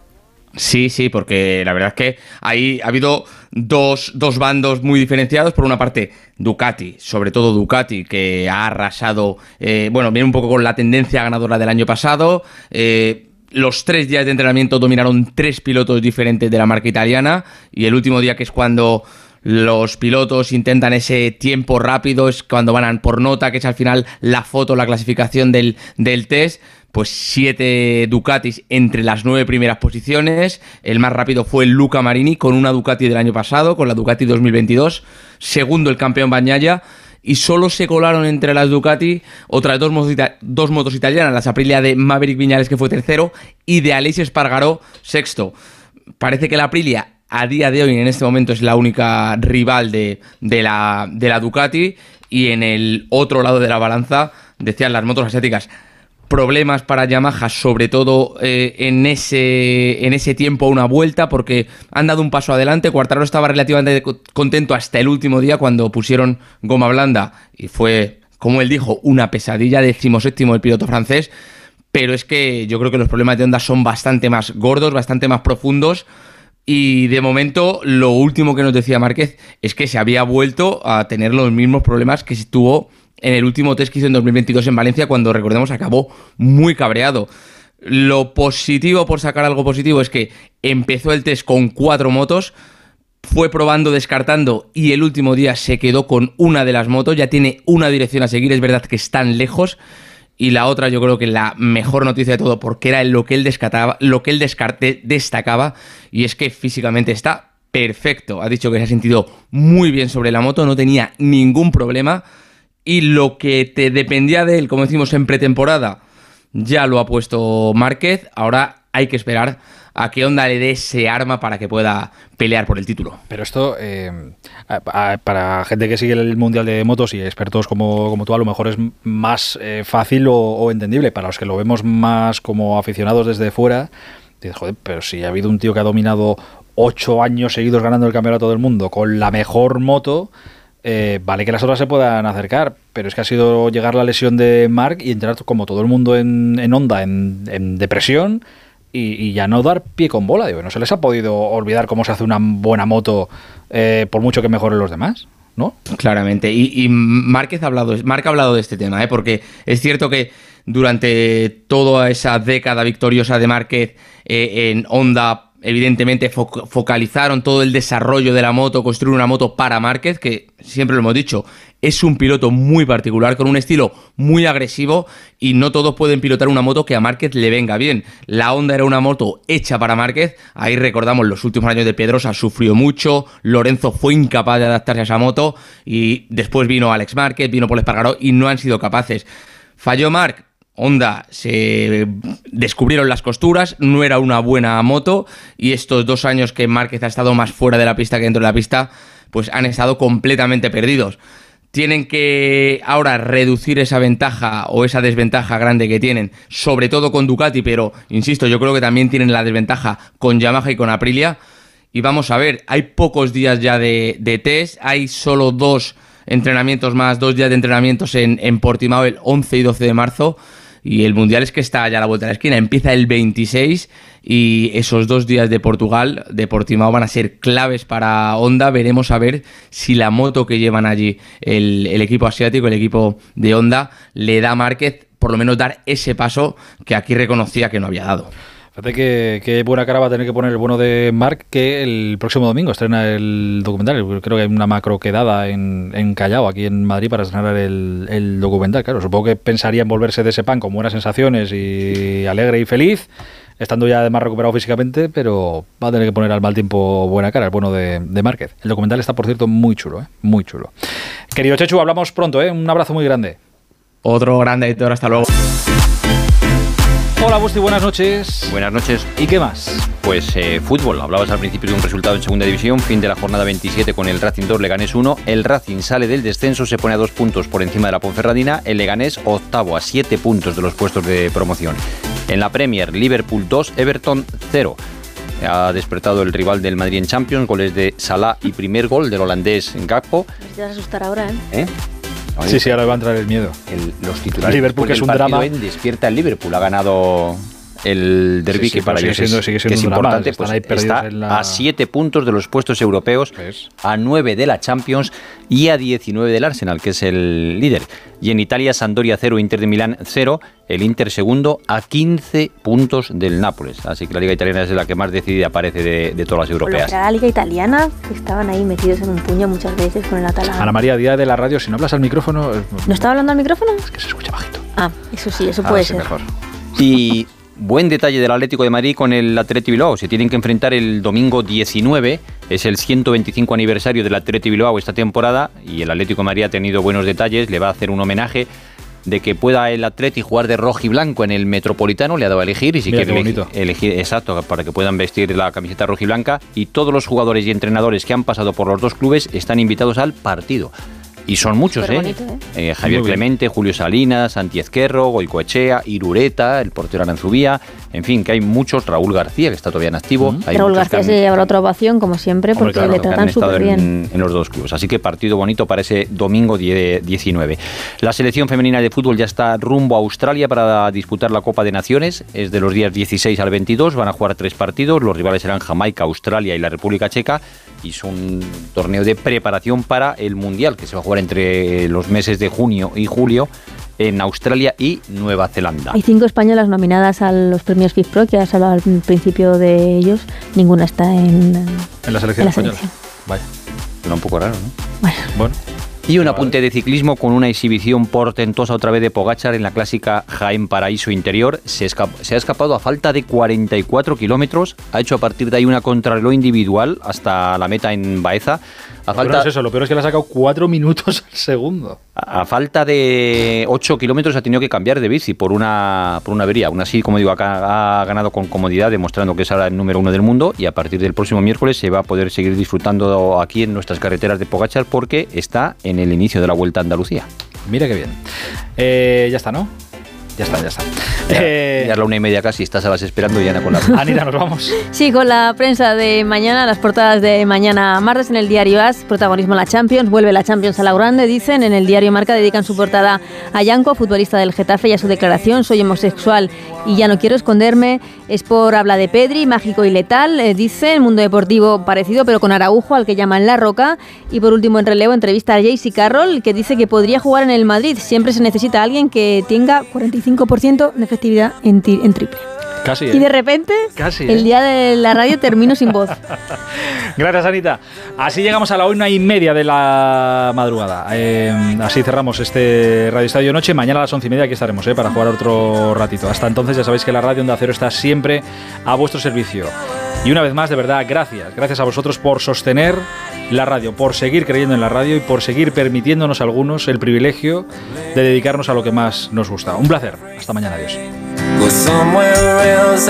Sí, sí, porque la verdad es que ahí ha habido dos, dos bandos muy diferenciados. Por una parte, Ducati, sobre todo Ducati, que ha arrasado, eh, bueno, viene un poco con la tendencia ganadora del año pasado. Eh, los tres días de entrenamiento dominaron tres pilotos diferentes de la marca italiana y el último día que es cuando los pilotos intentan ese tiempo rápido, es cuando van por nota, que es al final la foto, la clasificación del, del test. Pues siete Ducatis entre las nueve primeras posiciones. El más rápido fue Luca Marini con una Ducati del año pasado, con la Ducati 2022. Segundo el campeón Bagnaia. Y solo se colaron entre las Ducati otras dos motos, dos motos italianas, las Aprilia de Maverick Viñales que fue tercero y de Aleix Espargaró sexto. Parece que la Aprilia a día de hoy en este momento es la única rival de, de la, de la Ducati Y en el otro lado de la balanza, decían las motos asiáticas, problemas para Yamaha, sobre todo eh, en, ese, en ese tiempo una vuelta, porque han dado un paso adelante. Cuartararo estaba relativamente contento hasta el último día cuando pusieron goma blanda y fue, como él dijo, una pesadilla, decimoséptimo el piloto francés. Pero es que yo creo que los problemas de Honda son bastante más gordos, bastante más profundos. Y de momento, lo último que nos decía Márquez es que se había vuelto a tener los mismos problemas que se tuvo en el último test que hizo en 2022 en Valencia, cuando recordemos acabó muy cabreado. Lo positivo, por sacar algo positivo, es que empezó el test con cuatro motos, fue probando, descartando y el último día se quedó con una de las motos, ya tiene una dirección a seguir, es verdad que están lejos. Y la otra, yo creo que la mejor noticia de todo, porque era lo que él descartaba, lo que él descarte, destacaba, y es que físicamente está perfecto. Ha dicho que se ha sentido muy bien sobre la moto, no tenía ningún problema. Y lo que te dependía de él, como decimos en pretemporada, ya lo ha puesto Márquez. Ahora hay que esperar a qué onda le dé ese arma para que pueda pelear por el título. Pero esto, eh, para gente que sigue el Mundial de Motos y expertos como, como tú, a lo mejor es más eh, fácil o, entendible. Para los que lo vemos más como aficionados desde fuera, dices, joder, pero si ha habido un tío que ha dominado ocho años seguidos ganando el campeonato del mundo con la mejor moto eh, vale que las otras se puedan acercar, pero es que ha sido llegar la lesión de Mark y entrar como todo el mundo en, onda, en, depresión y, ya no dar pie con bola. Digo, no se les ha podido olvidar cómo se hace una buena moto eh, por mucho que mejoren los demás. ¿No? Claramente. Y, Márquez ha hablado, Mark ha hablado de este tema, ¿eh? porque es cierto que durante toda esa década victoriosa de Márquez en Honda evidentemente focalizaron todo el desarrollo de la moto, construir una moto para Márquez, que siempre lo hemos dicho, es un piloto muy particular, con un estilo muy agresivo y no todos pueden pilotar una moto que a Márquez le venga bien. La Honda era una moto hecha para Márquez, ahí recordamos los últimos años de Pedrosa sufrió mucho, Lorenzo fue incapaz de adaptarse a esa moto y después vino Alex Márquez, vino Paul Espargaró y no han sido capaces. Falló Marc, Honda se descubrieron las costuras, no era una buena moto y estos dos años que Márquez ha estado más fuera de la pista que dentro de la pista, pues han estado completamente perdidos. Tienen que ahora reducir esa ventaja o esa desventaja grande que tienen, sobre todo con Ducati, pero insisto, yo creo que también tienen la desventaja con Yamaha y con Aprilia. Y vamos a ver, hay pocos días ya de, test, hay solo dos entrenamientos más, dos días de entrenamientos en, en Portimao el 11 y 12 de marzo y el Mundial es que está ya a la vuelta de la esquina, empieza el 26 y esos dos días de Portugal, de Portimao, van a ser claves para Honda. Veremos a ver si la moto que llevan allí el, equipo asiático, el equipo de Honda, le da a Márquez por lo menos dar ese paso que aquí reconocía que no había dado. Fíjate que, buena cara va a tener que poner el bueno de Mark que el próximo domingo estrena el documental. Creo que hay una macro quedada en, en Callao, aquí en Madrid, para estrenar el, documental. Claro, supongo que pensaría en volverse de ese pan con buenas sensaciones y alegre y feliz, estando ya además recuperado físicamente, pero va a tener que poner al mal tiempo buena cara, el bueno de, de Márquez. El documental está, por cierto, muy chulo, ¿eh? muy chulo. Querido Chechu, hablamos pronto, ¿eh? un abrazo muy grande. Otro grande editor, hasta luego. Hola Busti, buenas noches. Buenas noches. ¿Y qué más? Pues eh, fútbol. Hablabas al principio de un resultado en segunda división, fin de la jornada 27 con el Racing 2, Leganés 1. El Racing sale del descenso, se pone a dos puntos por encima de la Ponferradina. El Leganés octavo a siete puntos de los puestos de promoción. En la Premier, Liverpool 2, Everton 0 ha despertado el rival del Madrid en Champions, goles de Salah y primer gol del holandés Gakpo. Te vas a asustar ahora, ¿eh? ¿Eh? Sí, sí, ahora va a entrar el miedo. los titulares. Liverpool, que es un drama. despierta el Liverpool. Ha ganado el derby que para ellos es, que es importante, pues está a 7 puntos de los puestos europeos, a 9 de la Champions y a 19 del Arsenal, que es el líder. Y en Italia, Sandoria 0, Inter de Milán 0, el Inter segundo a 15 puntos del Nápoles. Así que la Liga Italiana es la que más decidida parece de, todas las europeas. la Liga Italiana, que estaban ahí metidos en un puño muchas veces con el Atalanta. Ana María, día de la radio, si no hablas al micrófono... ¿No estaba hablando al micrófono? Es que se escucha bajito. Ah, eso sí, eso puede ser. Mejor. Y <laughs> Buen detalle del Atlético de Madrid con el Atleti Bilbao. Se tienen que enfrentar el domingo 19. Es el 125 aniversario del Atleti Bilbao esta temporada y el Atlético de Madrid ha tenido buenos detalles. Le va a hacer un homenaje de que pueda el Atleti jugar de rojo y blanco en el Metropolitano, le ha dado a elegir y si quiere elegir, exacto, para que puedan vestir la camiseta roja y blanca y todos los jugadores y entrenadores que han pasado por los dos clubes están invitados al partido. Y son muchos, ¿eh? ¿eh? ¿eh? Javier Clemente, Julio Salinas, Santi Ezquerro, Goicoechea, Irureta, el portero Aranzubía, en fin, que hay muchos, Raúl García, que está todavía en activo. Raúl García se llevará otra ovación, como siempre, porque le tratan súper bien. En, los dos clubes. Así que partido bonito para ese domingo 19. La selección femenina de fútbol ya está rumbo a Australia para disputar la Copa de Naciones. Es de los días 16 al 22, van a jugar tres partidos. Los rivales serán Jamaica, Australia y la República Checa. Y es un torneo de preparación para el Mundial, que se va a jugar entre los meses de junio y julio en Australia y Nueva Zelanda. Hay cinco españolas nominadas a los premios FIFPro, que has hablado al principio de ellos. Ninguna está en, en la selección española. Vaya. Suena un poco raro, ¿no? Bueno. bueno. Y un apunte de ciclismo con una exhibición portentosa otra vez de Pogachar en la clásica Jaén Paraíso Interior. Se, se ha escapado a falta de 44 kilómetros. Ha hecho a partir de ahí una contrarreloj individual hasta la meta en Baeza. A falta, es eso, lo peor es que le ha sacado cuatro minutos al segundo. A, falta de 8 kilómetros ha tenido que cambiar de bici por una, por una avería. Aún así, como digo, ha, ha ganado con comodidad, demostrando que es ahora el número uno del mundo. Y a partir del próximo miércoles se va a poder seguir disfrutando aquí en nuestras carreteras de Pogachar porque está en el inicio de la Vuelta a Andalucía. Mira qué bien. Eh, ya está, ¿no? Ya está, ya está. Ya, eh, ya la una y media casi, estás a las esperando y Ana con la... Anita, nos vamos. Sí, con la prensa de mañana, las portadas de mañana martes en el diario AS, protagonismo la Champions, vuelve la Champions a la grande, dicen, en el diario Marca dedican su portada a Yanko, futbolista del Getafe, y a su declaración, soy homosexual y ya no quiero esconderme, es por habla de Pedri, mágico y letal, eh, dice, el mundo deportivo parecido pero con Araujo, al que llaman La Roca, y por último en relevo entrevista a Jaycee Carroll, que dice que podría jugar en el Madrid, siempre se necesita alguien que tenga 45 5% de efectividad en triple. Casi. Y de ¿eh? repente, Casi, el ¿eh? día de la radio termino sin voz. <laughs> Gracias, Anita. Así llegamos a la una y media de la madrugada. Eh, así cerramos este Radio Estadio Noche. Mañana a las once y media aquí estaremos para jugar otro ratito. Hasta entonces ya sabéis que la radio Onda Cero está siempre a vuestro servicio. Y una vez más, de verdad, gracias. Gracias a vosotros por sostener la radio, por seguir creyendo en la radio y por seguir permitiéndonos a algunos el privilegio de dedicarnos a lo que más nos gusta. Un placer. Hasta mañana. Adiós. somewhere else.